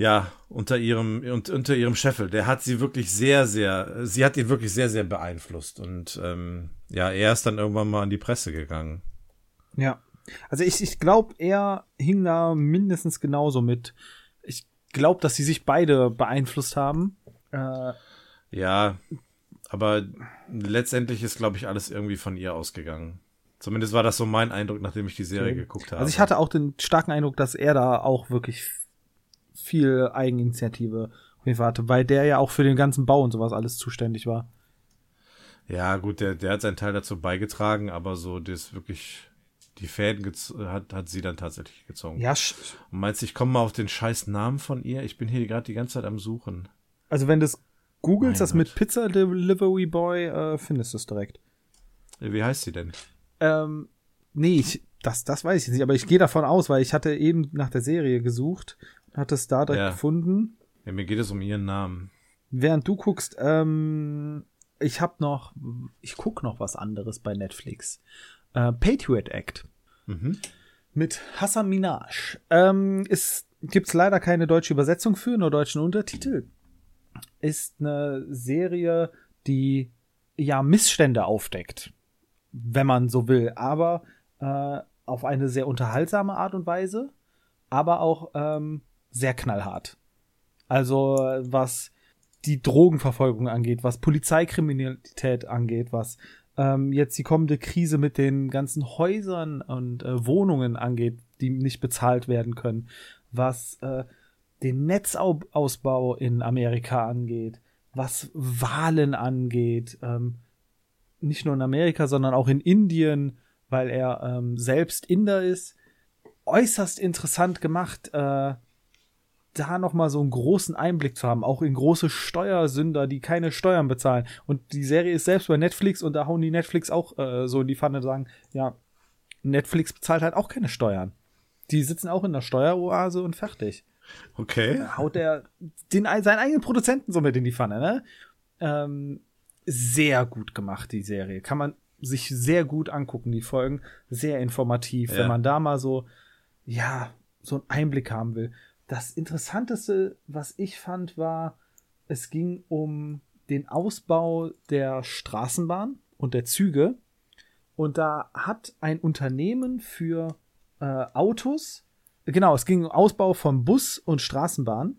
ja, unter ihrem, unter ihrem Scheffel. Der hat sie wirklich sehr, sehr, sie hat ihn wirklich sehr, sehr beeinflusst. Und ähm, ja, er ist dann irgendwann mal an die Presse gegangen. Ja. Also ich, ich glaube, er hing da mindestens genauso mit. Ich glaube, dass sie sich beide beeinflusst haben. Äh, ja, aber letztendlich ist, glaube ich, alles irgendwie von ihr ausgegangen. Zumindest war das so mein Eindruck, nachdem ich die Serie okay. geguckt habe. Also ich hatte auch den starken Eindruck, dass er da auch wirklich viel Eigeninitiative auf jeden Fall hatte, weil der ja auch für den ganzen Bau und sowas alles zuständig war. Ja, gut, der, der hat seinen Teil dazu beigetragen, aber so das wirklich die Fäden hat, hat sie dann tatsächlich gezogen. Ja. Und meinst du, ich komme mal auf den scheiß Namen von ihr? Ich bin hier gerade die ganze Zeit am Suchen. Also wenn du das googelst, das mit Pizza Delivery Boy, äh, findest du es direkt. Wie heißt sie denn? Ähm, nee, ich, das, das weiß ich nicht, aber ich gehe davon aus, weil ich hatte eben nach der Serie gesucht hatte es da direkt ja. gefunden. Ja, mir geht es um ihren Namen. Während du guckst, ähm, ich hab noch, ich guck noch was anderes bei Netflix. Äh, Patriot Act. Mhm. Mit Hassan Minaj. Ähm, es gibt's leider keine deutsche Übersetzung für, nur deutschen Untertitel. Ist eine Serie, die ja Missstände aufdeckt, wenn man so will, aber äh, auf eine sehr unterhaltsame Art und Weise, aber auch ähm, sehr knallhart. Also was die Drogenverfolgung angeht, was Polizeikriminalität angeht, was ähm, jetzt die kommende Krise mit den ganzen Häusern und äh, Wohnungen angeht, die nicht bezahlt werden können, was äh, den Netzausbau in Amerika angeht, was Wahlen angeht, ähm, nicht nur in Amerika, sondern auch in Indien, weil er ähm, selbst Inder ist. Äußerst interessant gemacht. Äh, da noch mal so einen großen Einblick zu haben, auch in große Steuersünder, die keine Steuern bezahlen. Und die Serie ist selbst bei Netflix und da hauen die Netflix auch äh, so in die Pfanne und sagen, ja, Netflix bezahlt halt auch keine Steuern. Die sitzen auch in der Steueroase und fertig. Okay. Haut der den, seinen eigenen Produzenten so mit in die Pfanne, ne? Ähm, sehr gut gemacht, die Serie. Kann man sich sehr gut angucken, die Folgen. Sehr informativ, ja. wenn man da mal so, ja, so einen Einblick haben will. Das Interessanteste, was ich fand, war, es ging um den Ausbau der Straßenbahn und der Züge. Und da hat ein Unternehmen für äh, Autos, genau, es ging um Ausbau von Bus und Straßenbahn.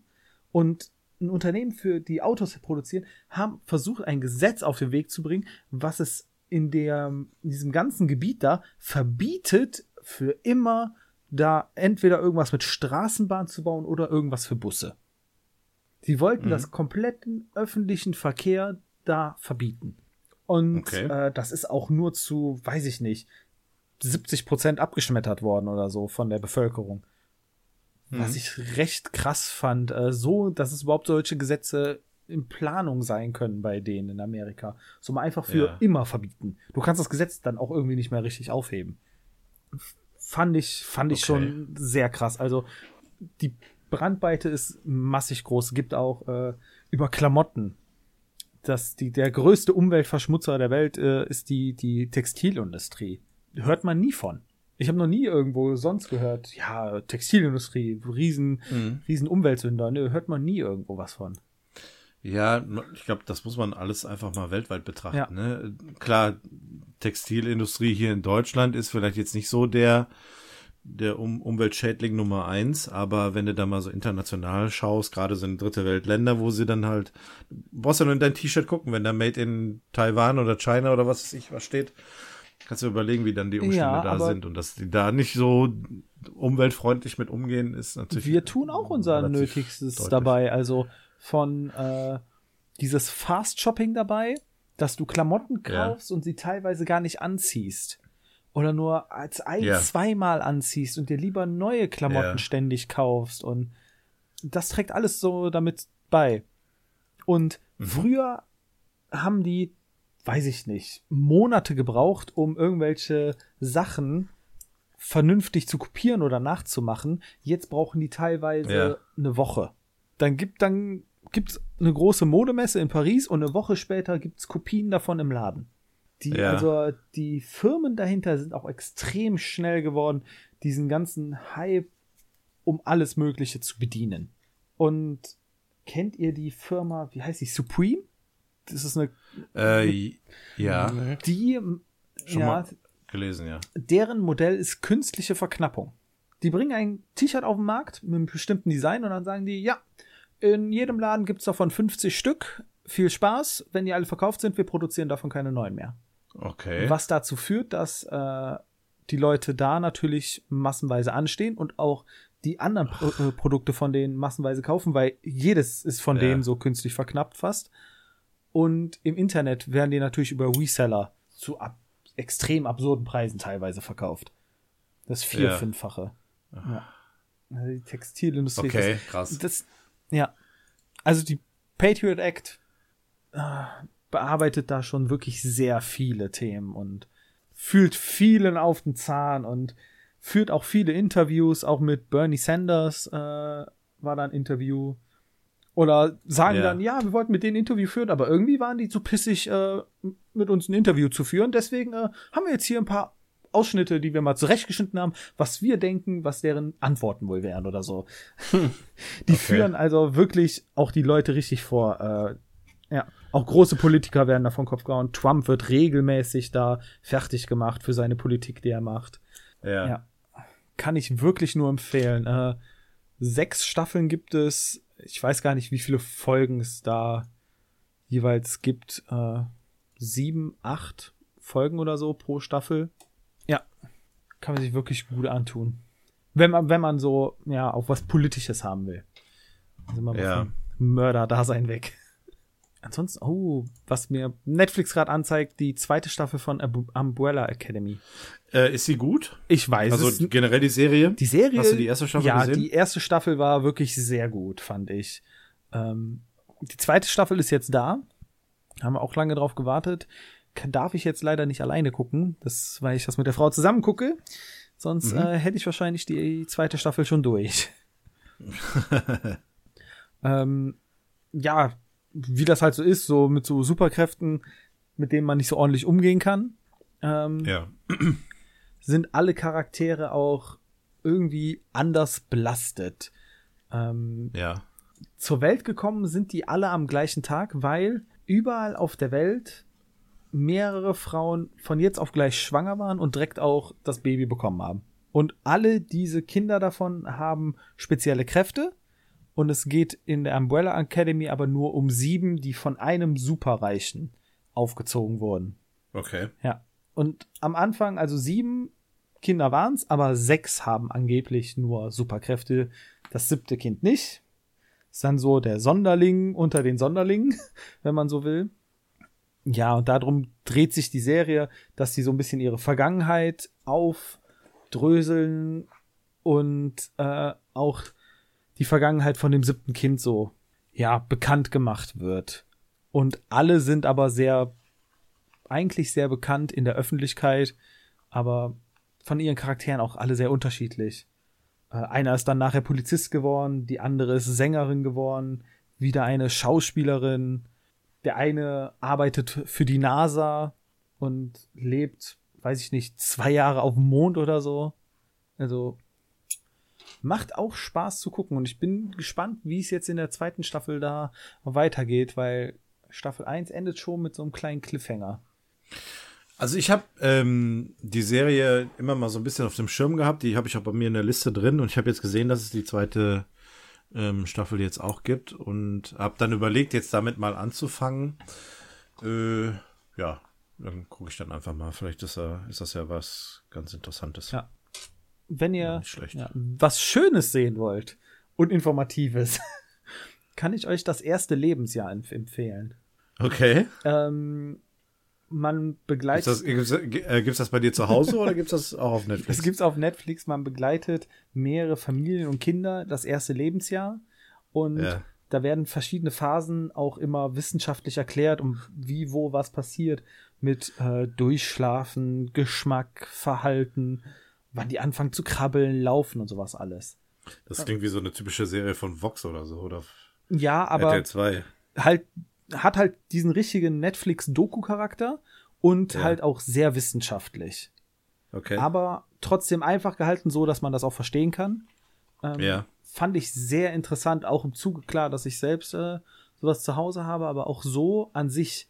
Und ein Unternehmen für die Autos produzieren, haben versucht, ein Gesetz auf den Weg zu bringen, was es in, der, in diesem ganzen Gebiet da verbietet, für immer da entweder irgendwas mit Straßenbahn zu bauen oder irgendwas für Busse. Sie wollten Mhm. das kompletten öffentlichen Verkehr da verbieten. Und Okay. äh, das ist auch nur zu, weiß ich nicht, 70 Prozent abgeschmettert worden oder so von der Bevölkerung. Was Mhm. ich recht krass fand, äh, so, dass es überhaupt solche Gesetze in Planung sein können bei denen in Amerika. So mal einfach für Ja. immer verbieten. Du kannst das Gesetz dann auch irgendwie nicht mehr richtig aufheben. Fand ich, fand ich Okay. schon sehr krass. Also die Brandweite ist massig groß. Gibt auch äh, über Klamotten. Das, die, der größte Umweltverschmutzer der Welt äh, ist die, die Textilindustrie. Hört man nie von. Ich habe noch nie irgendwo sonst gehört, ja, Textilindustrie, riesen, Mhm. riesen Umweltsünder. Nö, hört man nie irgendwo was von. Ja, ich glaube, das muss man alles einfach mal weltweit betrachten. Ja. Ne? Klar, Textilindustrie hier in Deutschland ist vielleicht jetzt nicht so der, der um Umweltschädling Nummer eins, aber wenn du da mal so international schaust, gerade so in dritte Weltländer, wo sie dann halt, du brauchst ja nur in dein T-Shirt gucken, wenn da Made in Taiwan oder China oder was weiß ich was steht, kannst du überlegen, wie dann die Umstände Ja, da sind und dass die da nicht so umweltfreundlich mit umgehen, ist natürlich. Wir tun auch unser Nötigstes deutlich. dabei. Also von äh, dieses Fast Shopping dabei, dass du Klamotten Ja. kaufst und sie teilweise gar nicht anziehst. Oder nur als ein, Ja. zweimal anziehst und dir lieber neue Klamotten Ja. ständig kaufst. Und das trägt alles so damit bei. Und Mhm. früher haben die, weiß ich nicht, Monate gebraucht, um irgendwelche Sachen vernünftig zu kopieren oder nachzumachen. Jetzt brauchen die teilweise Ja. eine Woche. Dann gibt dann gibt's eine große Modemesse in Paris und eine Woche später gibt's Kopien davon im Laden. Die, Ja. also die Firmen dahinter sind auch extrem schnell geworden, diesen ganzen Hype um alles Mögliche zu bedienen. Und kennt ihr die Firma, wie heißt die, Supreme? Das ist eine, Äh, ja, die, schon ja, mal gelesen, ja. deren Modell ist künstliche Verknappung. Die bringen ein T-Shirt auf den Markt mit einem bestimmten Design und dann sagen die, ja, in jedem Laden gibt's davon 50 Stück. Viel Spaß. Wenn die alle verkauft sind, wir produzieren davon keine neuen mehr. Okay. Was dazu führt, dass äh, die Leute da natürlich massenweise anstehen und auch die anderen Pro äh, Produkte von denen massenweise kaufen, weil jedes ist von Ja. denen so künstlich verknappt fast. Und im Internet werden die natürlich über Reseller zu ab extrem absurden Preisen teilweise verkauft. Das vier-, Ja. fünffache. Ja. Also die Textilindustrie. Okay, das, krass. Das, ja. Also die Patriot Act äh, bearbeitet da schon wirklich sehr viele Themen und fühlt vielen auf den Zahn und führt auch viele Interviews, auch mit Bernie Sanders äh, war da ein Interview. Oder sagen Ja. dann, ja, wir wollten mit denen ein Interview führen, aber irgendwie waren die zu pissig, äh, mit uns ein Interview zu führen. Deswegen äh, haben wir jetzt hier ein paar Ausschnitte, die wir mal zurechtgeschnitten haben, was wir denken, was deren Antworten wohl wären oder so. die führen also wirklich auch die Leute richtig vor. Äh, ja, auch große Politiker werden da vom Kopf gehauen. Trump wird regelmäßig da fertig gemacht für seine Politik, die er macht. Ja. Ja. Kann ich wirklich nur empfehlen. Äh, sechs Staffeln gibt es. Ich weiß gar nicht, wie viele Folgen es da jeweils gibt. Äh, sieben, acht Folgen oder so pro Staffel. Ja. Kann man sich wirklich gut antun. Wenn man, wenn man so, ja, auch was Politisches haben will. Also mal Ja. Mörder-Dasein weg. Ansonsten, oh, was mir Netflix gerade anzeigt, die zweite Staffel von Umbrella Academy. Äh, ist sie gut? Ich weiß Also es generell die Serie? die Serie. Hast du die erste Staffel ja, gesehen? die erste Staffel war wirklich sehr gut, fand ich. Ähm, die zweite Staffel ist jetzt da. Haben wir auch lange drauf gewartet. Darf ich jetzt leider nicht alleine gucken, das, weil ich das mit der Frau zusammen gucke. Sonst Mhm. äh, hätte ich wahrscheinlich die zweite Staffel schon durch. ähm, ja, wie das halt so ist, so mit so Superkräften, mit denen man nicht so ordentlich umgehen kann. Ähm, Ja. sind alle Charaktere auch irgendwie anders belastet. Ähm, Ja. zur Welt gekommen sind die alle am gleichen Tag, weil überall auf der Welt mehrere Frauen von jetzt auf gleich schwanger waren und direkt auch das Baby bekommen haben. Und alle diese Kinder davon haben spezielle Kräfte. Und es geht in der Umbrella Academy aber nur um sieben, die von einem Superreichen aufgezogen wurden. Okay. Ja. Und am Anfang, also sieben Kinder waren's, aber sechs haben angeblich nur Superkräfte. Das siebte Kind nicht. Ist dann so der Sonderling unter den Sonderlingen, wenn man so will. Ja, und darum dreht sich die Serie, dass sie so ein bisschen ihre Vergangenheit aufdröseln und äh, auch die Vergangenheit von dem siebten Kind so, ja, bekannt gemacht wird. Und alle sind aber sehr, eigentlich sehr bekannt in der Öffentlichkeit, aber von ihren Charakteren auch alle sehr unterschiedlich. Äh, einer ist dann nachher Polizist geworden, die andere ist Sängerin geworden, wieder eine Schauspielerin. Der eine arbeitet für die NASA und lebt, weiß ich nicht, zwei Jahre auf dem Mond oder so. Also macht auch Spaß zu gucken und ich bin gespannt, wie es jetzt in der zweiten Staffel da weitergeht, weil Staffel 1 endet schon mit so einem kleinen Cliffhanger. Also ich habe ähm, die Serie immer mal so ein bisschen auf dem Schirm gehabt. Die habe ich auch bei mir in der Liste drin und ich habe jetzt gesehen, dass es die zweite ähm, Staffel jetzt auch gibt und habe dann überlegt, jetzt damit mal anzufangen. Äh, ja, dann gucke ich dann einfach mal. Vielleicht ist, äh, ist das ja was ganz Interessantes. Ja. Wenn ihr Ja, ja, was Schönes sehen wollt und Informatives, kann ich euch das erste Lebensjahr empf- empfehlen. Okay. Ähm, man begleitet. Ist das, gibt's, äh, gibt's das bei dir zu Hause oder gibt's das auch auf Netflix? Es gibt's auf Netflix, man begleitet mehrere Familien und Kinder das erste Lebensjahr und Ja. da werden verschiedene Phasen auch immer wissenschaftlich erklärt, um wie, wo, was passiert mit äh, Durchschlafen, Geschmack, Verhalten, wann die anfangen zu krabbeln, laufen und sowas alles. Das klingt wie so eine typische Serie von Vox oder so, oder Ja, aber RTL 2. halt hat halt diesen richtigen Netflix-Doku-Charakter und Ja. halt auch sehr wissenschaftlich. Okay. aber trotzdem einfach gehalten, so dass man das auch verstehen kann. Ähm, Ja. Fand ich sehr interessant, auch im Zuge klar, dass ich selbst äh, sowas zu Hause habe, aber auch so an sich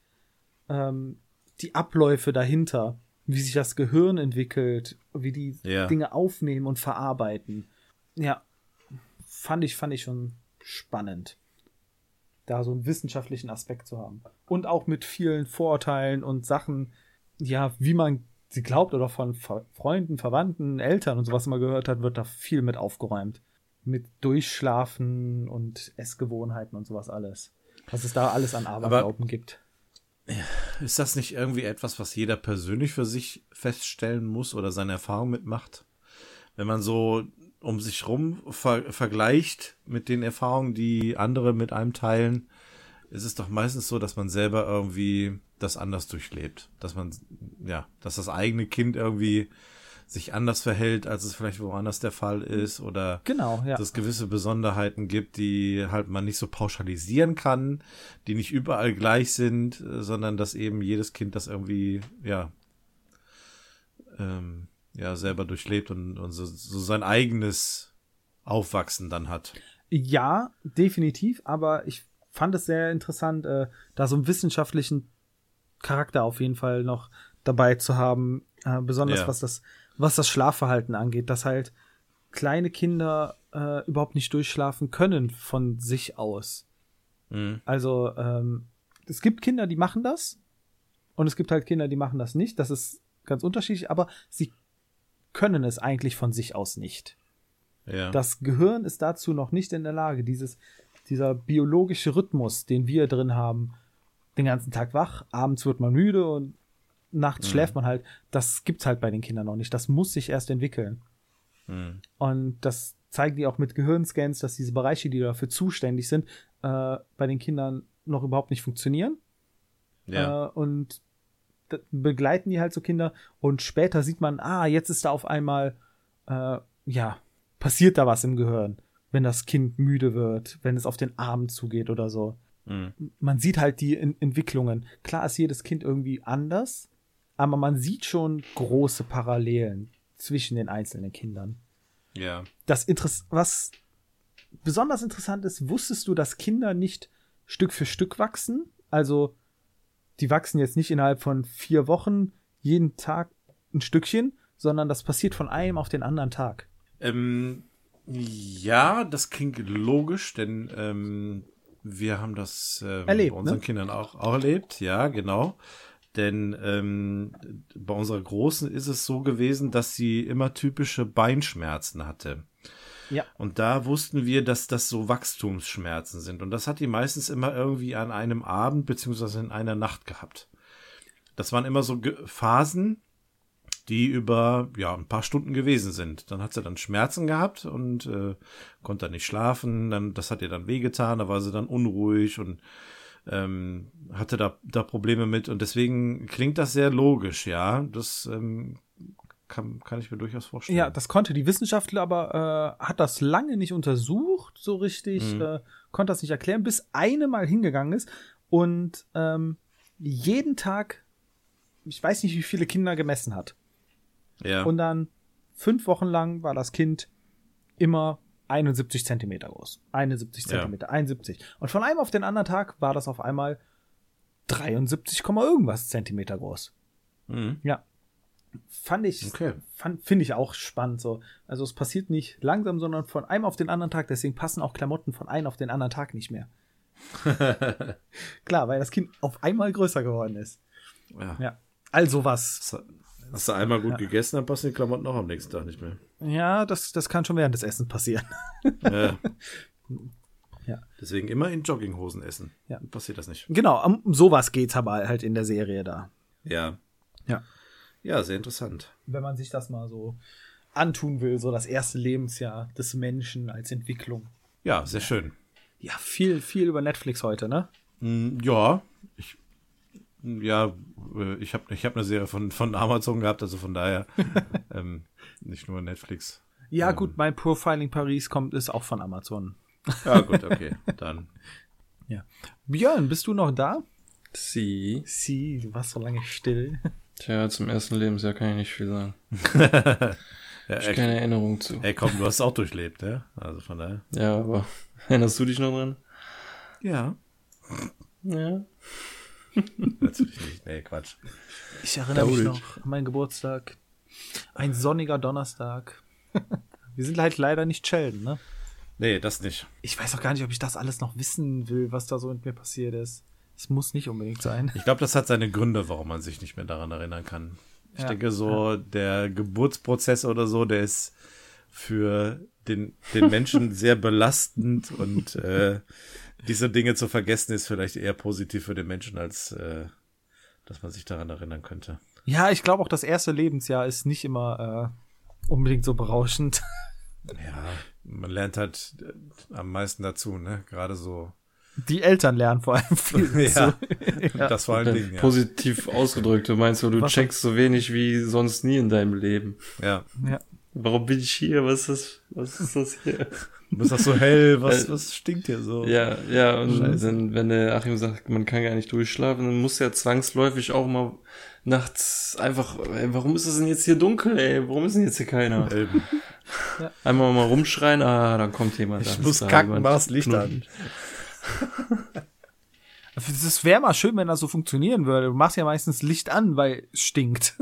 ähm, die Abläufe dahinter, wie sich das Gehirn entwickelt, wie die Ja. Dinge aufnehmen und verarbeiten. Ja, fand ich, fand ich schon spannend, da so einen wissenschaftlichen Aspekt zu haben. Und auch mit vielen Vorurteilen und Sachen, ja, wie man sie glaubt oder von Ver Freunden, Verwandten, Eltern und sowas mal gehört hat, wird da viel mit aufgeräumt. Mit Durchschlafen und Essgewohnheiten und sowas alles. Was es da alles an Aberglauben gibt. Ist das nicht irgendwie etwas, was jeder persönlich für sich feststellen muss oder seine Erfahrung mitmacht? Wenn man so um sich rum ver vergleicht mit den Erfahrungen, die andere mit einem teilen, ist es doch meistens so, dass man selber irgendwie das anders durchlebt. Dass man, ja, dass das eigene Kind irgendwie sich anders verhält, als es vielleicht woanders der Fall ist oder Genau, ja. dass es gewisse Besonderheiten gibt, die halt man nicht so pauschalisieren kann, die nicht überall gleich sind, sondern dass eben jedes Kind das irgendwie, ja, ähm, ja, selber durchlebt und, und so, so sein eigenes Aufwachsen dann hat. Ja, definitiv, aber ich fand es sehr interessant, äh, da so einen wissenschaftlichen Charakter auf jeden Fall noch dabei zu haben, äh, besonders Ja. was das, was das Schlafverhalten angeht, dass halt kleine Kinder äh, überhaupt nicht durchschlafen können von sich aus. Mhm. Also ähm, es gibt Kinder, die machen das und es gibt halt Kinder, die machen das nicht. Das ist ganz unterschiedlich, aber sie können es eigentlich von sich aus nicht. Ja. Das Gehirn ist dazu noch nicht in der Lage, dieses, dieser biologische Rhythmus, den wir drin haben, den ganzen Tag wach, abends wird man müde und nachts schläft man halt, das gibt's halt bei den Kindern noch nicht. Das muss sich erst entwickeln. Mhm. Und das zeigen die auch mit Gehirnscans, dass diese Bereiche, die dafür zuständig sind, äh, bei den Kindern noch überhaupt nicht funktionieren. ja. Äh, und begleiten die halt so Kinder und später sieht man, ah, jetzt ist da auf einmal, äh, ja, passiert da was im Gehirn, wenn das Kind müde wird, wenn es auf den Arm zugeht oder so. Mhm. Man sieht halt die in Entwicklungen. Klar ist jedes Kind irgendwie anders, aber man sieht schon große Parallelen zwischen den einzelnen Kindern ja. das Interess was besonders interessant ist, wusstest du, dass Kinder nicht Stück für Stück wachsen? Also, die wachsen jetzt nicht innerhalb von vier Wochen jeden Tag ein Stückchen, sondern das passiert von einem auf den anderen Tag. Ähm, ja, das klingt logisch, denn ähm, wir haben das ähm, Erlebt, bei unseren ne? Kindern auch, auch erlebt. Ja, genau. Denn ähm, bei unserer Großen ist es so gewesen, dass sie immer typische Beinschmerzen hatte. Ja. Und da wussten wir, dass das so Wachstumsschmerzen sind. Und das hat die meistens immer irgendwie an einem Abend beziehungsweise in einer Nacht gehabt. Das waren immer so Phasen, die über ja ein paar Stunden gewesen sind. Dann hat sie dann Schmerzen gehabt und äh, konnte dann nicht schlafen. Dann das hat ihr dann wehgetan. Da war sie dann unruhig und ähm, hatte da da Probleme mit. Und deswegen klingt das sehr logisch. Ja, das ähm, kann kann ich mir durchaus vorstellen. Ja, das konnte die Wissenschaftler, aber äh, hat das lange nicht untersucht, so richtig, Mhm. äh, konnte das nicht erklären, bis eine mal hingegangen ist und ähm, jeden Tag, ich weiß nicht, wie viele Kinder gemessen hat. ja. Und dann fünf Wochen lang war das Kind immer 71 Zentimeter groß. 71 Ja. Zentimeter, 71. Und von einem auf den anderen Tag war das auf einmal 73, Komma irgendwas Zentimeter groß. Mhm. Ja. Fand ich, Okay. finde ich auch spannend so. Also es passiert nicht langsam, sondern von einem auf den anderen Tag. Deswegen passen auch Klamotten von einem auf den anderen Tag nicht mehr. Klar, weil das Kind auf einmal größer geworden ist. ja. Ja. Also was. Hast du- Hast du einmal gut Ja. gegessen, dann passen die Klamotten auch am nächsten Tag nicht mehr. Ja, das, das kann schon während des Essens passieren. Ja. Ja. Deswegen immer in Jogginghosen essen. Ja. Dann passiert das nicht. Genau, um sowas geht's aber halt in der Serie da. Ja. Ja. Ja, sehr interessant. Wenn man sich das mal so antun will, so das erste Lebensjahr des Menschen als Entwicklung. Ja, sehr schön. Ja, viel, viel über Netflix heute, ne? Mm, Ja, ich, ja, äh, ich habe ich hab eine Serie von, von Amazon gehabt, also von daher ähm, nicht nur Netflix. Ja, Ähm. gut, mein Profiling Paris kommt, ist auch von Amazon. Ja, gut, okay. Dann. Ja. Björn, bist du noch da? Sie. Sie, du warst so lange still. Tja, zum ersten Lebensjahr kann ich nicht viel sagen. Ja, Ich ey, keine Erinnerung zu. ey, komm, du hast es auch durchlebt, ja? Also von daher. Ja, aber erinnerst du dich noch dran? Ja. Ja. Natürlich nicht. Nee, Quatsch. Ich erinnere mich Dauert. noch an meinen Geburtstag. Ein sonniger Donnerstag. Wir sind halt leider nicht Sheldon, ne? Nee, das nicht. Ich weiß auch gar nicht, ob ich das alles noch wissen will, was da so mit mir passiert ist. Es muss nicht unbedingt sein. Ich glaube, das hat seine Gründe, warum man sich nicht mehr daran erinnern kann. Ich Ja, denke so, der Geburtsprozess oder so, der ist für den, den Menschen sehr belastend und äh, diese Dinge zu vergessen ist vielleicht eher positiv für den Menschen, als äh, dass man sich daran erinnern könnte. Ja, ich glaube auch, das erste Lebensjahr ist nicht immer äh, unbedingt so berauschend. Ja, man lernt halt äh, am meisten dazu, ne? Gerade so. Die Eltern lernen vor allem viel. Ja. ja. Das vor allen Dingen, ja. Positiv ausgedrückt. Du meinst, so, du Was- checkst so wenig wie sonst nie in deinem Leben. ja. ja. Warum bin ich hier? Was ist das? Was ist das hier? Du bist auch so hell, was, Äh, was stinkt hier so? Ja, ja, und Scheiße. dann, wenn der Achim sagt, man kann gar nicht durchschlafen, dann muss er zwangsläufig auch mal nachts einfach, ey, warum ist es denn jetzt hier dunkel, ey? Warum ist denn jetzt hier keiner? Ähm, Einmal mal rumschreien, ah, dann kommt jemand. Ich dann muss kacken, mach's Licht an. Das wäre mal schön, wenn das so funktionieren würde. Du machst ja meistens Licht an, weil es stinkt.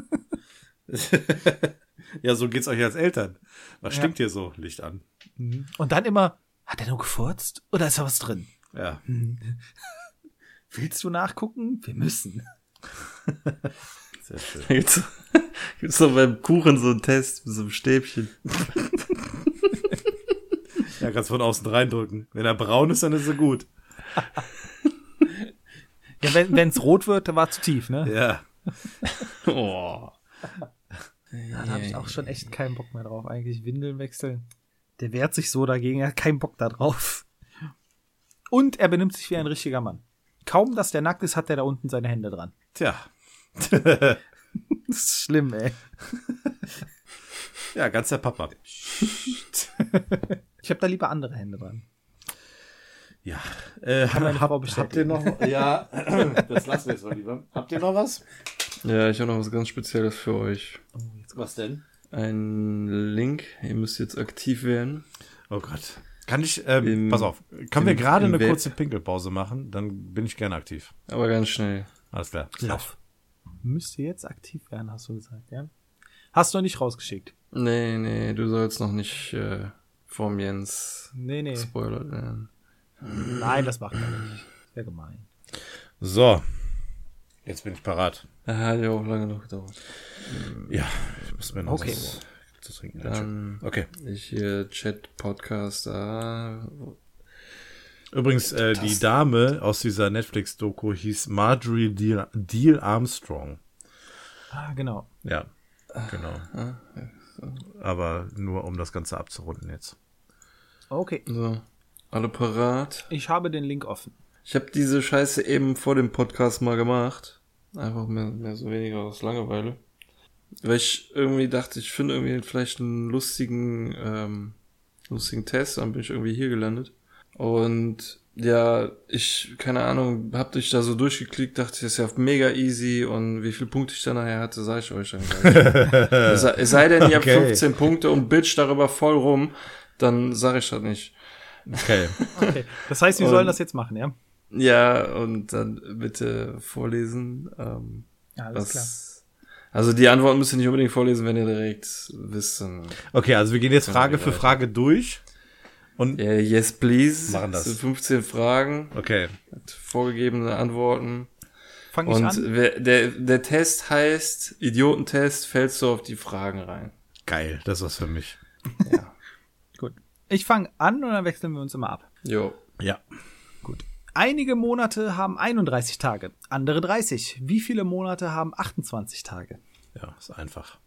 ja, so geht's euch als Eltern. Was Ja. stinkt hier so? Licht an. Und dann immer, hat er nur gefurzt? Oder ist da was drin? Ja. Willst du nachgucken? Wir müssen. Sehr schön. Gibt's, gibt's doch beim Kuchen so einen Test mit so einem Stäbchen. Ja, kannst von außen reindrücken. Wenn er braun ist, dann ist er gut. Ja, wenn es rot wird, dann war zu tief, ne? Ja. Oh. Ja, da habe ich auch schon echt keinen Bock mehr drauf. Eigentlich Windeln wechseln. Der wehrt sich so dagegen, er hat keinen Bock da drauf. Und er benimmt sich wie ein richtiger Mann. Kaum, dass der nackt ist, hat er da unten seine Hände dran. Tja. Das ist schlimm, ey. Ja, ganz der Papa. Ich habe da lieber andere Hände dran. Ja. Äh, hab, bestätigen. habt ihr noch? Ja, das lassen wir jetzt mal lieber. Habt ihr noch was? Ja, ich habe noch was ganz Spezielles für euch. Was denn? Ein Link, ihr müsst jetzt aktiv werden. Oh Gott. Kann ich, ähm, Im- pass auf, können im- wir gerade eine Web- kurze Pinkelpause machen? Dann bin ich gerne aktiv. Aber ganz schnell. Alles klar. Lauf. Müsste jetzt aktiv werden, hast du gesagt, ja? Hast du noch nicht rausgeschickt? Nee, nee, du sollst noch nicht äh, vom Jens Nee, nee. spoilert werden. Nein, das macht er nicht. Sehr gemein. So. Jetzt bin ich parat. Das hat ja auch lange noch gedauert. Ja, ich muss mir noch Okay. was zu trinken. Dann Okay. ich hier Chat Podcast da. Übrigens, äh, die Dame aus dieser Netflix-Doku hieß Marjorie Deal, Deal Armstrong. Ah, genau. Ja, genau. Aber nur um das Ganze abzurunden jetzt. Okay. So, alle parat. Ich habe den Link offen. Ich habe diese Scheiße eben vor dem Podcast mal gemacht. Einfach mehr, mehr so weniger aus Langeweile. Weil ich irgendwie dachte, ich finde irgendwie vielleicht einen lustigen, ähm, lustigen Test, dann bin ich irgendwie hier gelandet. Und ja, ich, keine Ahnung, hab dich da so durchgeklickt, dachte, das ist ja mega easy und wie viele Punkte ich da nachher hatte, sage ich euch dann gleich. es sei- es sei denn, ihr Okay. habt 15 Punkte und bitch darüber voll rum, dann sage ich das nicht. Okay. Okay. Das heißt, wir Und- sollen das jetzt machen, ja? Ja, und dann bitte vorlesen. Ähm, Ja, alles was, klar. Also die Antworten müsst ihr nicht unbedingt vorlesen, wenn ihr direkt wisst. dann- Okay, also wir gehen jetzt Frage für. Frage durch. Und, Ja, yes, please. Machen das. sind 15 Fragen, okay. mit vorgegebene Antworten. Fang ich Und an? wer, der, der Test heißt Idiotentest, fällst du auf die Fragen rein. Geil, das ist was für mich. Ja. Gut. Ich fange an und dann wechseln wir uns immer ab. jo. Ja. Gut. Einige Monate haben 31 Tage, andere 30. Wie viele Monate haben 28 Tage? Ja, ist einfach.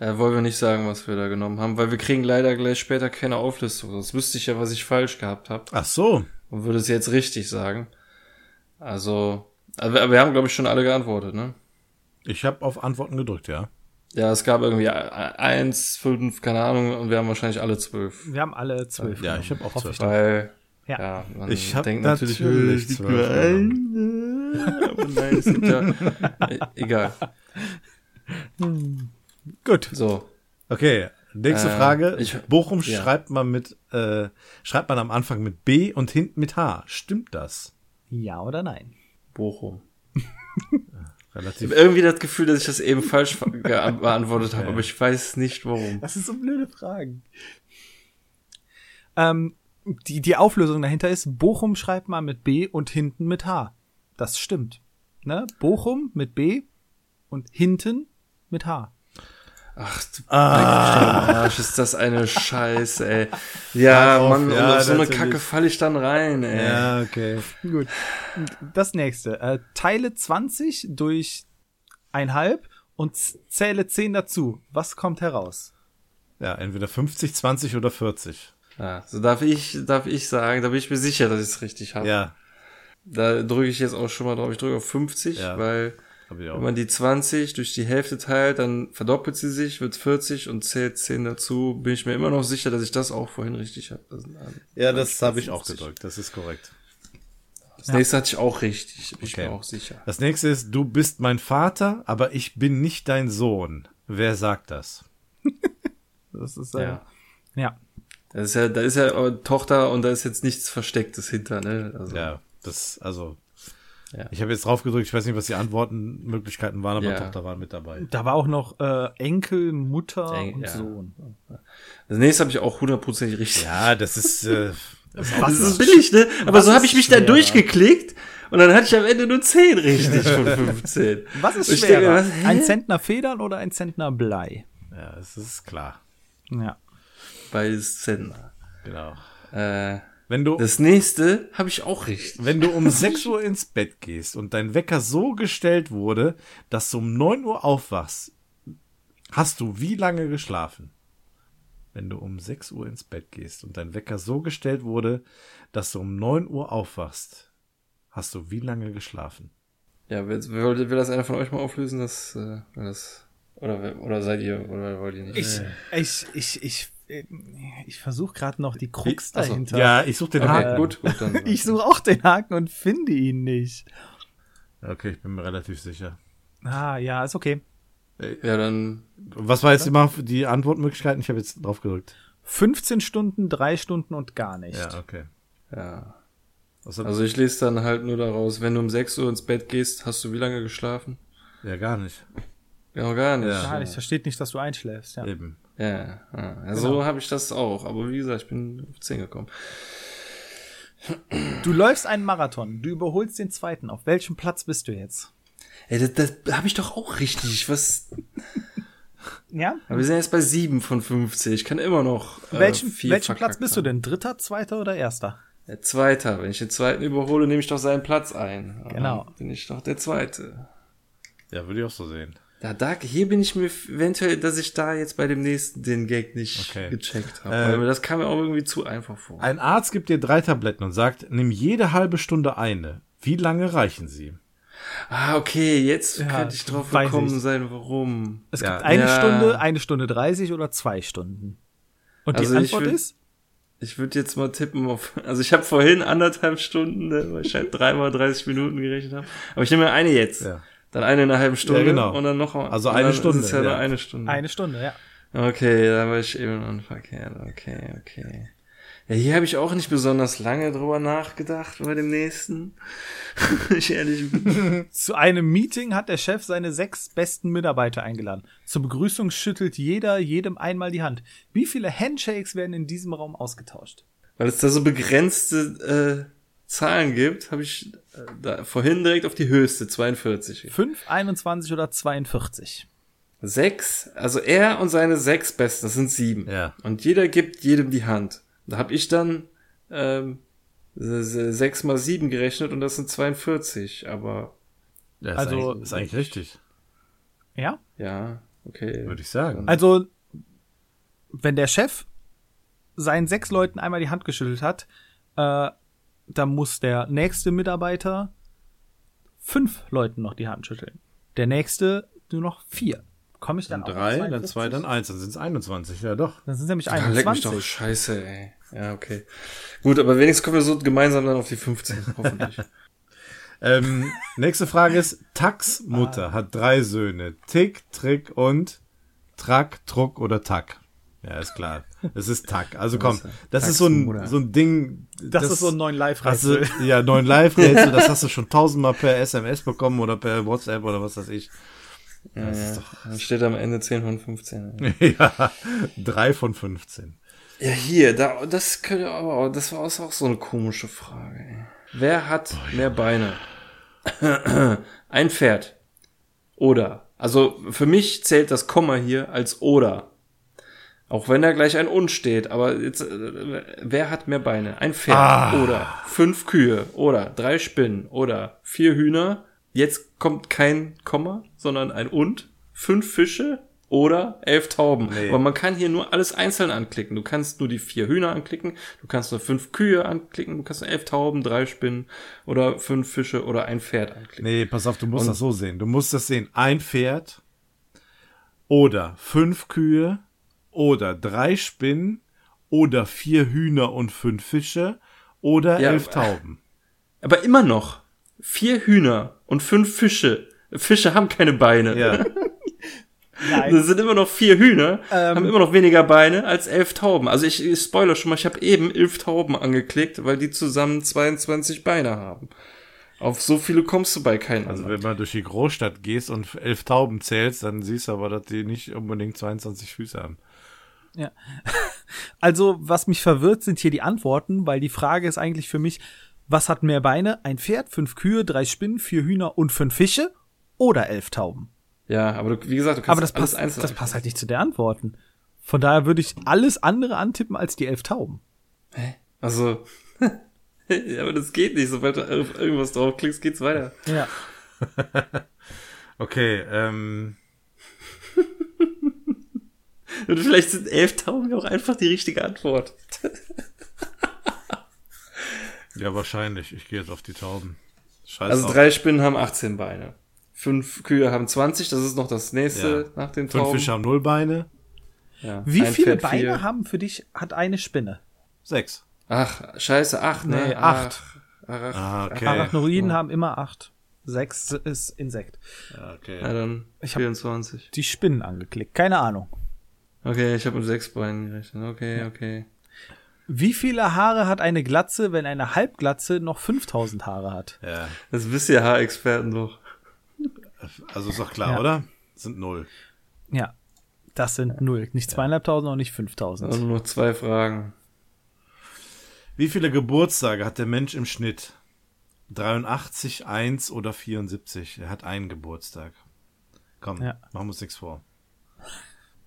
Äh, wollen wir nicht sagen, was wir da genommen haben, weil wir kriegen leider gleich später keine Auflistung. Sonst wüsste ich ja, was ich falsch gehabt habe. Ach so. und würde es jetzt richtig sagen. Also, aber wir haben, glaube ich, schon alle geantwortet, ne? Ich habe auf Antworten gedrückt, ja. Ja, es gab irgendwie eins, fünf, keine Ahnung, und wir haben wahrscheinlich alle zwölf. Wir haben alle zwölf. Ja, ich habe auch zwölf. Weil, Ja. ja, man Ich hab denkt natürlich natürlich, liegt zwölf nur. Aber nein, es gibt ja, e- egal. Gut. So, Okay, nächste Äh, Frage. ich- Bochum ja. schreibt man mit, äh, schreibt man am Anfang mit B und hinten mit H. Stimmt das? Ja oder nein? Bochum. Ich Relativ. habe irgendwie das Gefühl, dass ich das eben falsch beantwortet habe, aber ich weiß nicht warum. Das sind so blöde Fragen. Ähm, die, die Auflösung dahinter ist, Bochum schreibt man mit B und hinten mit H. Das stimmt. Ne? Bochum mit B und hinten mit H. Ach, du Ah, Arsch, ist das eine Scheiße, ey. Ja, auf, Mann, ja, und auf so eine. Kacke falle ich dann rein, ey. ja, okay. Gut. Das nächste. Äh, teile 20 durch einhalb und zähle 10 dazu. Was kommt heraus? Ja, entweder 50, 20 oder 40. Ja, so darf ich, darf ich sagen, da bin ich mir sicher, dass ich es richtig habe. Ja, Da drücke ich jetzt auch schon mal drauf. Ich drücke auf 50, Ja. weil wenn man die 20 durch die Hälfte teilt, dann verdoppelt sie sich, wird 40 und zählt 10 dazu. Bin ich mir immer noch sicher, dass ich das auch vorhin richtig habe. Ja, das habe ich auch 50. gedrückt. Das ist korrekt. das nächste hatte ich auch richtig, bin ich Okay. mir auch sicher. Das nächste ist, du bist mein Vater, aber ich bin nicht dein Sohn. Wer sagt das? Das ist, äh, Ja. ja. Das ist ja, da ist ja Tochter und da ist jetzt nichts Verstecktes hinter, ne? Also, Ja, das, also. Ja. Ich habe jetzt drauf gedrückt, ich weiß nicht, was die Antwortmöglichkeiten waren, aber Ja. Tochter war mit dabei. Da war auch noch äh, Enkel, Mutter Eng- und ja. Sohn. Das nächste habe ich auch hundertprozentig richtig. Ja, das ist, äh, das ist Das Was ist billig, ne? Aber so habe ich mich da durchgeklickt und dann hatte ich am Ende nur 10 richtig von 15. Was ist schwerer? denke, was, ein Zentner Federn oder ein Zentner Blei? Ja, es ist klar. Ja. Bei Sender. Genau. Äh, Wenn du, das nächste habe ich auch richtig. wenn du um 6 Uhr ins Bett gehst und dein Wecker so gestellt wurde, dass du um 9 Uhr aufwachst, hast du wie lange geschlafen? Wenn du um 6 Uhr ins Bett gehst und dein Wecker so gestellt wurde, dass du um 9 Uhr aufwachst, hast du wie lange geschlafen? Ja, will, will, will das einer von euch mal auflösen? Das, äh, das oder, oder seid ihr, oder wollt ihr nicht? Ich, ich, ich, ich, ich versuche gerade noch die Krux Ach so. dahinter. Ja, ich suche den okay, Haken. gut, gut, dann. Ich suche auch den Haken und finde ihn nicht. Okay, ich bin mir relativ sicher. Ah, ja, ist okay. ja, dann Was war jetzt immer die Antwortmöglichkeiten? Ich habe jetzt drauf gedrückt. 15 Stunden, 3 Stunden und gar nicht. Ja, okay. Ja. Also ich lese dann halt nur daraus, wenn du um 6 Uhr ins Bett gehst, hast du wie lange geschlafen? ja, gar nicht. Ja, gar nicht. Ja. Gar nicht, da steht nicht, dass du einschläfst. Ja. Eben. Ja, ja. ja so habe ich das auch. Aber wie gesagt, ich bin auf 10 gekommen. Du läufst einen Marathon, du überholst den zweiten. Auf welchem Platz bist du jetzt? Ey, das, das habe ich doch auch richtig. Was? Ja? Aber wir sind jetzt bei 7 von 50. Ich kann immer noch. Äh, welchen welchen Platz bist du denn? Dritter, zweiter oder erster? Der Zweiter. Wenn ich den Zweiten überhole, nehme ich doch seinen Platz ein. Aber Genau. Bin ich doch der Zweite. Ja, würde ich auch so sehen. Ja, da, hier bin ich mir eventuell, dass ich da jetzt bei dem nächsten den Gag nicht Okay. gecheckt habe. Äh, das kam mir auch irgendwie zu einfach vor. Ein Arzt gibt dir drei Tabletten und sagt, nimm jede halbe Stunde eine. Wie lange reichen sie? Ah, okay, jetzt Ja, könnte ich drauf gekommen ich. sein, warum. Es Ja. gibt eine Ja. Stunde, eine Stunde 30 oder zwei Stunden. Und Also die ich Antwort würd- ist? Ich würde jetzt mal tippen auf, also ich habe vorhin anderthalb Stunden, ne, weil ich halt dreimal 30 Minuten gerechnet habe. Aber ich nehme mir eine jetzt. Ja. Dann eine in einer halben Stunde Ja, genau. und dann noch Also eine Stunde, Ist es ja, ja. nur eine Stunde. Eine Stunde, ja. Okay, da war ich eben unverkehrt. Okay, okay. Ja, hier habe ich auch nicht besonders lange drüber nachgedacht bei dem nächsten. ich ehrlich bin. Zu einem Meeting hat der Chef seine sechs besten Mitarbeiter eingeladen. Zur Begrüßung schüttelt jeder jedem einmal die Hand. Wie viele Handshakes werden in diesem Raum ausgetauscht? Weil es da so begrenzte äh, Zahlen gibt, habe ich äh, da vorhin direkt auf die höchste, 42. Fünf, 21 oder 42? Sechs, also er und seine sechs Besten, das sind sieben. Ja. Und jeder gibt jedem die Hand. Da habe ich dann ähm, se- se- sechs mal sieben gerechnet und das sind 42. Aber Ja, ist Also- eigentlich, ist eigentlich richtig, Ja? ja, okay. würde ich sagen. Also, wenn der Chef seinen sechs Leuten einmal die Hand geschüttelt hat, äh, dann muss der nächste Mitarbeiter fünf Leuten noch die Hand schütteln. Der nächste nur noch vier. Komme ich dann Dann drei, dann 42? zwei, dann eins, dann sind es 21, ja doch. Dann sind es nämlich Ah, leck mich 21. doch scheiße, ey. Ja, okay. Gut, aber wenigstens kommen wir so gemeinsam dann auf die 15, hoffentlich. Ähm, nächste Frage ist, Tax Mutter hat drei Söhne. Tick, Trick und Track, Truck oder Tack. Ja, ist klar. Es ist Tack. Also komm, das ist so ein, so ein Ding. Das, ist so ein neuen live hast du, Ja, neuen Live-Rätsel, das hast du schon tausendmal per SMS bekommen oder per WhatsApp oder was weiß ich. Ja, ja. Dann steht am Ende 10 von 15. ey. ja, drei von 15. Ja, hier, da, das könnte aber, auch- das war auch so eine komische Frage, ey. Wer hat mehr Beine? Ein Pferd. Oder. Also, für mich zählt das Komma hier als oder. Auch wenn da gleich ein und steht, aber jetzt, äh, wer hat mehr Beine? Ein Pferd. Ah. Oder fünf Kühe. Oder drei Spinnen. Oder vier Hühner. Jetzt kommt kein Komma, sondern ein und. Fünf Fische. Oder elf Tauben. Nee. Aber man kann hier nur alles einzeln anklicken. Du kannst nur die vier Hühner anklicken, du kannst nur fünf Kühe anklicken, du kannst nur elf Tauben, drei Spinnen oder fünf Fische oder ein Pferd anklicken. Nee, pass auf, du musst das so sehen. Du musst das sehen. Ein Pferd oder fünf Kühe oder drei Spinnen oder vier Hühner und fünf Fische oder Ja, elf Tauben. Aber immer noch, vier Hühner und fünf Fische. Fische haben keine Beine. Ja. Nein. Das sind immer noch vier Hühner, Ähm. haben immer noch weniger Beine als elf Tauben. Also ich, ich spoiler schon mal, ich habe eben elf Tauben angeklickt, weil die zusammen 22 Beine haben. Auf so viele kommst du bei keinen Also anderen. wenn man durch die Großstadt gehst und elf Tauben zählst, dann siehst du aber, dass die nicht unbedingt 22 Füße haben. Ja. Also, was mich verwirrt, sind hier die Antworten, weil die Frage ist eigentlich für mich, was hat mehr Beine? Ein Pferd, fünf Kühe, drei Spinnen, vier Hühner und fünf Fische oder elf Tauben? Ja, aber du, wie gesagt, du kannst Aber das alles passt, einzeln das passt halt nicht zu der Antworten. Von daher würde ich alles andere antippen als die elf Tauben. Also, ja, aber das geht nicht. Sobald du auf irgendwas draufklickst, geht's weiter. Ja. Okay, ähm, Und vielleicht sind elf Tauben ja auch einfach die richtige Antwort. ja wahrscheinlich. Ich gehe jetzt auf die Tauben. Scheiß Also drauf. drei Spinnen haben 18 Beine. Fünf Kühe haben 20, das ist noch das nächste nach den Fünf Tauben. Fische haben null Beine. Ja. Wie Ein viele Pferd Beine vier. haben für dich, hat eine Spinne? Sechs. Ach, scheiße, acht, ne? Nee, Ach, acht. Ach, ach, Ah, okay. Arachnoiden haben immer acht. Sechs ist Insekt. Ja, okay. Ja, dann Ich hab- 24. Die Spinnen angeklickt. Keine Ahnung. Okay, ich habe mit sechs Beinen gerechnet. Okay, okay. Wie viele Haare hat eine Glatze, wenn eine Halbglatze noch 5000 Haare hat? Ja. Das wisst ihr Haarexperten doch. Also ist doch klar, Ja. oder? Sind null. Ja, das sind null. Nicht zweieinhalbtausend, auch nicht 5000. Also nur zwei Fragen. Wie viele Geburtstage hat der Mensch im Schnitt? 83, 1 oder 74? Er hat einen Geburtstag. Komm, Ja. machen wir uns nichts vor.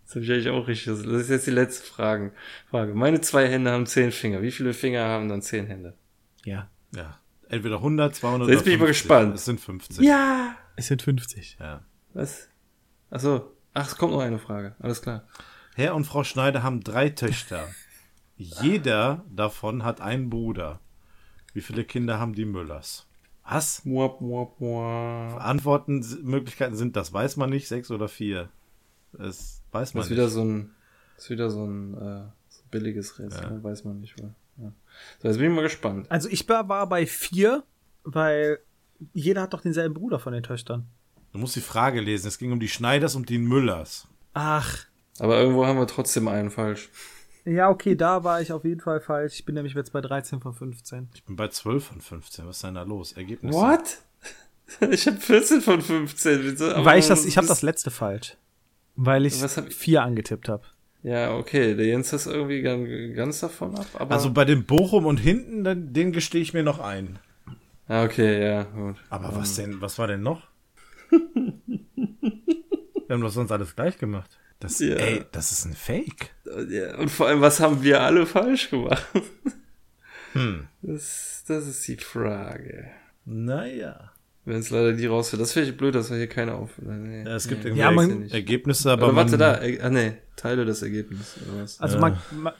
Das habe ich eigentlich auch richtig. Das ist jetzt die letzte Frage. Frage. Meine zwei Hände haben zehn Finger. Wie viele Finger haben dann zehn Hände? Ja. Ja. Entweder 100, 200 So, jetzt oder bin ich mal 50. gespannt. Es sind 50. Ja! Es sind 50. ja. Was? Ach so. Ach, es kommt noch eine Frage. Alles klar. Herr und Frau Schneider haben drei Töchter. Jeder davon hat einen Bruder. Wie viele Kinder haben die Müllers? Was? Muap, muap, muap. Antworten, Möglichkeiten sind, das weiß man nicht, sechs oder vier. Das weiß man Das ist nicht. wieder so ein, das ist wieder so ein, äh, so billiges Rätsel. ne? Weiß man nicht. Wohl. Ja. So, jetzt bin ich mal gespannt. Also ich war bei vier, weil jeder hat doch denselben Bruder von den Töchtern. Du musst die Frage lesen. Es ging um die Schneiders und die Müllers. Ach. Aber irgendwo haben wir trotzdem einen falsch. Ja, okay, da war ich auf jeden Fall falsch. Ich bin nämlich jetzt bei 13 von 15. Ich bin bei 12 von 15. Was ist denn da los? Ergebnisse. What? Ich habe 14 von 15. Wieso? Aber weil ich das, ich habe das letzte falsch. Weil ich Was hab ich- vier angetippt habe. Ja, okay, der Jens ist irgendwie ganz, davon ab, aber. Also bei dem Bochum und hinten, den, den gestehe ich mir noch ein. ja, okay, ja, gut. Aber was denn, was war denn noch? Wir haben doch sonst alles gleich gemacht. Das, Ja. ey, das ist ein Fake. Ja, und vor allem, was haben wir alle falsch gemacht? Hm. Das, das ist die Frage. Naja. Wenn es leider die rausfällt. Das finde ich blöd, dass wir hier keine auf. Nee, Ja, es gibt nee, irgendwie Ja, ich. Ergebnisse, aber Aber warte man, da. Er- Ah, nee, Teile. Oder was? Also Ja. man, man,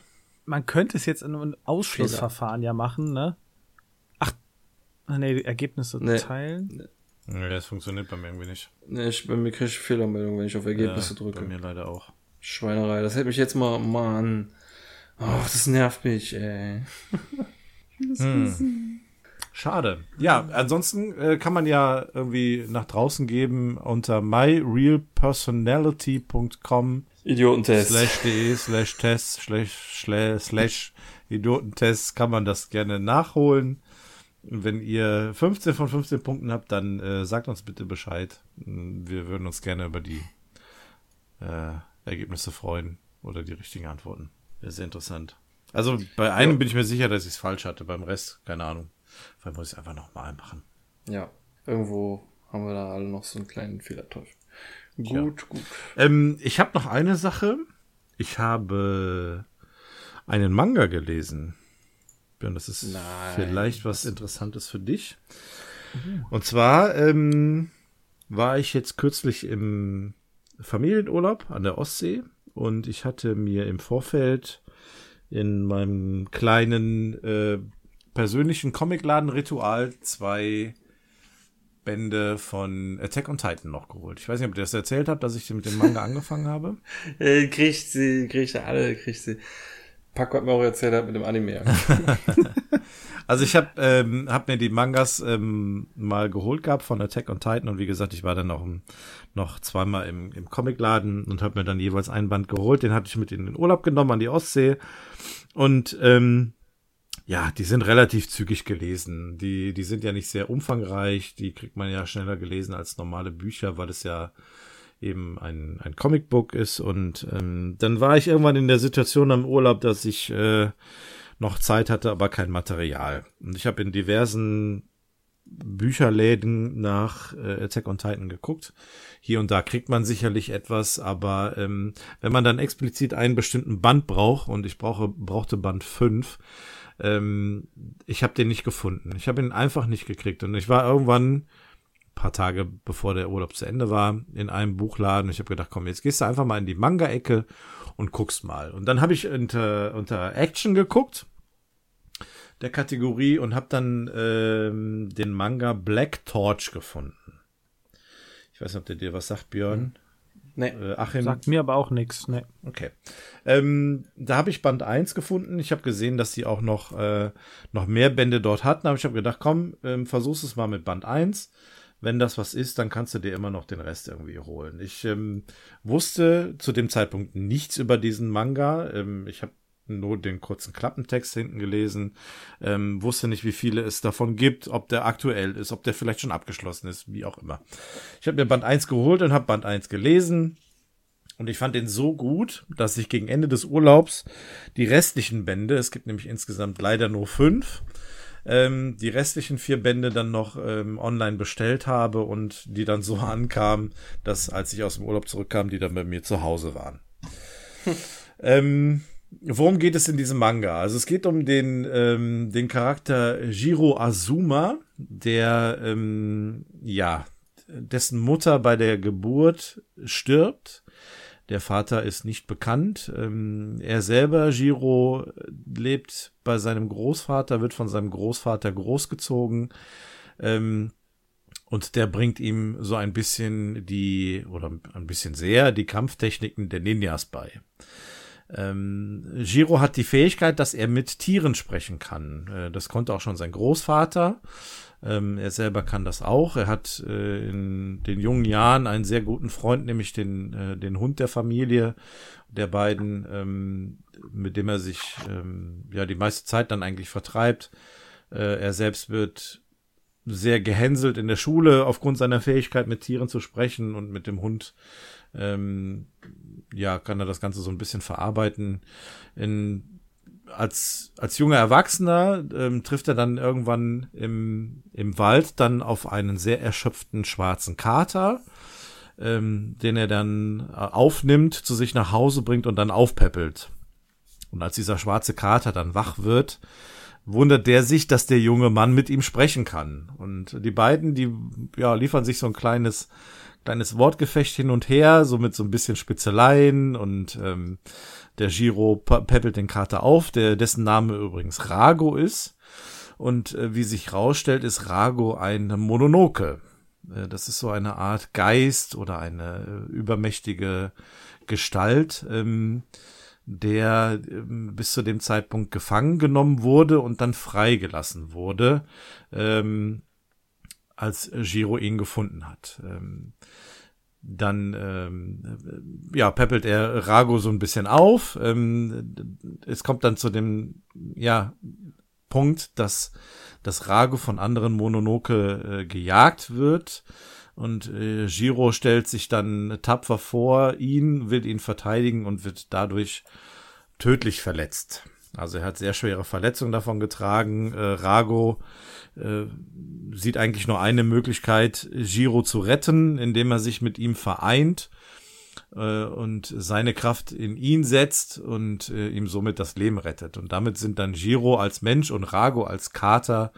man könnte es jetzt in einem Ausschlussverfahren ja machen, ne? Ach, ah, nee, die Ergebnisse Nee. teilen. Nee, das funktioniert bei mir irgendwie nicht. Nee, ich, bei mir kriege ich Fehlermeldung, wenn ich auf Ergebnisse ja, drücke. Bei mir leider auch. Schweinerei. Das hält mich jetzt mal, Mann. Oh, das nervt mich, ey. Schade. Ja, ansonsten äh, kann man ja irgendwie nach draußen geben unter myrealpersonality.com Idiotentest. slash de slash test slash slash, slash Idiotentest kann man das gerne nachholen. Wenn ihr 15 von 15 Punkten habt, dann äh, sagt uns bitte Bescheid. Wir würden uns gerne über die äh, Ergebnisse freuen oder die richtigen Antworten. Wäre sehr interessant. Also bei einem Ja. bin ich mir sicher, dass ich es falsch hatte. Beim Rest, keine Ahnung. Vielleicht muss ich es einfach nochmal machen. Ja, irgendwo haben wir da alle noch so einen kleinen Fehlerteufel. Gut, gut. Ähm, ich habe noch eine Sache. Ich habe einen Manga gelesen. Björn, das ist Nein. vielleicht was Interessantes für dich. Und zwar ähm, war ich jetzt kürzlich im Familienurlaub an der Ostsee und ich hatte mir im Vorfeld in meinem kleinen äh, persönlichen Comicladen Ritual zwei Bände von Attack on Titan noch geholt. Ich weiß nicht, ob ihr das erzählt habt, dass ich mit dem Manga angefangen habe. Äh, kriegt sie, kriegt sie alle, kriegt sie. Paco hat mir auch erzählt, er hat mit dem Anime. Also ich habe ähm, hab mir die Mangas ähm, mal geholt gehabt von Attack on Titan und wie gesagt, ich war dann noch, noch zweimal im, im Comicladen und habe mir dann jeweils ein Band geholt. Den hatte ich mit in den Urlaub genommen an die Ostsee und ähm, ja, die sind relativ zügig gelesen. Die, die sind ja nicht sehr umfangreich. Die kriegt man ja schneller gelesen als normale Bücher, weil es ja eben ein, ein Comicbook ist. Und ähm, dann war ich irgendwann in der Situation am Urlaub, dass ich äh, noch Zeit hatte, aber kein Material. Und ich habe in diversen Bücherläden nach äh, Attack on Titan geguckt. Hier und da kriegt man sicherlich etwas, aber ähm, wenn man dann explizit einen bestimmten Band braucht, und ich brauche, brauchte Band 5, ähm, ich habe den nicht gefunden. Ich habe ihn einfach nicht gekriegt. Und ich war irgendwann paar Tage bevor der Urlaub zu Ende war, in einem Buchladen. Ich habe gedacht, komm, jetzt gehst du einfach mal in die Manga-Ecke und guckst mal. Und dann habe ich unter, unter Action geguckt, der Kategorie, und habe dann ähm, den Manga Black Torch gefunden. Ich weiß nicht, ob der dir was sagt, Björn. Nee. Äh, Achim. Sagt mir aber auch nichts, ne. Okay. Ähm, da habe ich Band 1 gefunden. Ich habe gesehen, dass sie auch noch, äh, noch mehr Bände dort hatten. Aber ich habe gedacht, komm, ähm, versuch's es mal mit Band 1. wenn das was ist, dann kannst du dir immer noch den Rest irgendwie holen. Ich ähm, wusste zu dem Zeitpunkt nichts über diesen Manga. Ähm, ich habe nur den kurzen Klappentext hinten gelesen, ähm, wusste nicht, wie viele es davon gibt, ob der aktuell ist, ob der vielleicht schon abgeschlossen ist, wie auch immer. Ich habe mir Band 1 geholt und habe Band 1 gelesen. Und ich fand den so gut, dass ich gegen Ende des Urlaubs die restlichen Bände, es gibt nämlich insgesamt leider nur fünf, ähm, die restlichen vier Bände dann noch ähm, online bestellt habe und die dann so ankamen, dass als ich aus dem Urlaub zurückkam, die dann bei mir zu Hause waren. Hm. Ähm, worum geht es in diesem Manga? Also es geht um den, ähm, den Charakter Jiro Azuma, der ähm, ja dessen Mutter bei der Geburt stirbt. Der Vater ist nicht bekannt. Ähm, er selber, Jiro, lebt bei seinem Großvater, wird von seinem Großvater großgezogen. Ähm, und der bringt ihm so ein bisschen die, oder ein bisschen sehr, die Kampftechniken der Ninjas bei. Ähm, Giro hat die Fähigkeit, dass er mit Tieren sprechen kann. Äh, das konnte auch schon sein Großvater. Ähm, er selber kann das auch. Er hat äh, in den jungen Jahren einen sehr guten Freund, nämlich den, äh, den Hund der Familie der beiden, ähm, mit dem er sich ähm, ja die meiste Zeit dann eigentlich vertreibt. Äh, er selbst wird sehr gehänselt in der Schule aufgrund seiner Fähigkeit, mit Tieren zu sprechen und mit dem Hund ähm, ja, kann er das Ganze so ein bisschen verarbeiten. In, als, als junger Erwachsener ähm, trifft er dann irgendwann im, im Wald dann auf einen sehr erschöpften schwarzen Kater, ähm, den er dann äh, aufnimmt, zu sich nach Hause bringt und dann aufpäppelt. Und als dieser schwarze Kater dann wach wird, wundert der sich, dass der junge Mann mit ihm sprechen kann. Und die beiden, die ja, liefern sich so ein kleines kleines Wortgefecht hin und her, so mit so ein bisschen Spitzeleien und ähm, der Giro peppelt den Kater auf, der dessen Name übrigens Rago ist. Und äh, wie sich rausstellt, ist Rago ein Mononoke. Äh, das ist so eine Art Geist oder eine äh, übermächtige Gestalt, ähm, der ähm, bis zu dem Zeitpunkt gefangen genommen wurde und dann freigelassen wurde. Ähm, als Giro ihn gefunden hat. Ähm, dann ähm, ja peppelt er Rago so ein bisschen auf. Ähm, es kommt dann zu dem ja Punkt, dass das Rago von anderen Mononoke äh, gejagt wird und äh, Giro stellt sich dann tapfer vor ihn, will ihn verteidigen und wird dadurch tödlich verletzt. Also er hat sehr schwere Verletzungen davon getragen. Äh, Rago äh, sieht eigentlich nur eine Möglichkeit, Giro zu retten, indem er sich mit ihm vereint äh, und seine Kraft in ihn setzt und äh, ihm somit das Leben rettet. Und damit sind dann Giro als Mensch und Rago als Kater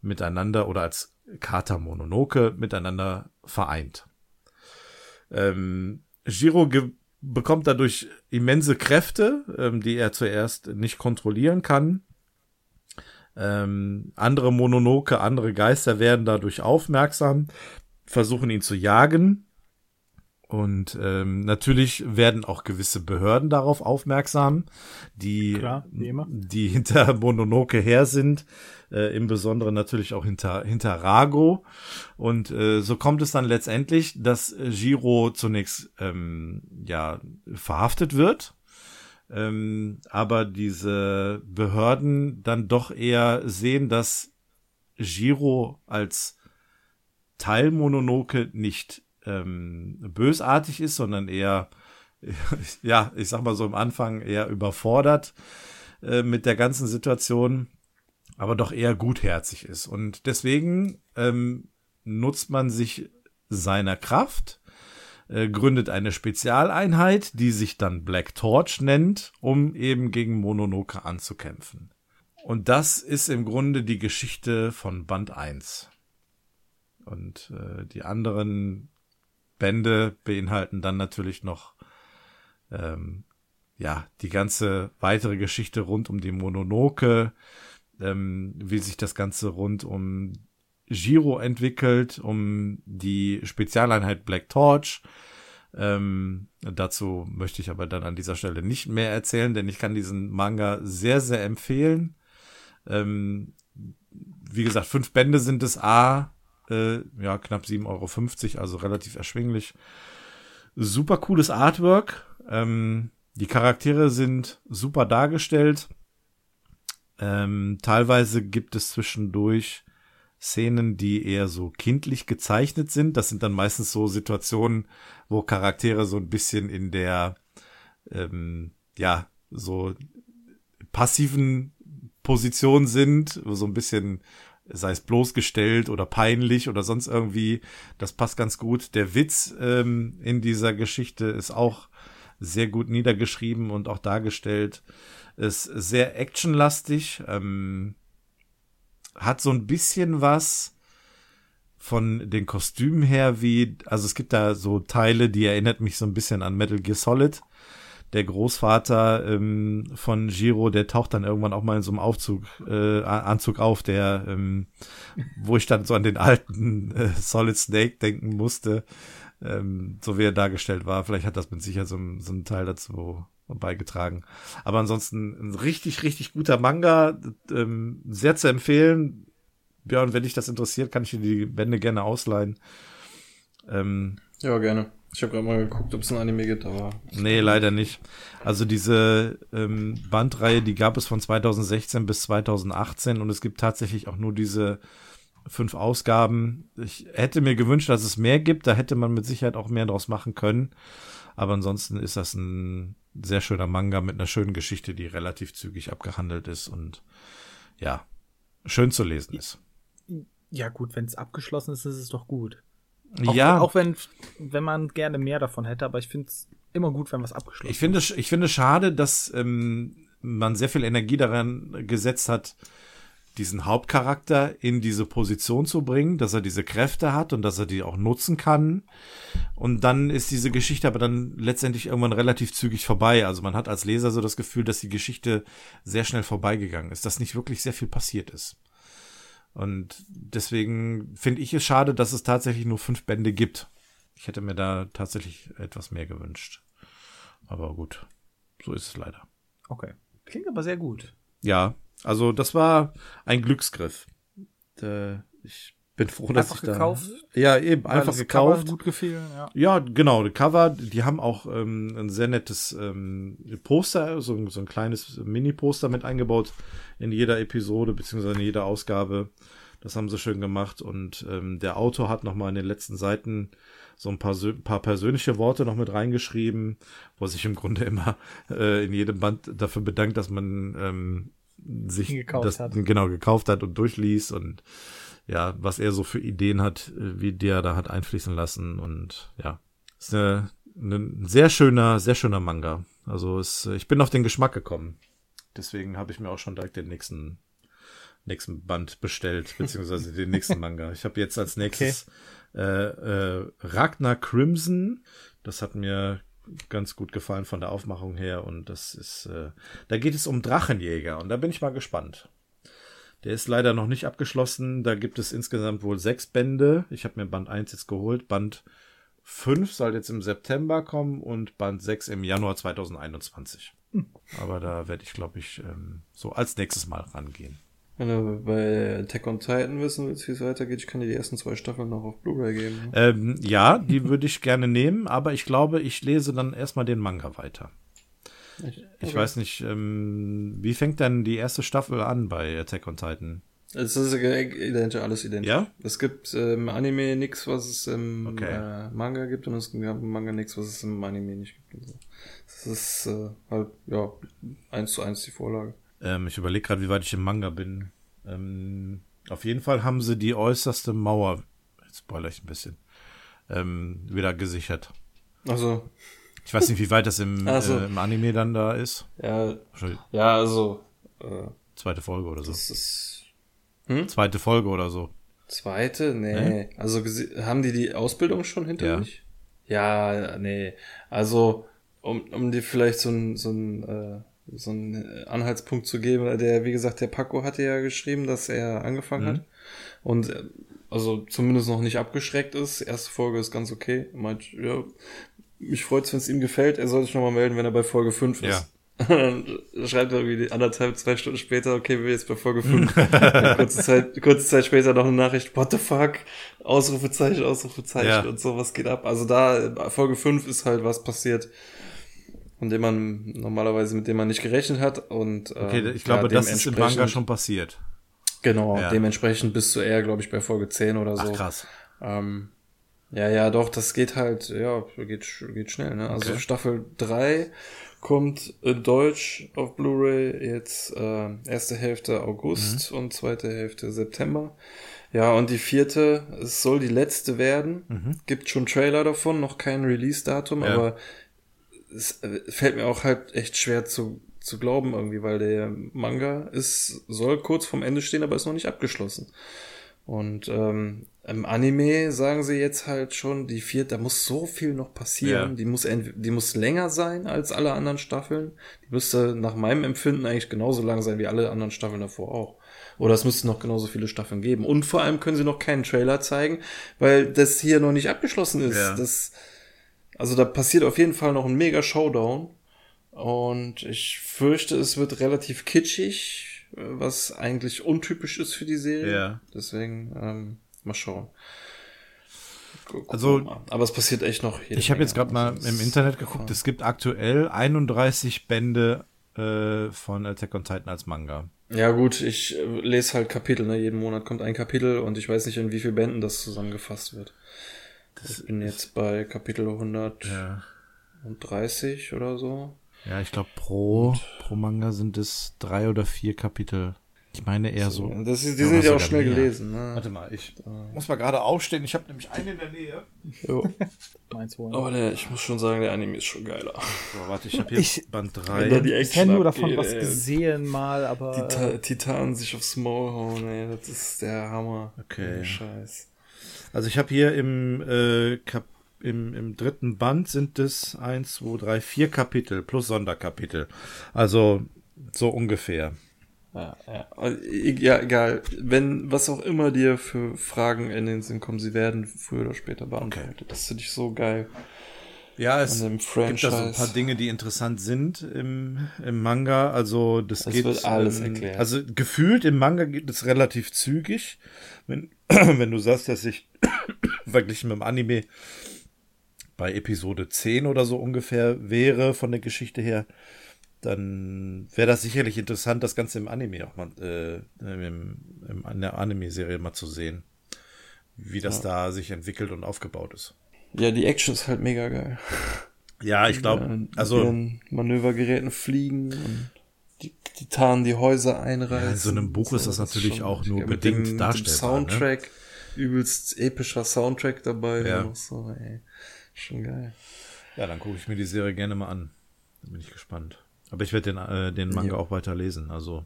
miteinander oder als Kater Mononoke miteinander vereint. Ähm, Giro bekommt dadurch immense Kräfte, ähm, die er zuerst nicht kontrollieren kann. Ähm, andere Mononoke, andere Geister werden dadurch aufmerksam, versuchen ihn zu jagen. Und ähm, natürlich werden auch gewisse Behörden darauf aufmerksam, die, Klar, die hinter Mononoke her sind, äh, im Besonderen natürlich auch hinter, hinter Rago. Und äh, so kommt es dann letztendlich, dass Giro zunächst ähm, ja verhaftet wird ähm, aber diese Behörden dann doch eher sehen, dass Giro als Teil Mononoke nicht ähm, bösartig ist, sondern eher, ja, ich sag mal so am Anfang eher überfordert äh, mit der ganzen Situation, aber doch eher gutherzig ist. Und deswegen ähm, nutzt man sich seiner Kraft äh, gründet eine Spezialeinheit, die sich dann Black Torch nennt, um eben gegen Mononoke anzukämpfen. Und das ist im Grunde die Geschichte von Band 1. Und äh, die anderen Bände beinhalten dann natürlich noch ähm, ja die ganze weitere Geschichte rund um die Mononoke, ähm, wie sich das Ganze rund um Giro entwickelt, um die Spezialeinheit Black Torch. Ähm, dazu möchte ich aber dann an dieser Stelle nicht mehr erzählen, denn ich kann diesen Manga sehr, sehr empfehlen. Ähm, wie gesagt, fünf Bände sind es A, Äh, ja, knapp 7,50 Euro, also relativ erschwinglich. Super cooles Artwork. Ähm, die Charaktere sind super dargestellt. Ähm, teilweise gibt es zwischendurch Szenen, die eher so kindlich gezeichnet sind. Das sind dann meistens so Situationen, wo Charaktere so ein bisschen in der, ähm, ja, so passiven Position sind, so ein bisschen, sei es bloßgestellt oder peinlich oder sonst irgendwie. Das passt ganz gut. Der Witz ähm, in dieser Geschichte ist auch sehr gut niedergeschrieben und auch dargestellt. Ist sehr actionlastig. Ähm, hat so ein bisschen was von den Kostümen her wie, also es gibt da so Teile, die erinnert mich so ein bisschen an Metal Gear Solid. Der Großvater ähm, von Giro, der taucht dann irgendwann auch mal in so einem Aufzug, äh, Anzug auf, der, ähm, wo ich dann so an den alten äh, Solid Snake denken musste, ähm, so wie er dargestellt war. Vielleicht hat das mit Sicherheit so, so einen Teil dazu beigetragen. Aber ansonsten ein richtig, richtig guter Manga, ähm, sehr zu empfehlen. Ja, und wenn dich das interessiert, kann ich dir die Bände gerne ausleihen. Ähm, ja, gerne. Ich habe gerade mal geguckt, ob es ein Anime gibt, aber. Nee, leider nicht. Also diese ähm, Bandreihe, die gab es von 2016 bis 2018 und es gibt tatsächlich auch nur diese fünf Ausgaben. Ich hätte mir gewünscht, dass es mehr gibt. Da hätte man mit Sicherheit auch mehr draus machen können. Aber ansonsten ist das ein sehr schöner Manga mit einer schönen Geschichte, die relativ zügig abgehandelt ist und ja, schön zu lesen ist. Ja, gut, wenn es abgeschlossen ist, ist es doch gut. Auch, ja. Auch wenn, wenn man gerne mehr davon hätte, aber ich finde es immer gut, wenn was abgeschlossen ich finde, ist. Ich finde schade, dass ähm, man sehr viel Energie daran gesetzt hat, diesen Hauptcharakter in diese Position zu bringen, dass er diese Kräfte hat und dass er die auch nutzen kann. Und dann ist diese Geschichte aber dann letztendlich irgendwann relativ zügig vorbei. Also man hat als Leser so das Gefühl, dass die Geschichte sehr schnell vorbeigegangen ist, dass nicht wirklich sehr viel passiert ist. Und deswegen finde ich es schade, dass es tatsächlich nur fünf Bände gibt. Ich hätte mir da tatsächlich etwas mehr gewünscht. Aber gut, so ist es leider. Okay. Klingt aber sehr gut. Ja, also das war ein Glücksgriff. Ich bin froh, dass einfach ich da gekauft, ja eben einfach gekauft. Gut gefiel, ja. ja, genau, die Cover, die haben auch ähm, ein sehr nettes ähm, Poster, so, so ein kleines Mini-Poster mit eingebaut in jeder Episode beziehungsweise in jeder Ausgabe. Das haben sie schön gemacht und ähm, der Autor hat noch mal in den letzten Seiten so ein paar, paar persönliche Worte noch mit reingeschrieben, wo er sich im Grunde immer äh, in jedem Band dafür bedankt, dass man ähm, sich gekauft das hat. genau gekauft hat und durchliest und ja, was er so für Ideen hat, äh, wie der da hat einfließen lassen und ja, ist eine, ein sehr schöner, sehr schöner Manga. Also es, ich bin auf den Geschmack gekommen. Deswegen habe ich mir auch schon direkt den nächsten nächsten Band bestellt, beziehungsweise den nächsten Manga. Ich habe jetzt als nächstes okay. äh, äh, Ragnar Crimson. Das hat mir ganz gut gefallen von der Aufmachung her und das ist, äh, da geht es um Drachenjäger und da bin ich mal gespannt. Der ist leider noch nicht abgeschlossen. Da gibt es insgesamt wohl sechs Bände. Ich habe mir Band 1 jetzt geholt. Band 5 soll jetzt im September kommen und Band 6 im Januar 2021. Hm. Aber da werde ich, glaube ich, ähm, so als nächstes Mal rangehen. Wenn du bei Attack on Titan wissen willst, wie es weitergeht, ich kann dir die ersten zwei Staffeln noch auf Blu-ray geben. Ähm, ja, die würde ich gerne nehmen, aber ich glaube, ich lese dann erstmal den Manga weiter. Okay. Ich weiß nicht, ähm, wie fängt denn die erste Staffel an bei Attack on Titan? Es ist identisch, alles identisch. Ja? Es gibt im ähm, Anime nichts, was es im okay. äh, Manga gibt und es gibt im Manga nichts, was es im Anime nicht gibt. Es ist äh, halt, ja, eins zu eins die Vorlage. Ähm, ich überlege gerade, wie weit ich im Manga bin. Ähm, auf jeden Fall haben sie die äußerste Mauer, jetzt spoiler ich ein bisschen, ähm, wieder gesichert. Also. Ich weiß nicht, wie weit das im, also, äh, im Anime dann da ist. Ja, ja also. Äh, Zweite Folge oder so. Das ist. Hm? Zweite Folge oder so. Zweite? Nee. nee? Also haben die die Ausbildung schon hinter ja. sich? Ja, nee. Also, um, um dir vielleicht so ein, so ein äh, so einen Anhaltspunkt zu geben. Der, wie gesagt, der Paco hatte ja geschrieben, dass er angefangen mhm. hat. Und äh, also zumindest noch nicht abgeschreckt ist. Erste Folge ist ganz okay. Meint, ja, mich freut's, wenn es ihm gefällt. Er soll sich nochmal melden, wenn er bei Folge 5 ist. Ja. dann schreibt er irgendwie anderthalb, zwei Stunden später, okay, wir sind jetzt bei Folge 5. kurze, Zeit, kurze Zeit später noch eine Nachricht, what the fuck? Ausrufezeichen, Ausrufezeichen Ja. und so, was geht ab? Also da, Folge 5 ist halt was passiert, von dem man normalerweise, mit dem man nicht gerechnet hat. Und Okay, ähm, ich glaube, ja, das ist im Manga schon passiert. Genau, Ja. dementsprechend bist du eher, glaube ich, bei Folge 10 oder so. Ach, krass. Ähm, ja, ja, doch, das geht halt, ja, geht, geht schnell, ne? Also Okay. Staffel 3 kommt in Deutsch auf Blu-ray jetzt äh, erste Hälfte August Mhm. und zweite Hälfte September. Ja, und die vierte, es soll die letzte werden. Gibt schon Trailer davon, noch kein Release-Datum, Mhm. Ja. aber es äh, fällt mir auch halt echt schwer zu, zu glauben irgendwie, weil der Manga ist, soll kurz vorm Ende stehen, aber ist noch nicht abgeschlossen. Und ähm, im Anime sagen sie jetzt halt schon, die vierte, da muss so viel noch passieren. Ja. Die muss die muss länger sein als alle anderen Staffeln. Die müsste nach meinem Empfinden eigentlich genauso lang sein wie alle anderen Staffeln davor auch. Oder es müsste noch genauso viele Staffeln geben. Und vor allem können sie noch keinen Trailer zeigen, weil das hier noch nicht abgeschlossen ist. Ja. Das, also da passiert auf jeden Fall noch ein mega Showdown. Und ich fürchte, es wird relativ kitschig, äh, was eigentlich untypisch ist für die Serie. Ja. Deswegen, ähm, mal schauen. Gu- gucken Also, mal. aber es passiert echt noch. Ich habe jetzt gerade mal Also, im Internet geguckt, es gibt aktuell 31 Bände äh, von Attack on Titan als Manga. Ja gut, ich äh, lese halt Kapitel, ne? Jeden Monat kommt ein Kapitel und ich weiß nicht, in wie viel Bänden das zusammengefasst wird. Ich bin jetzt bei Kapitel 130 Ja, oder so. ja ich glaube, pro, pro Manga sind es drei oder vier Kapitel. Ich meine eher so. Das ist, die Ja, sind ja auch schnell mehr. gelesen. Ne? Warte mal, ich muss mal gerade aufstehen. Ich habe nämlich einen in der Nähe. Jo. Meins holen. Aber der, ich muss schon sagen, der Anime ist schon geiler. So, warte, ich habe hier Ich- Band Wenn da 3. die ich kenne nur davon abgeht, was ey. gesehen mal, aber Die äh, Ta Titanen sich aufs Maul hauen, ey, das ist der Hammer. Okay. Ohne Scheiß. Also ich habe hier im, äh, Kap im, im dritten Band sind es eins, zwei, drei, vier Kapitel plus Sonderkapitel. Also so ungefähr. Ja, ja. Ja, egal. Wenn, was auch immer dir für Fragen in den Sinn kommen, sie werden früher oder später beantwortet. Das finde ich so geil. Ja, es gibt da so ein paar Dinge, die interessant sind im, im Manga. Also das Es geht wird alles ähm, erklärt. Also gefühlt im Manga geht es relativ zügig. Wenn, wenn du sagst, dass ich verglichen mit dem Anime bei Episode 10 oder so ungefähr wäre von der Geschichte her, dann wäre das sicherlich interessant, das Ganze im Anime auch mal, äh, im, im, in der Anime-Serie mal zu sehen, wie das da sich entwickelt und aufgebaut ist. Ja, die Action ist halt mega geil. Ja, ich glaube, also ihren Manövergeräten fliegen und die Titanen die Häuser einreißen. Ja, in so einem Buch ist das natürlich schon auch nur bedingt dem, darstellbar, Mit dem Soundtrack, übelst epischer Soundtrack dabei. Ja. So, ey. Schon geil. Ja, dann gucke ich mir die Serie gerne mal an. Da bin ich gespannt. Aber ich werde den, äh, den Manga Ja. auch weiter lesen. Also,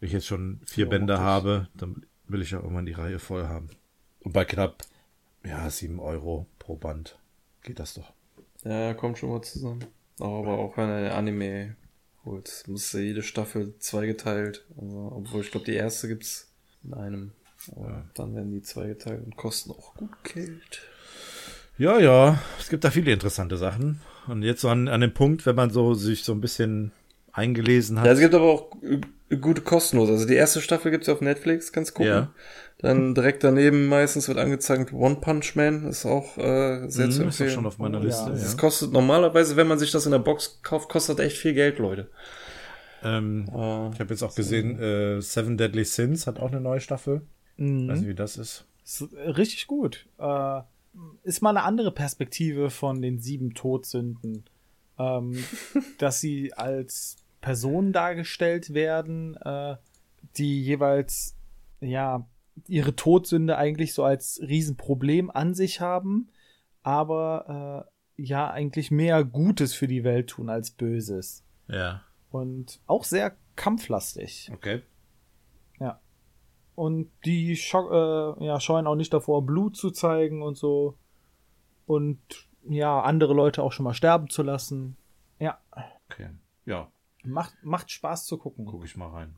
wenn ich jetzt schon vier Ja, Bände das- habe, dann will ich ja irgendwann die Reihe voll haben. Und bei knapp, ja, sieben Euro pro Band geht das doch. Ja, kommt schon mal zusammen. Aber auch wenn er Anime holt, muss ja jede Staffel zweigeteilt. Also, obwohl ich glaube, die erste gibt's in einem. Aber Ja. dann werden die zweigeteilt und kosten auch gut Geld. Ja, ja, es gibt da viele interessante Sachen. Und jetzt so an, an dem Punkt, wenn man so sich so ein bisschen eingelesen hat. Ja, es gibt aber auch gute kostenlos. Also die erste Staffel gibt's auf Netflix, kannst gucken. Ja. Dann direkt daneben meistens wird angezeigt One Punch Man, ist auch äh, sehr Mhm, zu ist empfehlen. doch schon auf meiner Liste. ja. Das Ja. kostet normalerweise, wenn man sich das in der Box kauft, kostet echt viel Geld, Leute. Ähm, Äh, ich habe jetzt auch gesehen, äh, Seven Deadly Sins hat auch eine neue Staffel. Mhm. Weiß nicht, wie das ist. Ist richtig gut. Äh, ist mal eine andere Perspektive von den sieben Todsünden. Ähm, dass sie als Personen dargestellt werden, äh, die jeweils, ja, ihre Todsünde eigentlich so als Riesenproblem an sich haben, aber äh, ja, eigentlich mehr Gutes für die Welt tun als Böses. Ja. Und auch sehr kampflastig. Okay. Ja. Und die scho äh, ja, scheuen auch nicht davor, Blut zu zeigen und so. Und ja, andere Leute auch schon mal sterben zu lassen. Ja, Okay. Ja, macht, macht Spaß zu gucken. gucke ich mal rein.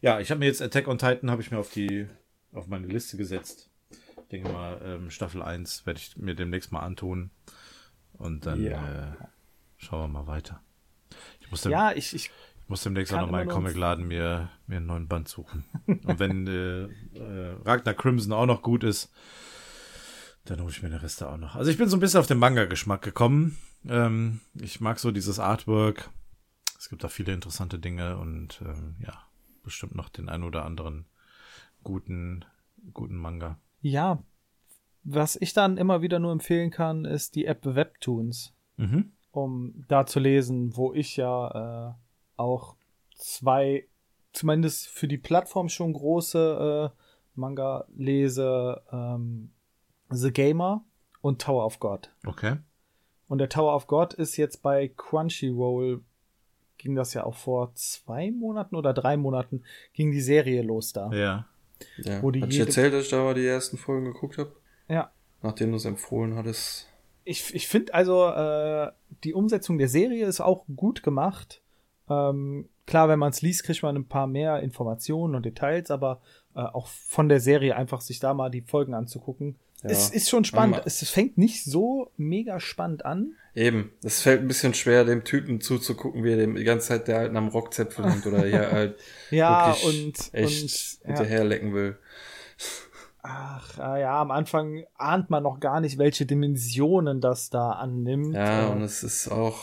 Ja, ich habe mir jetzt Attack on Titan habe ich mir auf die auf meine Liste gesetzt. Ich denke mal, ähm, Staffel 1 werde ich mir demnächst mal antun. Und dann Ja. äh, schauen wir mal weiter. Ich muss dem, Ja, ich, ich ich muss demnächst auch kann noch mal immer einen Comicladen mir, mir einen neuen Band suchen. Und wenn äh, äh, Ragnar Crimson auch noch gut ist, dann hole ich mir den Rest da auch noch. Also ich bin so ein bisschen auf den Manga-Geschmack gekommen. Ähm, ich mag so dieses Artwork. Es gibt da viele interessante Dinge und ähm, ja, bestimmt noch den ein oder anderen guten, guten Manga. Ja, was ich dann immer wieder nur empfehlen kann, ist die App Webtoons, Mhm. um da zu lesen, wo ich ja äh, auch zwei, zumindest für die Plattform schon große äh, Manga lese, ähm, The Gamer und Tower of God. Okay. Und der Tower of God ist jetzt bei Crunchyroll, ging das ja auch vor zwei Monaten oder drei Monaten, ging die Serie los da. Ja. Ja. Wo die Hat ich erzählt, dass ich da mal die ersten Folgen geguckt habe? Ja. Nachdem du es empfohlen hattest. Ich, ich finde also, äh, die Umsetzung der Serie ist auch gut gemacht. Ähm, klar, wenn man es liest, kriegt man ein paar mehr Informationen und Details, aber äh, auch von der Serie einfach sich da mal die Folgen anzugucken. Ja. Es ist schon spannend. Es fängt nicht so mega spannend an. Eben, es fällt ein bisschen schwer, dem Typen zuzugucken, wie er dem die ganze Zeit der alten am Rockzipfel hängt oder hier halt Ja, wirklich und, echt und ja. hinterher lecken will. Ach, äh, ja, am Anfang ahnt man noch gar nicht, welche Dimensionen das da annimmt. Ja, Äh, und es ist auch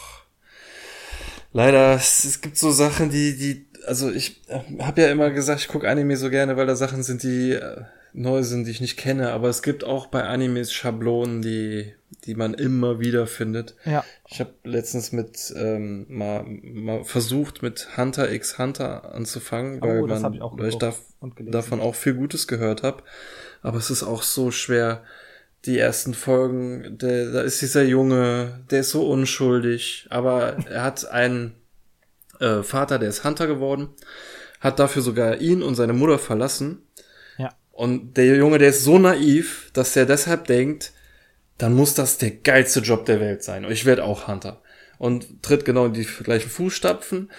leider, es, es gibt so Sachen, die, die, also ich habe ja immer gesagt, ich gucke Anime so gerne, weil da Sachen sind, die äh, neu sind, die ich nicht kenne, aber es gibt auch bei Animes Schablonen, die, die man immer wieder findet. ja. Ich habe letztens mit ähm, mal, mal versucht, mit Hunter x Hunter anzufangen, Oh, weil, man, ich weil ich gelesen. davon auch viel Gutes gehört habe. Aber es ist auch so schwer, die ersten Folgen, der, da ist dieser Junge, der ist so unschuldig, aber er hat einen äh, Vater, der ist Hunter geworden, hat dafür sogar ihn und seine Mutter verlassen. Und der Junge, der ist so naiv, dass er deshalb denkt, dann muss das der geilste Job der Welt sein. Und ich werde auch Hunter. Und tritt genau in die gleichen Fußstapfen,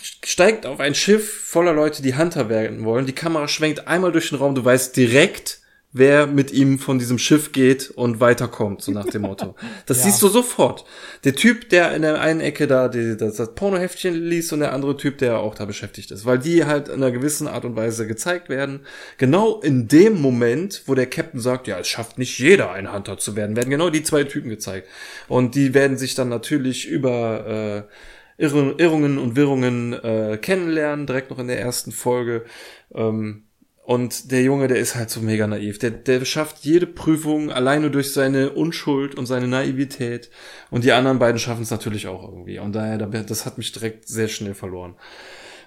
steigt auf ein Schiff voller Leute, die Hunter werden wollen. Die Kamera schwenkt einmal durch den Raum, du weißt direkt, wer mit ihm von diesem Schiff geht und weiterkommt, so nach dem Motto. Das Ja. siehst du sofort. Der Typ, der in der einen Ecke da die, das, das Pornoheftchen liest und der andere Typ, der auch da beschäftigt ist. Weil die halt in einer gewissen Art und Weise gezeigt werden. Genau in dem Moment, wo der Captain sagt, ja, es schafft nicht jeder ein Hunter zu werden, werden genau die zwei Typen gezeigt. Und die werden sich dann natürlich über äh, Irr Irrungen und Wirrungen äh, kennenlernen, direkt noch in der ersten Folge. Ähm, und der Junge, der ist halt so mega naiv. Der, der schafft jede Prüfung alleine durch seine Unschuld und seine Naivität. Und die anderen beiden schaffen es natürlich auch irgendwie. Und daher, das hat mich direkt sehr schnell verloren.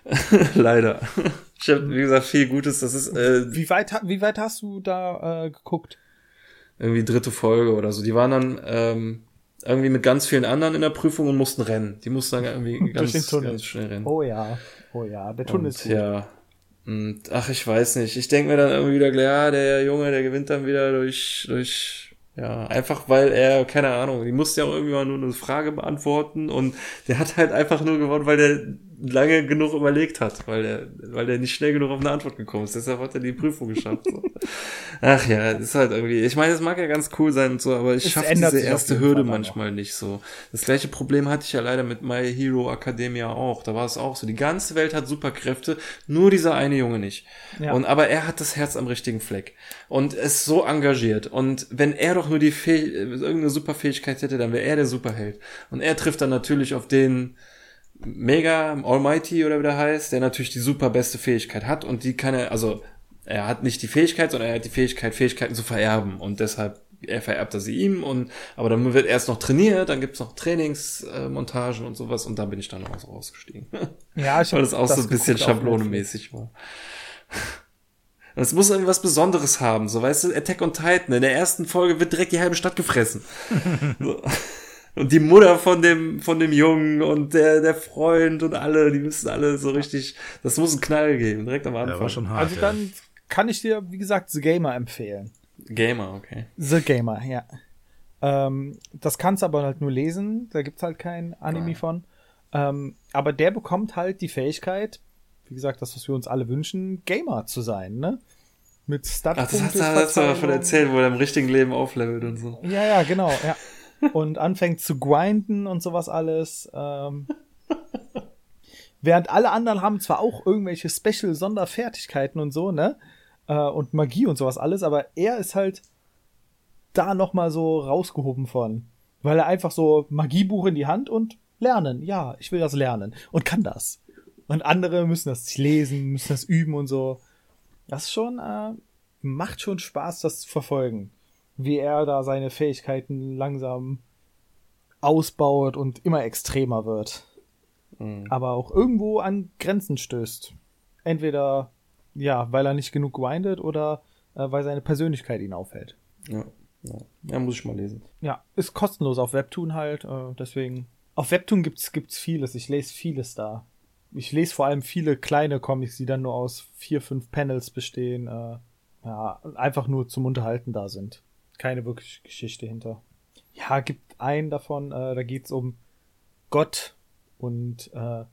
Leider. Ich habe, wie gesagt, viel Gutes. Das ist äh, Wie weit, wie weit hast du da äh, geguckt? irgendwie dritte Folge oder so. Die waren dann ähm, irgendwie mit ganz vielen anderen in der Prüfung und mussten rennen. Die mussten dann irgendwie ganz, ganz schnell rennen. Oh ja, oh ja, der Tunnel ist Und, gut. ja. Und, ach, ich weiß nicht. Ich denke mir dann irgendwie wieder, ja, der Junge, der gewinnt dann wieder durch, durch, ja, einfach weil er, keine Ahnung, die musste ja auch irgendwie mal nur eine Frage beantworten und der hat halt einfach nur gewonnen, weil der lange genug überlegt hat, weil er, weil er nicht schnell genug auf eine Antwort gekommen ist. Deshalb hat er die Prüfung geschafft. So. Ach ja, das ist halt irgendwie, ich meine, es mag ja ganz cool sein und so, aber ich schaffe diese erste Hürde manchmal nicht so. Das gleiche Problem hatte ich ja leider mit My Hero Academia auch. Da war es auch so. Die ganze Welt hat Superkräfte, nur dieser eine Junge nicht. Ja. Und aber er hat das Herz am richtigen Fleck und ist so engagiert. Und wenn er doch nur die Fäh irgendeine Superfähigkeit hätte, dann wäre er der Superheld. Und er trifft dann natürlich auf den Mega Almighty oder wie der heißt, der natürlich die super beste Fähigkeit hat und die kann er, also er hat nicht die Fähigkeit, sondern er hat die Fähigkeit, Fähigkeiten zu vererben und deshalb er vererbt er sie ihm und aber dann wird erst noch trainiert, dann gibt's noch Trainingsmontagen und sowas und da bin ich dann auch so rausgestiegen. Ja, ich Weil das auch so ein bisschen schablonemäßig war. Und es muss irgendwas Besonderes haben, so weißt du, Attack on Titan, in der ersten Folge wird direkt die halbe Stadt gefressen. so. Und die Mutter von dem, von dem Jungen und der, der Freund und alle, die müssen alle so richtig, das muss einen Knall geben, direkt am Anfang. Ja, war schon hart. Also ja. dann kann ich dir, wie gesagt, The Gamer empfehlen. Gamer, okay. The Gamer, ja. Ähm, das kannst aber halt nur lesen, da gibt's halt kein Anime Ah. von. Ähm, aber der bekommt halt die Fähigkeit, wie gesagt, das, was wir uns alle wünschen, Gamer zu sein, ne? Mit Ach, das du, hast du aber von erzählt, wo er im richtigen Leben auflevelt und so. Ja, ja, genau, ja. Und anfängt zu grinden und sowas alles. Ähm, Während alle anderen haben zwar auch irgendwelche Special-Sonderfertigkeiten und so, ne? Äh, und Magie und sowas alles, aber er ist halt da nochmal so rausgehoben von. Weil er einfach so Magiebuch in die Hand und lernen. Ja, ich will das lernen. Und kann das. Und andere müssen das lesen, müssen das üben und so. Das schon, äh, macht schon Spaß, das zu verfolgen. Wie er da seine Fähigkeiten langsam ausbaut und immer extremer wird. Mhm. Aber auch irgendwo an Grenzen stößt. Entweder, ja, weil er nicht genug grindet oder äh, weil seine Persönlichkeit ihn aufhält. Ja, ja. ja, muss ich mal lesen. Ja, ist kostenlos auf Webtoon halt, äh, deswegen. Auf Webtoon gibt's, gibt's vieles. Ich lese vieles da. Ich lese vor allem viele kleine Comics, die dann nur aus vier, fünf Panels bestehen. Äh, ja, einfach nur zum Unterhalten da sind. Keine wirkliche Geschichte hinter. Ja, gibt einen davon, äh, da geht's um Gott und äh,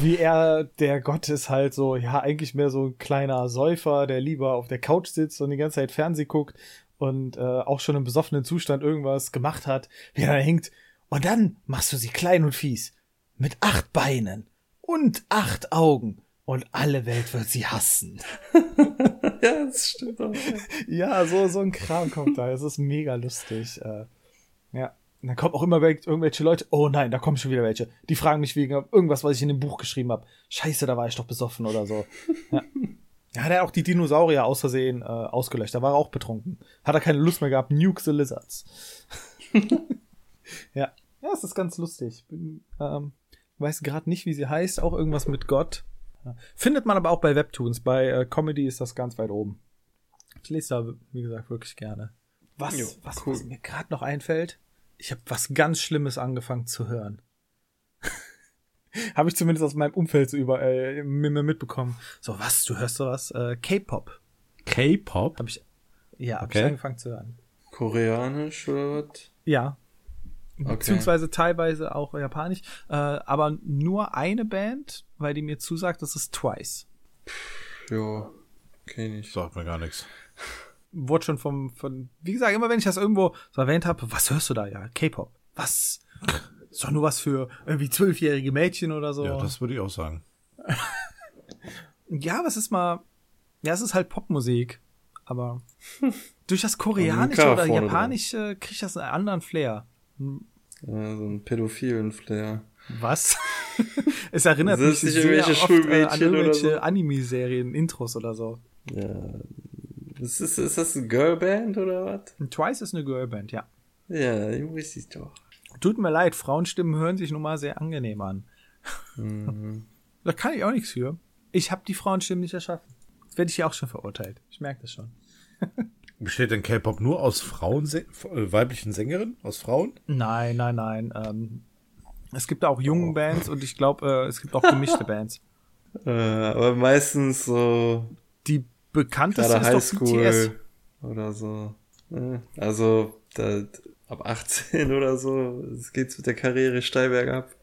wie er, der Gott ist halt so, ja, eigentlich mehr so ein kleiner Säufer, der lieber auf der Couch sitzt und die ganze Zeit Fernseh guckt und äh, auch schon im besoffenen Zustand irgendwas gemacht hat, wie er da hängt. Und dann machst du sie klein und fies. Mit acht Beinen und acht Augen. Und alle Welt wird sie hassen. ja, das stimmt auch. Ja, so, so ein Kram kommt da. Es ist mega lustig. Äh, ja. Und dann kommen auch immer irgendwelche Leute. Oh nein, da kommen schon wieder welche. Die fragen mich wegen irgendwas, was ich in dem Buch geschrieben habe. Scheiße, da war ich doch besoffen oder so. Ja. Ja, hat er auch die Dinosaurier aus Versehen äh, ausgelöscht. Da war er auch betrunken. Hat er keine Lust mehr gehabt. Nuke the Lizards. ja. Ja, es ist ganz lustig. Bin, ähm, weiß gerade nicht, wie sie heißt. Auch irgendwas mit Gott. Findet man aber auch bei Webtoons. Bei äh, Comedy ist das ganz weit oben. Ich lese da, wie gesagt, wirklich gerne. Was, jo, was, cool. was mir gerade noch einfällt, ich habe was ganz Schlimmes angefangen zu hören. habe ich zumindest aus meinem Umfeld so über äh, mitbekommen. So, was, du hörst sowas? Äh, K-Pop. K-Pop? Habe ich ja, hab okay. ich angefangen zu hören. Koreanisch oder was? Ja. Okay. Beziehungsweise teilweise auch japanisch. Äh, aber nur eine Band, weil die mir zusagt, das ist Twice. Ja, kenn ich. Sagt mir gar nichts wurde schon vom, von, wie gesagt, immer wenn ich das irgendwo so erwähnt habe, was hörst du da? Ja, K-Pop. Was? Ist doch nur was für irgendwie zwölfjährige Mädchen oder so. Ja, das würde ich auch sagen. ja, was ist mal, ja, es ist halt Popmusik, aber durch das Koreanische oder Japanische kriegt das einen anderen Flair. Ja, so einen pädophilen Flair. Was? es erinnert mich sehr oft äh, an irgendwelche so? Anime-Serien, Intros oder so. Ja, ist, ist, ist das eine Girlband oder was? Twice ist eine Girlband, ja. Ja, ich wusste ich doch. Tut mir leid, Frauenstimmen hören sich nun mal sehr angenehm an. Mhm. da kann ich auch nichts für. Ich habe die Frauenstimmen nicht erschaffen. Werde ich ja auch schon verurteilt. Ich merke das schon. Besteht denn K-Pop nur aus Frauen, äh, weiblichen Sängerinnen? Aus Frauen? Nein, nein, nein. Ähm, es gibt auch jungen oh. Bands und ich glaube, äh, es gibt auch gemischte Bands. Äh, aber meistens so. Die bekannteste ist Highschool doch BTS. Oder so. Also, da, ab 18 oder so geht's mit der Karriere steil bergab.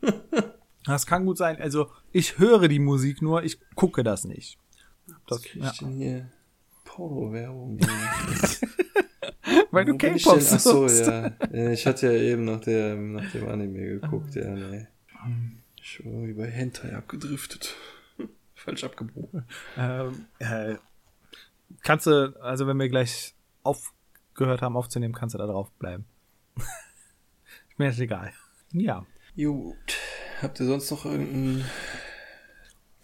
das kann gut sein. Also, ich höre die Musik nur, ich gucke das nicht. Das, Was krieg ich ja. denn hier? Porno-Werbung. Weil du K-Pop Ach so, ja. ja. Ich hatte ja eben nach, der, nach dem Anime geguckt, ja, nee. Ich war irgendwie bei Hentai abgedriftet falsch abgebogen. Ähm, äh, kannst du, also wenn wir gleich aufgehört haben aufzunehmen, kannst du da drauf bleiben. Mir ist egal. Ja. Gut. Habt ihr sonst noch irgendeinen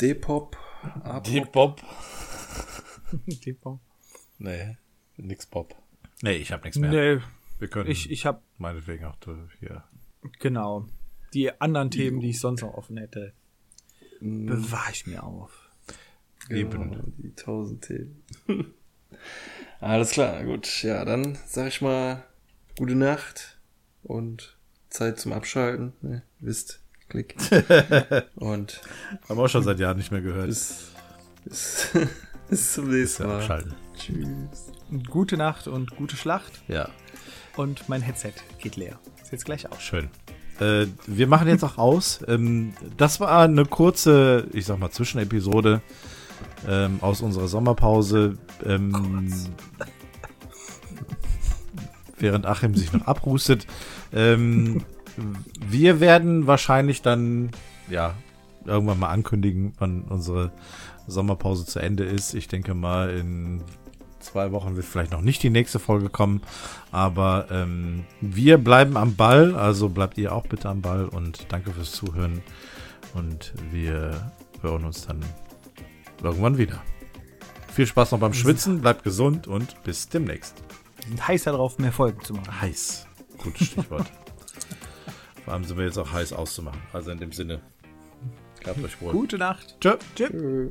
D-Pop? D-Pop? D-Pop? Nee, nix Pop. Nee, ich hab nichts mehr. Nee. Wir können ich, ich hab meinetwegen auch hier. Genau. Die anderen Themen, die ich sonst noch offen hätte, Mhm. bewahre ich mir auf. Genau, Eben. Die tausend Themen. Alles klar, gut. Ja, dann sag ich mal gute Nacht und Zeit zum Abschalten. Ne, wisst, klick. und haben wir auch schon seit Jahren nicht mehr gehört. Bis, bis, bis zum nächsten Mal. Abschalten. Tschüss. Gute Nacht und gute Schlacht. Ja. Und mein Headset geht leer. Ist jetzt gleich aus. Schön. Äh, wir machen jetzt auch aus. Ähm, das war eine kurze, ich sag mal, Zwischenepisode ähm, aus unserer Sommerpause. Ähm, während Achim sich noch abrustet. Ähm, wir werden wahrscheinlich dann, ja, irgendwann mal ankündigen, wann unsere Sommerpause zu Ende ist. Ich denke mal, in zwei Wochen wird vielleicht noch nicht die nächste Folge kommen. Aber ähm, wir bleiben am Ball, also bleibt ihr auch bitte am Ball und danke fürs Zuhören. Und wir hören uns dann irgendwann wieder. Viel Spaß noch beim Schwitzen, bleibt gesund und bis demnächst. Wir sind heiß darauf, mehr Folgen zu machen. Heiß. Gutes Stichwort. Vor allem sind wir jetzt auch heiß auszumachen. Also in dem Sinne. Gehabt euch wohl. Gute Nacht. Tschö. Tschüss. Tschö.